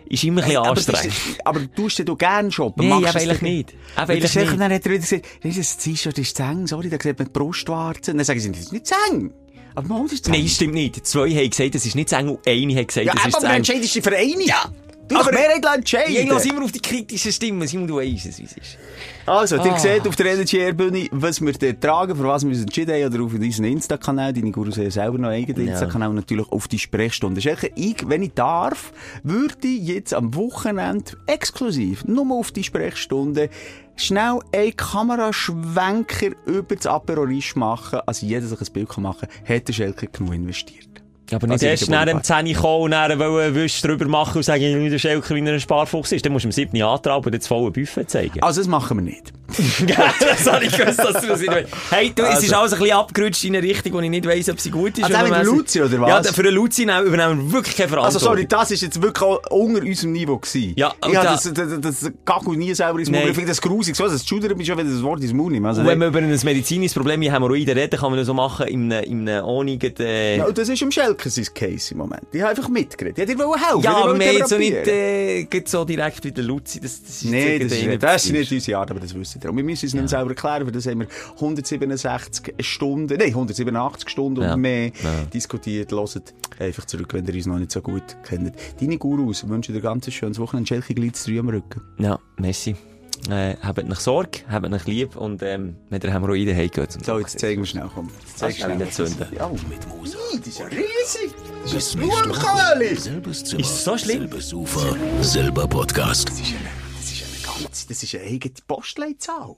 Speaker 5: ist immer ein bisschen
Speaker 6: aber,
Speaker 5: anstrengend.
Speaker 6: ist, aber tust du gerne shoppen?
Speaker 5: Nein,
Speaker 6: Machst
Speaker 5: aber
Speaker 6: du
Speaker 5: eigentlich nicht. Aber eigentlich nicht.
Speaker 6: Dann hat er wieder gesagt, das ist ein T-Shirt, das ist zu eng, sorry, da sieht man die Brustwarzen. Dann sagen sie, das ist nicht zu eng. Aber mal, das ist zu eng.
Speaker 5: Nein, stimmt nicht. Zwei haben gesagt, das ist nicht zu eng und eine hat gesagt,
Speaker 6: Ja,
Speaker 5: das
Speaker 6: aber
Speaker 5: ist zu
Speaker 6: du
Speaker 5: eng.
Speaker 6: entscheidest dich für eine. Ja. Du
Speaker 5: aber
Speaker 6: Mehrheit entscheiden.
Speaker 5: Ich lasse immer auf die kritischen Stimmen, Simon, du weisst es, wie es ist.
Speaker 6: Also,
Speaker 5: Ah.
Speaker 6: ihr seht auf der Energy Air Bühne, was wir dort tragen, für was wir uns entschieden haben, oder auf unseren Insta-Kanal, deine Gurus haben selber noch einen eigenen
Speaker 5: Ja.
Speaker 6: Insta-Kanal, und natürlich auf die Sprechstunde. Ich, wenn ich darf, würde ich jetzt am Wochenende exklusiv nur auf die Sprechstunde schnell einen Kameraschwenker über das Aperol Riche machen, also jeder sich ein Bild kann machen, hat der Schelke genug investiert.
Speaker 5: Aber nicht
Speaker 6: Also,
Speaker 5: erst nach dem 10 kommen und dann wollen Wisch drüber machen und sagen, der Schelker wie ein Sparfuchs ist. Dann musst du am 7. antraben und das volle Buffet zeigen.
Speaker 6: Also, das machen wir nicht.
Speaker 5: das habe ich gewusst, dass du das nicht weißt. Hey, du, es
Speaker 6: Also-
Speaker 5: ist alles ein bisschen abgerutscht in eine Richtung, wo ich nicht weiss, ob sie gut ist.
Speaker 6: Also, mit
Speaker 5: oder
Speaker 6: der
Speaker 5: was.
Speaker 6: Luzi, oder was?
Speaker 5: Ja, für den Luzi nehmen- übernehmen wir wirklich keine
Speaker 6: Also,
Speaker 5: Verantwortung.
Speaker 6: sorry, das ist jetzt wirklich auch unter unserem Niveau gewesen.
Speaker 5: Ja,
Speaker 6: ich
Speaker 5: und da-
Speaker 6: das, das, das Gagel nie selber ins.
Speaker 5: Nein.
Speaker 6: Ich finde das grusig. So, das schudert mich schon, wenn das Wort ins Maul nimmst. Also,
Speaker 5: Und wenn man über ein medizinisches Problem wie Hämorrhoiden reden, kann man das so machen, in einem, in einem ohne, äh,
Speaker 6: ja, das ist im Schelker sein Case im Moment. Ich habe einfach mitgeredet. Ich hätte dir helfen
Speaker 5: Ja, aber wir haben jetzt so nicht, äh, so direkt wie der Luzi. Das, das ist
Speaker 6: Nee, das ist, nicht, das ist nicht unsere Art, aber das wissen wir. Und wir müssen es nicht selber erklären, weil das haben wir 167 Stunden, nein, 187 Stunden
Speaker 5: Ja.
Speaker 6: und mehr
Speaker 5: Ja.
Speaker 6: diskutiert. Hört einfach zurück, wenn ihr uns noch nicht so gut kennt. Deine Gurus wünschen dir ganz schönes Wochenende. Schelke Glitz 3 am Rücken.
Speaker 5: Ja, Messi. Äh, habt nicht Sorge, habt nicht lieb und ähm, wenn ihr Hämorrhoiden habt, geht
Speaker 6: So, jetzt zeigen wir schnell, komm. Jetzt
Speaker 5: Zeig
Speaker 6: wir
Speaker 5: schnell zünden.
Speaker 6: Ja,
Speaker 4: Mit Musa.
Speaker 6: das ist ja riesig. Das ist ein
Speaker 4: nächste Woche.
Speaker 6: Blumenköhli.
Speaker 4: Selbes Zimmer,
Speaker 5: Ist so schlimm?
Speaker 4: selbes Sofa, selber Podcast.
Speaker 6: Das ist eine, das ist eine ganze, das ist eine eigene Postleitzahl.